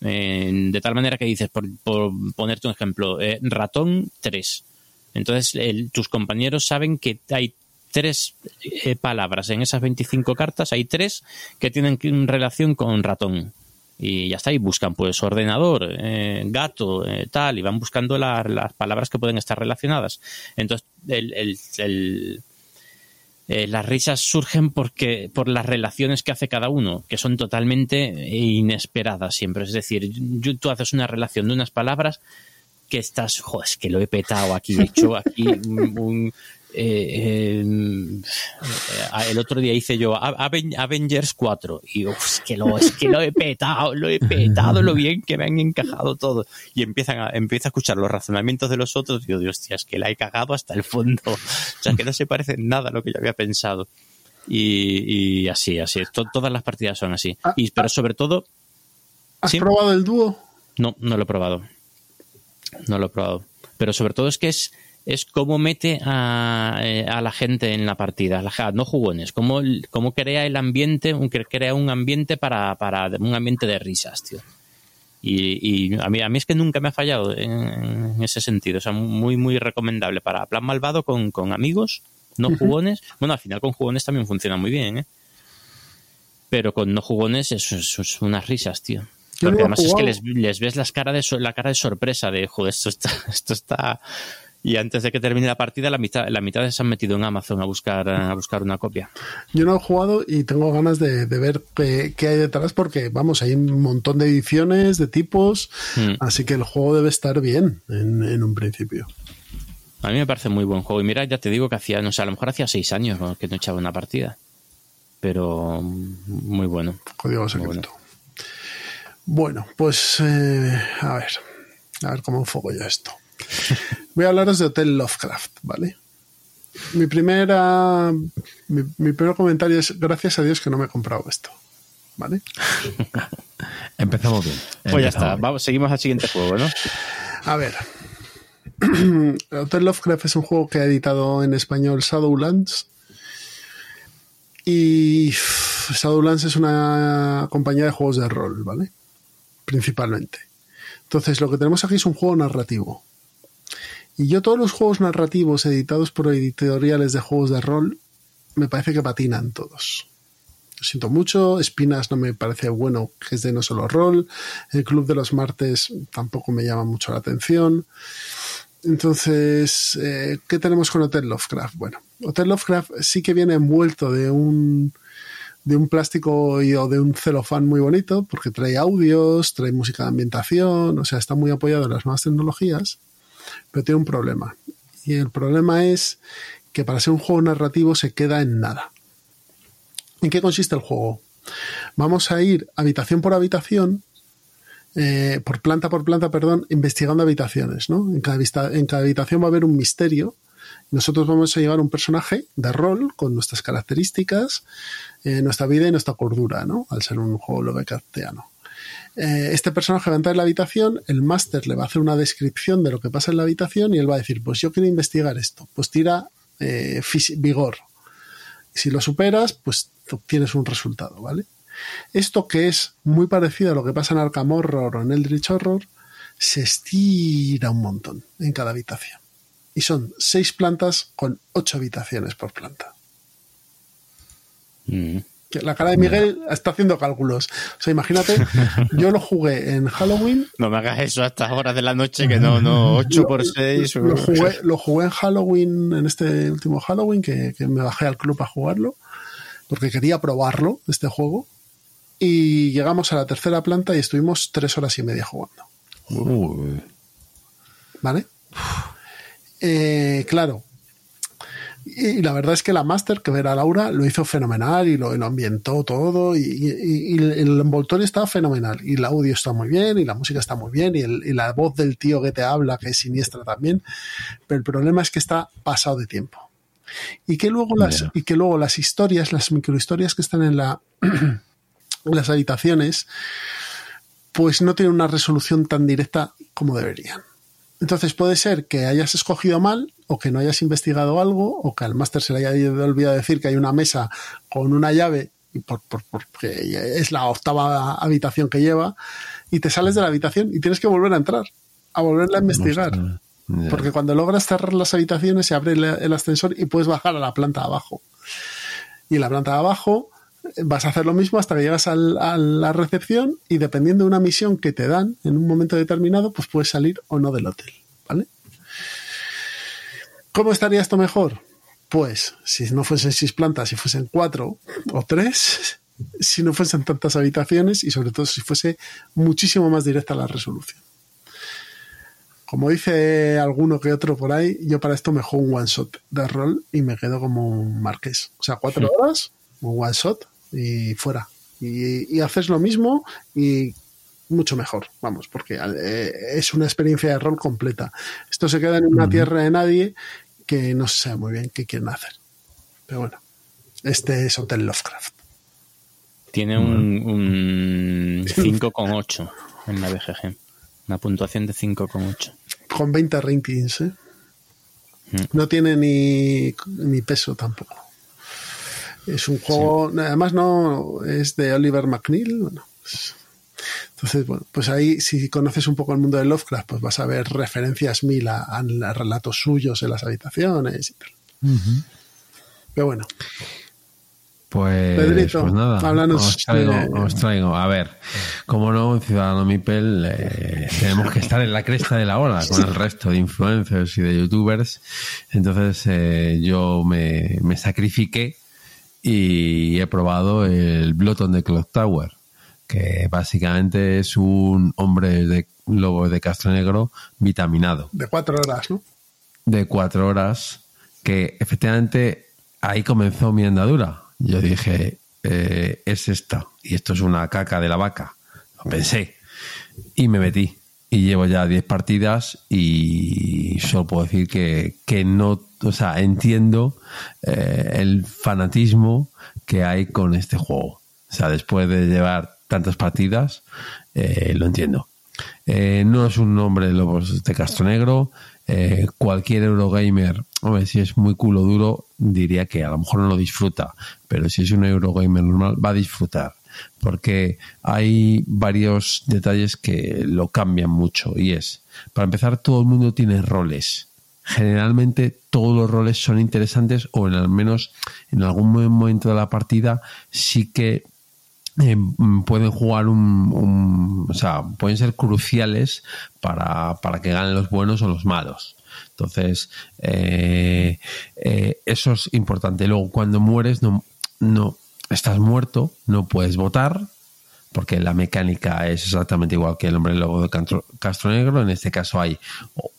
Eh, de tal manera que dices, por, por ponerte un ejemplo, eh, ratón 3. Entonces el- tus compañeros saben que hay tres eh, palabras en esas 25 cartas, hay tres que tienen que- relación con ratón. Y ya está, y buscan pues ordenador, eh, gato, eh, tal, y van buscando la- las palabras que pueden estar relacionadas. Entonces, el, las risas surgen porque por las relaciones que hace cada uno, que son totalmente inesperadas siempre. Es decir, yo- tú haces una relación de unas palabras que estás, joder, es que lo he petado aquí, he hecho aquí un- eh, eh, el otro día hice yo Avengers 4 y uf, es, que lo, es que lo he petado, lo he petado, lo bien que me han encajado todo. Y empiezan a, empieza a escuchar los razonamientos de los otros y yo digo, hostia, es que la he cagado hasta el fondo. O sea, que no se parece nada a lo que yo había pensado. Y, y así, así. To- todas las partidas son así. Ah, Y, pero sobre todo, ¿Has Sí. probado el dúo? no, no lo he probado. No lo he probado. Pero sobre todo es que es, es cómo mete a, eh, a la gente en la partida, ja- no jugones, cómo, cómo crea el ambiente, un- crea un ambiente para, para un ambiente de risas, tío. Y, y a, mí, a mí es que nunca me ha fallado en, en ese sentido. O sea, muy, muy recomendable para plan malvado con, con amigos, no jugones. Bueno, al final con jugones también funciona muy bien, ¿eh? Pero con no jugones es, es unas risas, tío. Porque además es que les, les ves las cara de, la cara de sorpresa de, joder, esto está, esto está... Y antes de que termine la partida, la mitad, la mitad se han metido en Amazon a buscar, a buscar una copia. Yo no he jugado y tengo ganas de, de ver qué, qué hay detrás porque, vamos, hay un montón de ediciones, de tipos, Mm. así que el juego debe estar bien en, en un principio. A mí me parece muy buen juego. Y mira, ya te digo que hacía, no sé, a lo mejor hacía seis años ¿no? que no echaba una partida. Pero mm, muy bueno. Código secreto. Bueno, pues eh, a ver, a ver cómo enfoco yo esto. Voy a hablaros de Hotel Lovecraft, ¿vale? Mi primera, mi, mi primer comentario es gracias a Dios que no me he comprado esto, ¿vale? Empezamos bien. Pues ya está. bien. Vamos, seguimos al siguiente juego, ¿no? A ver. Hotel Lovecraft es un juego que ha editado en español Shadowlands. Y Shadowlands es una compañía de juegos de rol, ¿vale? Principalmente. Entonces, lo que tenemos aquí es un juego narrativo. Y yo todos los juegos narrativos editados por editoriales de juegos de rol, me parece que patinan todos. Lo siento mucho, Espinas no me parece bueno, que es de no solo rol, el Club de los Martes tampoco me llama mucho la atención. Entonces, eh, ¿qué tenemos con Hotel Lovecraft? Bueno, Hotel Lovecraft sí que viene envuelto de un de un plástico y, o de un celofán muy bonito, porque trae audios, trae música de ambientación, o sea, está muy apoyado en las nuevas tecnologías, pero tiene un problema. Y el problema es que para ser un juego narrativo se queda en nada. ¿En qué consiste el juego? Vamos a ir habitación por habitación, eh, por planta por planta, perdón, investigando habitaciones, ¿no? En cada, en cada habitación va a haber un misterio. Nosotros vamos a llevar un personaje de rol con nuestras características, eh, nuestra vida y nuestra cordura, ¿no? Al ser un juego Lovecraftiano. Eh, este personaje va a entrar en la habitación, el máster le va a hacer una descripción de lo que pasa en la habitación y él va a decir, pues yo quiero investigar esto, pues tira eh, vigor. Si lo superas, pues obtienes un resultado, ¿vale? Esto que es muy parecido a lo que pasa en Arkham Horror o en Eldritch Horror, se estira un montón en cada habitación. Y son seis plantas con ocho habitaciones por planta. Mm. Que La cara de Miguel está haciendo cálculos. O sea, imagínate, yo lo jugué en Halloween. No me hagas eso a estas horas de la noche, que no, no, 8 por 6. Lo jugué, lo jugué en Halloween, en este último Halloween, que, que me bajé al club a jugarlo, porque quería probarlo, este juego. Y llegamos a la tercera planta y estuvimos tres horas y media jugando. Uy. ¿Vale? Eh, claro. Y, la verdad es que la Master, que era Laura, lo hizo fenomenal y lo, y lo ambientó todo. Y, y- y el envoltorio estaba fenomenal. Y el audio está muy bien, y la música está muy bien, y, el- y la voz del tío que te habla, que es siniestra también. Pero el problema es que está pasado de tiempo. Y que luego las, y que luego las historias, las microhistorias que están en la en las habitaciones, pues no tienen una resolución tan directa como deberían. Entonces puede ser que hayas escogido mal o que no hayas investigado algo o que al máster se le haya olvidado decir que hay una mesa con una llave y por, por- porque es la octava habitación que lleva y te sales de la habitación y tienes que volver a entrar, a volverla a investigar. Porque cuando logras cerrar las habitaciones se abre el, el ascensor y puedes bajar a la planta de abajo. Y en la planta de abajo vas a hacer lo mismo hasta que llegas al- a la recepción y dependiendo de una misión que te dan en un momento determinado, pues puedes salir o no del hotel. ¿Vale? ¿Cómo estaría esto mejor? Pues si no fuesen seis plantas, si fuesen cuatro o tres, si no fuesen tantas habitaciones y sobre todo si fuese muchísimo más directa la resolución. Como dice alguno que otro por ahí, yo para esto me juego un one shot de rol y me quedo como un marqués. O sea, cuatro horas, un one shot y fuera. Y, y haces lo mismo y mucho mejor, vamos, porque eh, es una experiencia de rol completa. Esto se queda en una tierra de nadie que no se sabe muy bien qué quieren hacer. Pero bueno, este es Hotel Lovecraft. Tiene un, un 5,8 en la BGG. Una puntuación de 5,8. Con 20 ratings, ¿eh? Mm. No tiene ni, ni peso tampoco. Es un juego, además no es de Oliver McNeil. Bueno, pues- entonces, bueno, pues ahí si conoces un poco el mundo de Lovecraft, pues vas a ver referencias mil a, a relatos suyos en las habitaciones y tal. Pero bueno, Pues, Pedrito, pues nada, háblanos os traigo, de- os traigo. A ver, como no, Ciudadano Mipel eh, tenemos que estar en la cresta de la ola con el resto de influencers y de youtubers. Entonces eh, yo me, me sacrifiqué y he probado el Bloton de Clock Tower, que básicamente es un hombre de lobo de Castro Negro vitaminado de cuatro horas, ¿no? de cuatro horas que efectivamente ahí comenzó mi andadura. Yo dije, eh, es esta, y esto es una caca de la vaca. Lo pensé. Y me metí. Y llevo ya 10 partidas y solo puedo decir que, que no, o sea, entiendo eh, el fanatismo que hay con este juego. O sea, después de llevar tantas partidas, eh, lo entiendo. Eh, no es un nombre de Lobos de Castro Negro. Cualquier Eurogamer, hombre, si es muy culo duro, diría que a lo mejor no lo disfruta, pero si es un Eurogamer normal, va a disfrutar. Porque hay varios detalles que lo cambian mucho. Y es, para empezar, todo el mundo tiene roles. Generalmente todos los roles son interesantes o en al menos en algún momento de la partida sí que mm, pueden jugar un, un- o sea, pueden ser cruciales para, para que ganen los buenos o los malos. Entonces, eh, eh, eso es importante. Luego, cuando mueres, no, no estás muerto, no puedes votar, porque la mecánica es exactamente igual que el hombre lobo de Castro, Negro. En este caso hay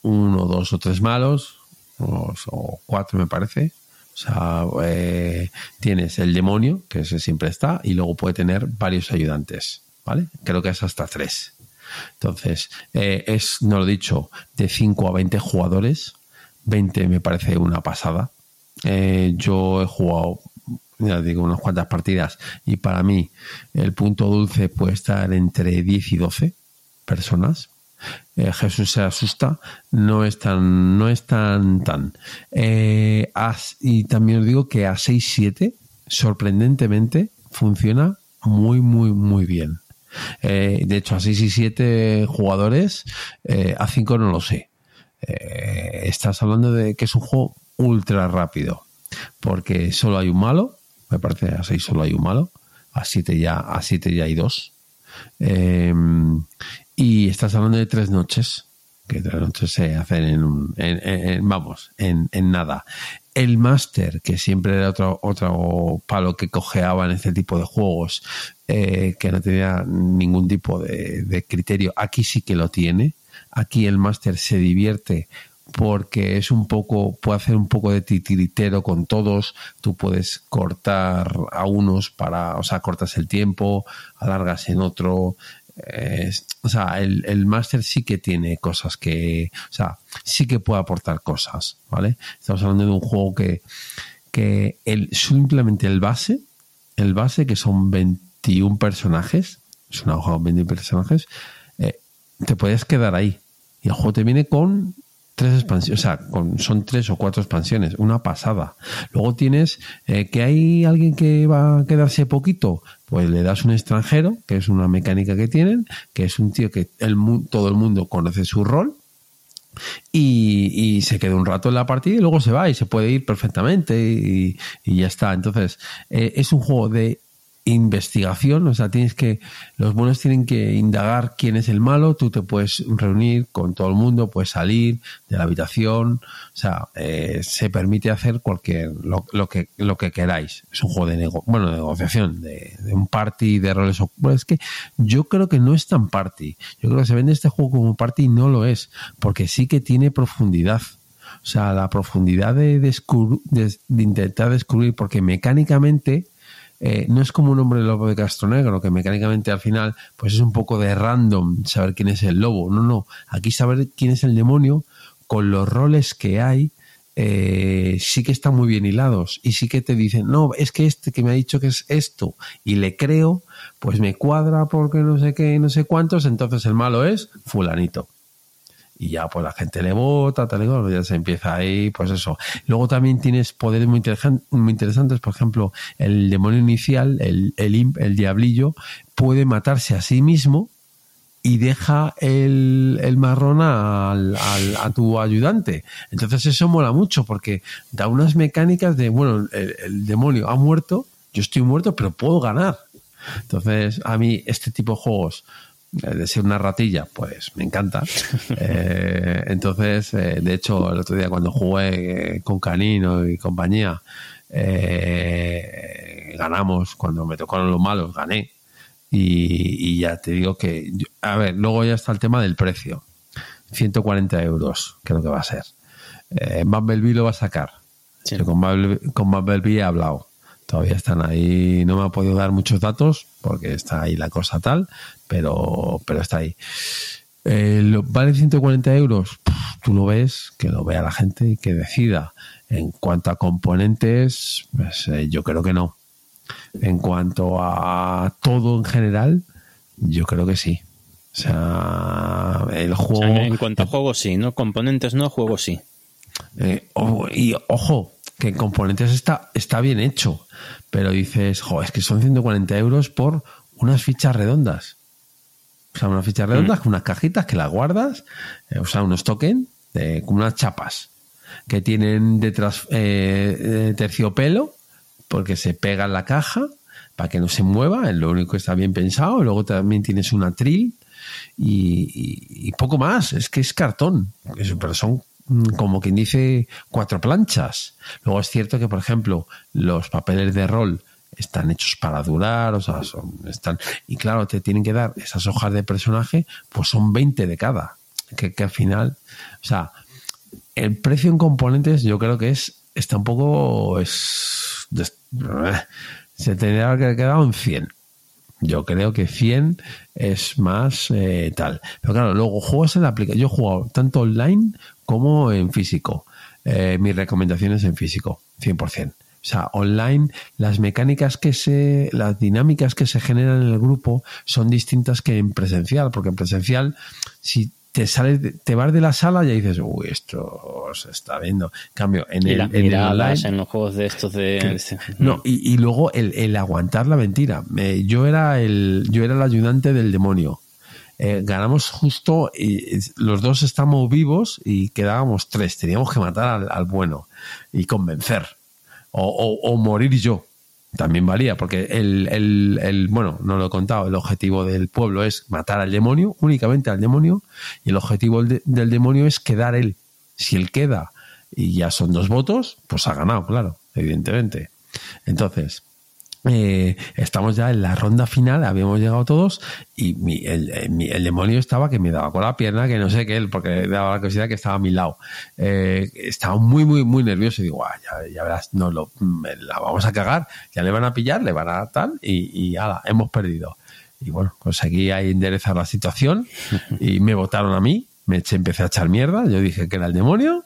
uno, dos o tres malos, o, o cuatro me parece. O sea, eh, tienes el demonio, que siempre está, y luego puede tener varios ayudantes, ¿vale? Creo que es hasta tres. Entonces, eh, es, no lo he dicho, de 5 a 20 jugadores. 20 me parece una pasada. Eh, yo he jugado, ya digo, unas cuantas partidas y para mí el punto dulce puede estar entre 10 y 12 personas. Eh, Jesús se asusta, no es tan, no es tan, tan. Eh, y también os digo que a 6-7, sorprendentemente, funciona muy, muy, muy bien. Eh, de hecho, a 6 y 7 jugadores, a 5 no lo sé. Estás hablando de que es un juego ultra rápido, porque solo hay un malo, me parece a 6 solo hay un malo, a 7 ya, a 7 ya hay dos. Eh, y estás hablando de tres noches, que tres noches se hacen en un, en- en- vamos, en, en nada. El máster, que siempre era otro, otro palo que cojeaba en este tipo de juegos, eh, que no tenía ningún tipo de, de criterio, aquí sí que lo tiene. Aquí el máster se divierte porque es un poco, puede hacer un poco de titiritero con todos, tú puedes cortar a unos para, o sea, cortas el tiempo, alargas en otro, o sea, el, el máster sí que tiene cosas que, o sea, sí que puede aportar cosas, ¿vale? Estamos hablando de un juego que, que el, simplemente el base, el base que son 21 personajes, es una hoja con 21 personajes, eh, te puedes quedar ahí. Y el juego te viene con tres expansiones, o sea, con, son tres o cuatro expansiones, una pasada. Luego tienes eh, que hay alguien que va a quedarse poquito, pues le das un extranjero, que es una mecánica que tienen, que es un tío que el, todo el mundo conoce su rol, y, y se queda un rato en la partida y luego se va y se puede ir perfectamente y, y ya está. Entonces, eh, es un juego de investigación, o sea, tienes que, los buenos tienen que indagar quién es el malo, tú te puedes reunir con todo el mundo, puedes salir de la habitación, o sea, eh, se permite hacer cualquier, lo, lo que, lo que queráis. Es un juego de nego, bueno, de negociación, de, un party, de roles. Bueno, es que yo creo que no es tan party. Yo creo que se vende este juego como party y no lo es, porque sí que tiene profundidad. O sea, la profundidad de, de, de intentar descubrir, porque mecánicamente eh, no es como un hombre lobo de Castro Negro, que mecánicamente al final pues es un poco de random saber quién es el lobo. No, no. Aquí saber quién es el demonio con los roles que hay eh, sí que están muy bien hilados y sí que te dicen, no, es que este que me ha dicho que es esto y le creo, pues me cuadra porque no sé qué, no sé cuántos, entonces el malo es fulanito y ya pues la gente le vota, tal y cual, ya se empieza ahí, pues eso. Luego también tienes poderes muy, interesan- muy interesantes, por ejemplo, el demonio inicial, el, el imp, el diablillo, puede matarse a sí mismo y deja el, el marrón al- al- a tu ayudante. Entonces eso mola mucho porque da unas mecánicas de, bueno, el, el demonio ha muerto, yo estoy muerto, pero puedo ganar. Entonces, a mí este tipo de juegos, de ser una ratilla, pues me encanta. Eh, entonces, eh, de hecho, el otro día cuando jugué eh, con Canino y compañía, eh, ganamos, cuando me tocaron los malos, gané. Y, y ya te digo que, yo- a ver, luego ya está el tema del precio. 140 euros, creo que va a ser. Eh, Bumblebee lo va a sacar. Sí. Yo con, Bumblebee, con Bumblebee he hablado. Todavía están ahí, no me ha podido dar muchos datos porque está ahí la cosa tal, pero, pero está ahí. Eh, lo- ¿Vale 140 euros? Tú lo ves, que lo vea la gente y que decida. En cuanto a componentes, pues eh, yo creo que no. En cuanto a todo en general, yo creo que sí. O sea, el O juego. sea, en cuanto a juegos, sí, ¿no? Componentes no, juegos sí. Eh, y ojo, que en componentes está, está bien hecho, pero dices, jo, es que son 140 euros por unas fichas redondas. O sea, unas fichas redondas con unas cajitas que las guardas, eh, o sea, unos tokens, con unas chapas que tienen detrás eh, eh, terciopelo, porque se pega en la caja para que no se mueva, es lo único que está bien pensado. Luego también tienes una tril y, y- y poco más, es que es cartón, pero son mm, como quien dice cuatro planchas. Luego es cierto que, por ejemplo, los papeles de rol están hechos para durar, o sea, son, están, y claro, te tienen que dar esas hojas de personaje, pues son 20 de cada, que, que al final, o sea, el precio en componentes yo creo que es, está un poco, es, des- se tendría que haber quedado en 100. Yo creo que 100 es más eh, tal. Pero claro, luego juegas en la aplicación. Yo he jugado tanto online como en físico. Eh, mis recomendaciones en físico, 100%. O sea, online, las mecánicas que se, las dinámicas que se generan en el grupo son distintas que en presencial, porque en presencial, si te sales, te vas de la sala y dices, uy, esto se está viendo. En cambio, en Y el, las en miradas los juegos de estos de... no, y, y luego el, el aguantar la mentira. Eh, yo era el, yo era el ayudante del demonio. Eh, ganamos justo, y, y los dos estamos vivos y quedábamos tres. Teníamos que matar al, al bueno y convencer. O, o- o morir yo. También valía, porque el, el- el- bueno, no lo he contado, el objetivo del pueblo es matar al demonio, únicamente al demonio, y el objetivo del, de- del demonio es quedar él. Si él queda y ya son dos votos, pues ha ganado, claro, evidentemente. Entonces, eh, estamos ya en la ronda final, habíamos llegado todos y mi- el, eh, mi- el demonio estaba que me daba con la pierna, que no sé qué, porque daba la curiosidad que estaba a mi lado. Eh, estaba muy, muy, muy nervioso y digo, "Ah, ya, ya verás, no, lo, la vamos a cagar, ya le van a pillar, le van a tal y, y ala, hemos perdido. Y bueno, conseguí ahí enderezar la situación y me votaron a mí, me empecé a echar mierda, yo dije que era el demonio,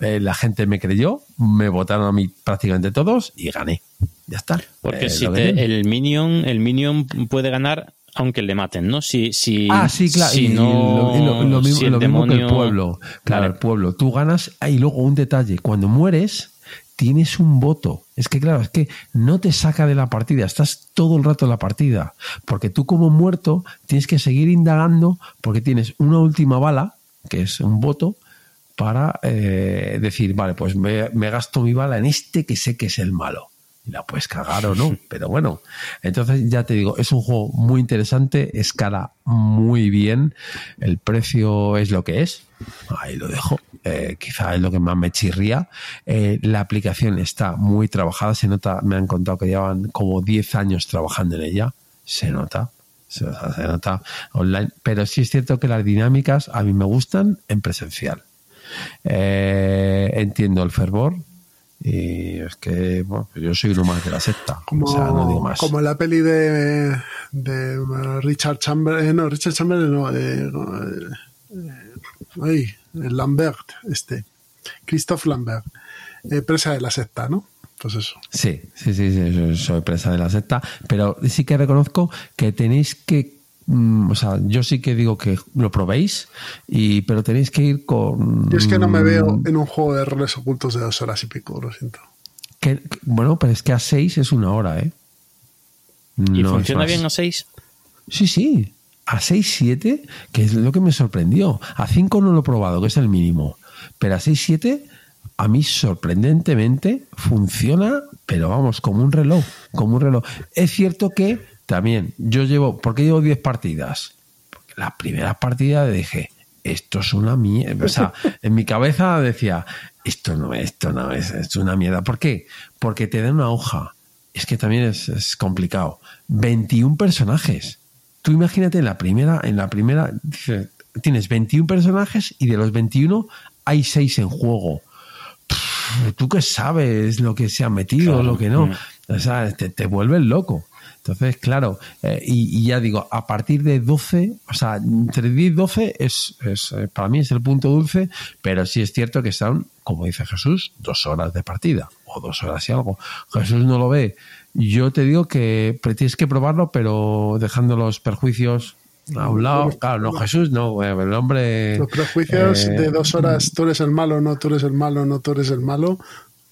eh, la gente me creyó, me votaron a mí prácticamente todos y gané. Ya está. Porque Eh, si te- el minion, el minion puede ganar aunque le maten, ¿no? Si, si, Ah, sí, claro. si y no- lo, y lo- lo mismo, si lo mismo que el pueblo. Claro, el pueblo. Tú ganas. ah, Y luego un detalle. Cuando mueres, tienes un voto. Es que, claro, es que no te saca de la partida. Estás todo el rato en la partida. Porque tú, como muerto, tienes que seguir indagando porque tienes una última bala, que es un voto, para eh, decir, vale, pues me, me gasto mi bala en este que sé que es el malo. Y la puedes cagar o no, pero bueno. Entonces, ya te digo, es un juego muy interesante, escala muy bien, el precio es lo que es, ahí lo dejo, eh, quizá es lo que más me chirría. Eh, la aplicación está muy trabajada, se nota, me han contado que llevan como 10 años trabajando en ella, se nota. Se nota online, pero sí es cierto que las dinámicas a mí me gustan en presencial. Eh, entiendo el fervor y es que bueno, yo soy uno más de la secta. Como, o sea, no digo más. como la peli de, de Richard Chamberlain, no, Richard Chamberlain no, de, eh, ay, Lambert, este, Christoph Lambert, eh, presa de la secta, ¿no? Pues eso. Sí, sí, sí, sí, soy- presa de la secta, pero sí que reconozco que tenéis que, o sea, yo sí que digo que lo probéis, y pero tenéis que ir con... Yo es que no me veo en un juego de roles ocultos de dos horas y pico, lo siento. que- bueno, pero es que a 6 es una hora, ¿eh? ¿Y No funciona bien a 6? Sí, sí. A 6, 7, que es lo que me sorprendió. A 5 no lo he probado, que es el mínimo. Pero a 6, 7, a mí sorprendentemente funciona, pero vamos, como un reloj. Como un reloj. Es cierto que también yo llevo, ¿por qué llevo 10 partidas? Porque la primera partida dije, esto es una mierda. O sea, en mi cabeza decía, esto no, esto no es, es una mierda. ¿Por qué? Porque te dan una hoja. Es que también es, es complicado. 21 personajes. Tú imagínate en la primera, en la primera, tienes 21 personajes y de los 21 hay 6 en juego. ¿Tú qué sabes lo que se ha metido, Claro. lo que no? Mm. O sea, te, te vuelves loco. Entonces, claro, eh, y, y ya digo, a partir de 12, o sea, entre 10 y 12 es, es, eh, para mí es el punto dulce, pero sí es cierto que son, como dice Jesús, dos horas de partida o dos horas y algo. Jesús no lo ve. Yo te digo que tienes que probarlo, pero dejando los perjuicios a un lado. Claro, no, Jesús no, eh, el hombre. Los prejuicios eh, de dos horas, tú eres el malo, no, tú eres el malo, no, tú eres el malo.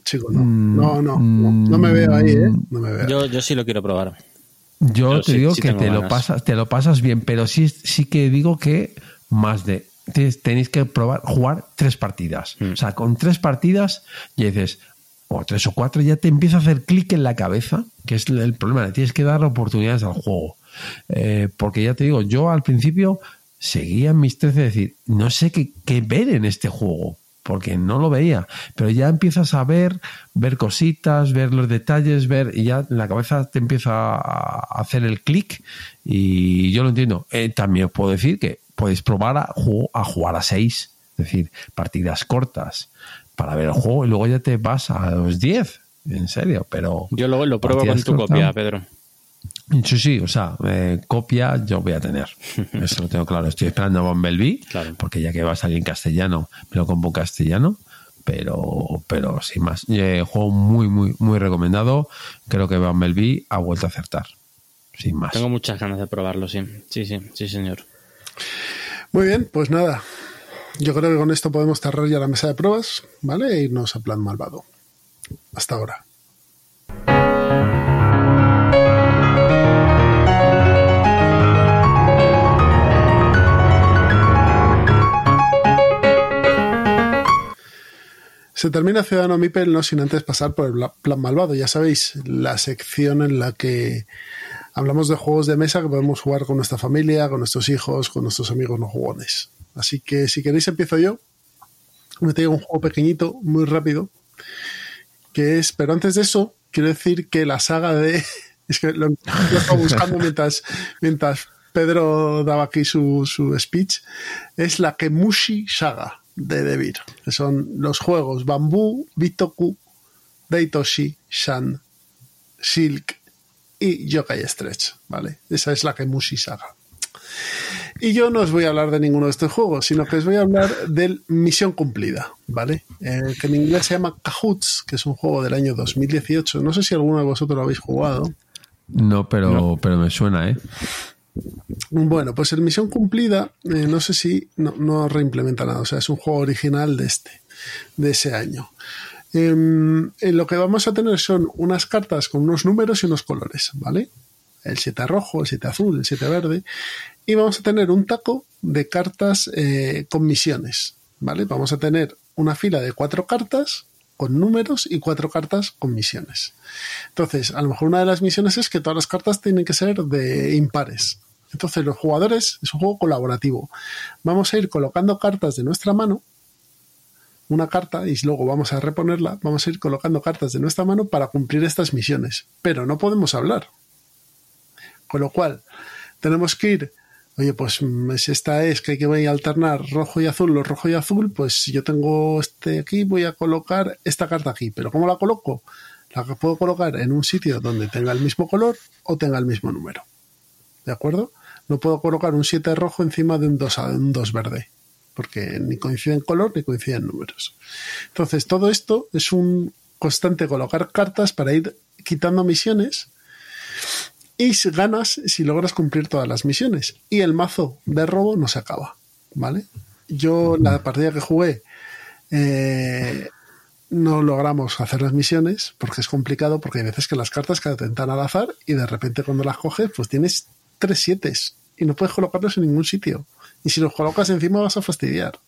Chico, no. Mm, No, no, no, no me veo ahí, ¿eh? No me veo. Yo, yo sí lo quiero probar. Yo te sí- digo sí que te lo pasas, te lo pasas bien, pero sí, sí que digo que más de tenéis que probar jugar tres partidas. Mm. O sea, con tres partidas ya dices, o tres o cuatro, ya te empieza a hacer clic en la cabeza, que es el problema. Le tienes que dar oportunidades al juego. Eh, porque ya te digo, yo al principio seguía en mis 13 de decir, no sé qué, qué ver en este juego, porque no lo veía, pero ya empiezas a ver, ver cositas, ver los detalles, ver, y ya en la cabeza te empieza a hacer el clic, y yo lo entiendo. Eh, también os puedo decir que podéis probar a, a jugar a 6, es decir, partidas cortas para ver el juego, y luego ya te vas a los 10, en serio, pero... Yo lo, lo pruebo con tu cortas. copia, Pedro. Sí, sí, o sea, eh, copia yo voy a tener. Eso lo tengo claro. Estoy esperando a Bumblebee, Claro. porque ya que va a salir en castellano, me lo compro en castellano. Pero, pero sin más. Eh, juego muy, muy, muy recomendado. Creo que Bumblebee ha vuelto a acertar. Sin más. Tengo muchas ganas de probarlo, sí. Sí, sí, sí, señor. Muy bien, pues nada. Yo creo que con esto podemos cerrar ya la mesa de pruebas, ¿vale? E irnos a plan malvado. Hasta ahora. Se termina Ciudadano Mipel no sin antes pasar por el plan malvado. Ya sabéis, la sección en la que hablamos de juegos de mesa que podemos jugar con nuestra familia, con nuestros hijos, con nuestros amigos no jugones. Así que si queréis empiezo yo. Me traigo un juego pequeñito, muy rápido, que es, pero antes de eso, quiero decir que la saga de... Es que lo, lo estaba buscando mientras, mientras Pedro daba aquí su, su speech. Es la Kemushi Saga de Devir, que son los juegos Bambú, Bitoku, Daitoshi, Shan, Silk y Yokai Stretch, ¿vale? Esa es la Kemushi Saga. Y yo no os voy a hablar de ninguno de estos juegos, sino que os voy a hablar del Misión Cumplida, ¿vale? Eh, que en inglés se llama Cahoots, que es un juego del año 2018. No sé si alguno de vosotros lo habéis jugado. No, pero, pero me suena, ¿eh? Bueno, pues en Misión Cumplida, eh, no sé si no, no reimplementa nada, o sea, es un juego original de este, de ese año. Em, lo que vamos a tener son unas cartas con unos números y unos colores, ¿vale? El 7 rojo, el 7 azul, el 7 verde. Y vamos a tener un taco de cartas eh, con misiones, ¿vale? Vamos a tener una fila de cuatro cartas con números y cuatro cartas con misiones. Entonces, a lo mejor una de las misiones es que todas las cartas tienen que ser de impares. Entonces, los jugadores, es un juego colaborativo. Vamos a ir colocando cartas de nuestra mano, una carta, y luego vamos a reponerla, vamos a ir colocando cartas de nuestra mano para cumplir estas misiones. Pero no podemos hablar. Con lo cual, tenemos que ir Oye, pues mm, si esta es que hay que voy a alternar rojo y azul, lo rojo y azul, pues si yo tengo este aquí, voy a colocar esta carta aquí. Pero ¿cómo la coloco? La puedo colocar en un sitio donde tenga el mismo color o tenga el mismo número. ¿De acuerdo? No puedo colocar un 7 rojo encima de un 2, un 2 verde, porque ni coincide en color ni coincide en números. Entonces, todo esto es un constante colocar cartas para ir quitando misiones y ganas si logras cumplir todas las misiones. Y el mazo de robo no se acaba, ¿vale? Yo la partida que jugué eh, no logramos hacer las misiones porque es complicado, porque hay veces que las cartas que te al azar y de repente cuando las coges pues tienes tres siete y no puedes colocarlos en ningún sitio. Y si los colocas encima vas a fastidiar.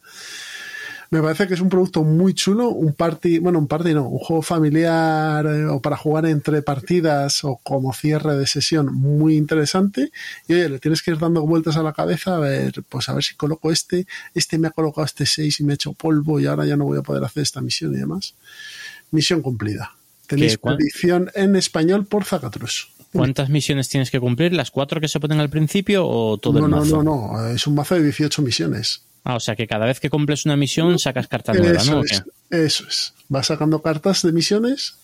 Me parece que es un producto muy chulo, un party, bueno, un party no, un juego familiar eh, o para jugar entre partidas o como cierre de sesión muy interesante. Y oye, le tienes que ir dando vueltas a la cabeza a ver, pues a ver si coloco este, este me ha colocado este 6 y me ha hecho polvo y ahora ya no voy a poder hacer esta misión y demás. Misión cumplida. Tenéis edición en español por Zacatrus. ¿Cuántas misiones tienes que cumplir? ¿Las cuatro que se ponen al principio o todo no, el no, mazo? no, no, es un mazo de 18 misiones. Ah, o sea que cada vez que cumples una misión sacas carta nueva, Eso ¿no? ¿O es, eso es. Vas sacando cartas de misiones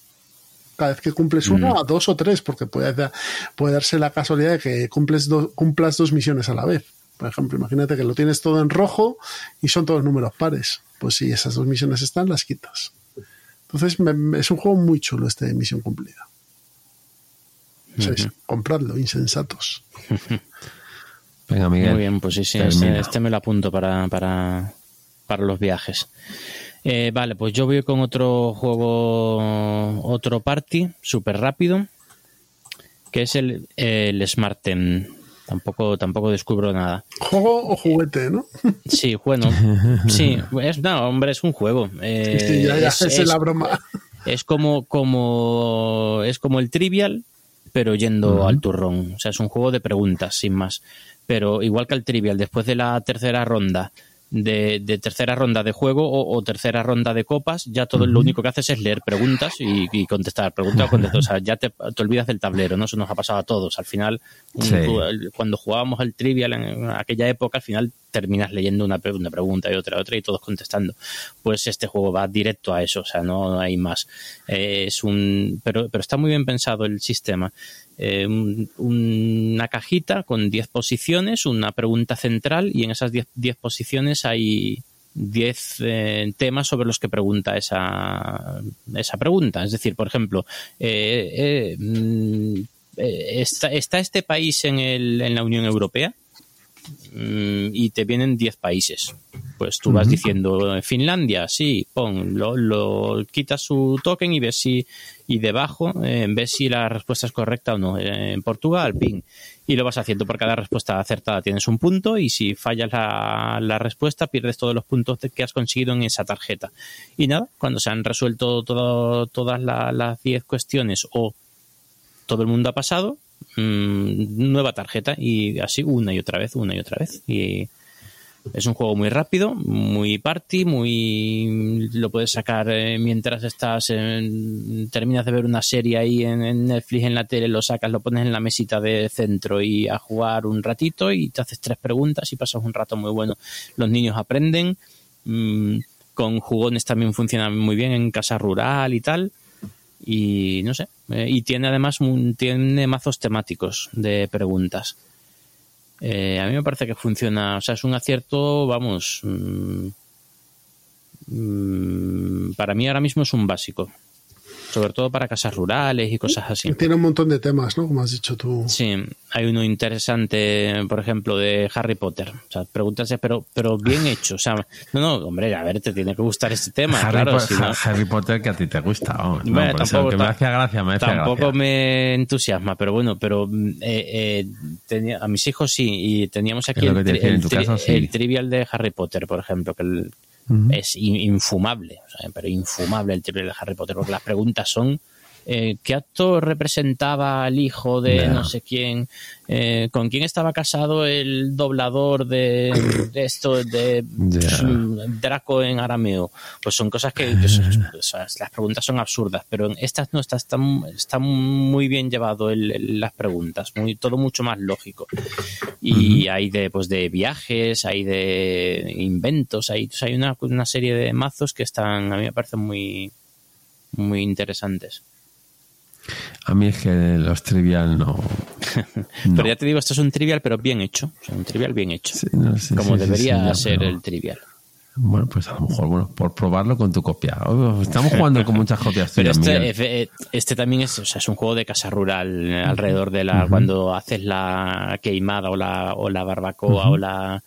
cada vez que cumples Mm. una, dos o tres, porque puede, da- puede darse la casualidad de que cumples do- cumplas dos misiones a la vez. Por ejemplo, imagínate que lo tienes todo en rojo y son todos números pares. Pues si esas dos misiones están, las quitas. Entonces me- me- es un juego muy chulo este de misión cumplida. Es- compradlo, insensatos. Venga, Miguel. Muy bien, pues sí, sí, este, este me lo apunto para, para, para los viajes. Eh, vale, pues yo voy con otro juego, otro party, súper rápido, que es el, el Smarten. Tampoco, tampoco descubro nada. Juego o juguete, ¿no? Sí, bueno, sí, es, no, hombre, es un juego. Eh, Sí, ya, ya, es- esa es es- la broma. es como, como es como el trivial, pero yendo al turrón. O sea, es un juego de preguntas, sin más. Pero igual que el trivial, después de la tercera ronda, de, de tercera ronda de juego o, o tercera ronda de copas, ya todo lo único que haces es leer preguntas y, y contestar. Pregunta o contestar. O sea, ya te, te olvidas del tablero, ¿no? Eso nos ha pasado a todos. Al final, Sí. cuando jugábamos al trivial en aquella época, al final terminas leyendo una, una pregunta y otra, otra y todos contestando. Pues este juego va directo a eso, o sea, no hay más. Eh, es un, pero, pero está muy bien pensado el sistema. Eh, un- una cajita con 10 posiciones, una pregunta central y en esas 10 10 posiciones hay 10 eh, temas sobre los que pregunta esa, esa pregunta. Es decir, por ejemplo, eh, mm, ¿está, está este país en, el, en la Unión Europea? Mm, y te vienen 10 países. Pues tú vas diciendo eh, Finlandia, sí, pon, lo, lo- quitas su token y ves si, y debajo eh, ves si la respuesta es correcta o no. Eh, en Portugal, ping. Y lo vas haciendo por cada respuesta acertada tienes un punto y si fallas la, la respuesta pierdes todos los puntos que has conseguido en esa tarjeta. Y nada, cuando se han resuelto todo- todas la- las 10 cuestiones o todo el mundo ha pasado, mm, nueva tarjeta y así una y otra vez, una y otra vez. Y es un juego muy rápido, muy party, muy lo puedes sacar eh, mientras estás en- terminas de ver una serie ahí en, en Netflix en la tele, lo sacas, lo pones en la mesita de centro y a jugar un ratito y te haces tres preguntas y pasas un rato muy bueno. Los niños aprenden, mm, con jugones también funciona muy bien en casa rural y tal y no sé eh, y tiene además tiene mazos temáticos de preguntas. Eh, a mí me parece que funciona o sea es un acierto vamos mm, mm, para mí ahora mismo es un básico sobre todo para casas rurales y cosas así. Tiene un montón de temas, ¿no? Como has dicho tú. Sí, hay uno interesante, por ejemplo, de Harry Potter. O sea, pregúntase, pero, pero bien hecho. O sea, no, no, hombre, a ver, te tiene que gustar este tema, Harry, claro. Po- si no- Harry Potter que a ti te gusta. vamos, no, Bueno, por eso, tampoco que me hacía gracia, me hacía Tampoco gracia. me entusiasma, pero bueno, pero mm, eh, eh, tenía, a mis hijos sí, y teníamos aquí el, que te tri- decía, en el tu tri- caso, sí. el trivial de Harry Potter, por ejemplo, que el- Es in- infumable, o sea, pero infumable el trivial de Harry Potter, porque las preguntas son eh, ¿qué actor representaba al hijo de no sé quién? Eh, ¿Con quién estaba casado el doblador de, de esto de Draco en arameo? Pues son cosas que, son- las preguntas son absurdas, pero en estas no está, está, está muy bien llevado el- el- las preguntas, muy, todo mucho más lógico. Y hay de pues de viajes, hay de inventos, hay, hay una, una serie de mazos que están, a mí me parecen muy, muy interesantes. A mí es que los trivial no. no. Pero ya te digo, esto es un trivial, pero bien hecho. O sea, un trivial bien hecho. Sí, no, sí, como sí, debería ya, ser pero- el trivial. Bueno, pues a lo mejor, bueno, por probarlo con tu copia. Oh, Estamos jugando con muchas copias Pero tuyas, este, eh, este también es, o sea, es un juego de casa rural alrededor de la cuando haces la queimada o la, o la barbacoa o la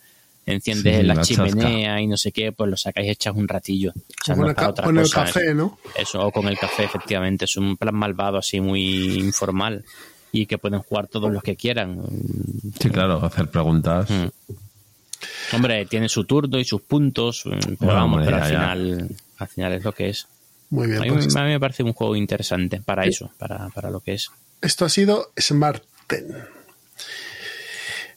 enciendes Sí, la, la chimenea y no sé qué, pues lo sacáis echas un ratillo. O sea, con no el, para ca- otra con el cosa, café, ¿no? Eso, o con el café, efectivamente. Es un plan malvado así muy informal y que pueden jugar todos los que quieran. Sí, claro, hacer preguntas. Mm. Hombre, tiene su turno y sus puntos, mm, pero Bueno, vamos, hombre, pero ya, al ya. final, al final es lo que es. Muy A bien, mí, pues a mí me parece un juego interesante para eso, para, para lo que es. esto ha sido Smarten.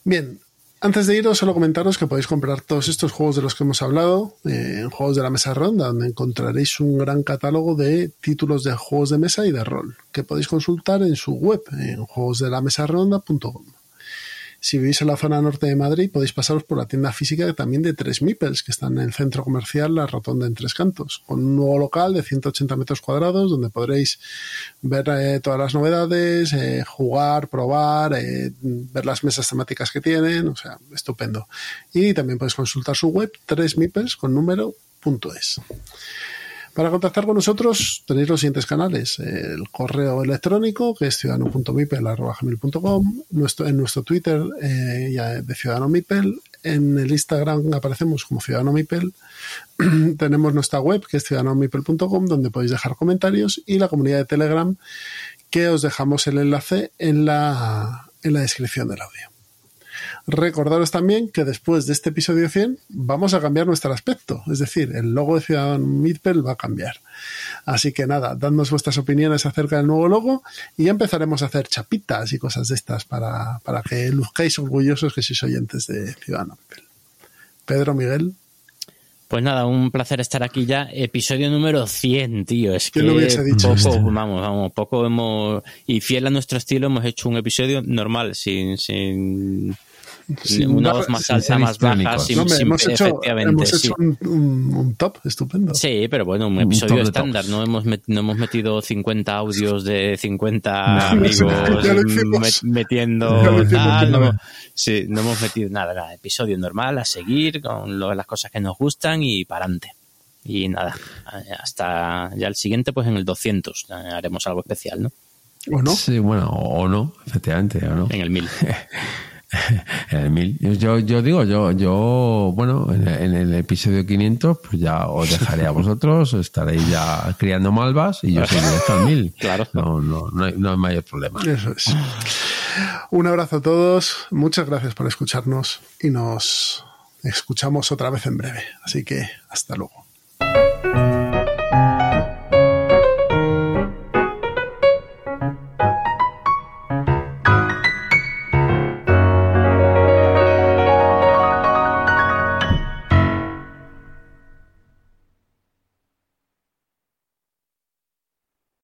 Bien, antes de iros, solo comentaros que podéis comprar todos estos juegos de los que hemos hablado eh, en Juegos de la Mesa Ronda, donde encontraréis un gran catálogo de títulos de juegos de mesa y de rol, que podéis consultar en su web, en juegosdelamesaronda.com. Si vivís en la zona norte de Madrid, podéis pasaros por la tienda física también de Tres Mipels, que están en el centro comercial La Rotonda en Tres Cantos, con un nuevo local de 180 metros cuadrados, donde podréis ver eh, todas las novedades, eh, jugar, probar, eh, ver las mesas temáticas que tienen, o sea, estupendo. Y también podéis consultar su web, 3mipels con número punto es. Para contactar con nosotros tenéis los siguientes canales. El correo electrónico, que es ciudadano.mipel.com, nuestro, en nuestro Twitter eh, de Ciudadano Mipel, en el Instagram aparecemos como Ciudadano Mipel, tenemos nuestra web, que es ciudadanomipel.com, donde podéis dejar comentarios, y la comunidad de Telegram, que os dejamos el enlace en la, en la descripción del audio. Recordaros también que después de este episodio 100 vamos a cambiar nuestro aspecto, es decir, el logo de Ciudadano Midpel va a cambiar. Así que nada, dadnos vuestras opiniones acerca del nuevo logo y ya empezaremos a hacer chapitas y cosas de estas para, para que luzcáis orgullosos que sois oyentes de Ciudadano Midpel. Pedro, Miguel, Pues nada, un placer estar aquí ya. Episodio número 100, tío. Es que ¿Quién lo hubiese dicho poco, esto? vamos, vamos, poco hemos... Y fiel a nuestro estilo hemos hecho un episodio normal, sin... sin Sin una voz más alta, más baja, sin, No, hombre, sin- hemos hecho, efectivamente, hemos sí. un, un- un top estupendo. Sí, pero bueno, un Un episodio estándar. No hemos, met- no hemos metido 50 audios de 50 No, amigos met- metiendo tal, no. sí, no hemos metido nada, nada. Episodio normal a seguir con lo- las cosas que nos gustan y para adelante. Y nada, hasta ya el siguiente, pues en el 200 eh, haremos algo especial, ¿no? ¿O no? Sí, bueno, o no, efectivamente, o no. En el 1000. En el mil. Yo, yo digo, yo, yo, bueno, en el, en el episodio 500, pues ya os dejaré a vosotros, estaréis ya criando malvas y yo seguiré hasta el mil. Claro. No, no, no hay, no hay mayor problema. Eso es. Un abrazo a todos, muchas gracias por escucharnos y nos escuchamos otra vez en breve. Así que hasta luego.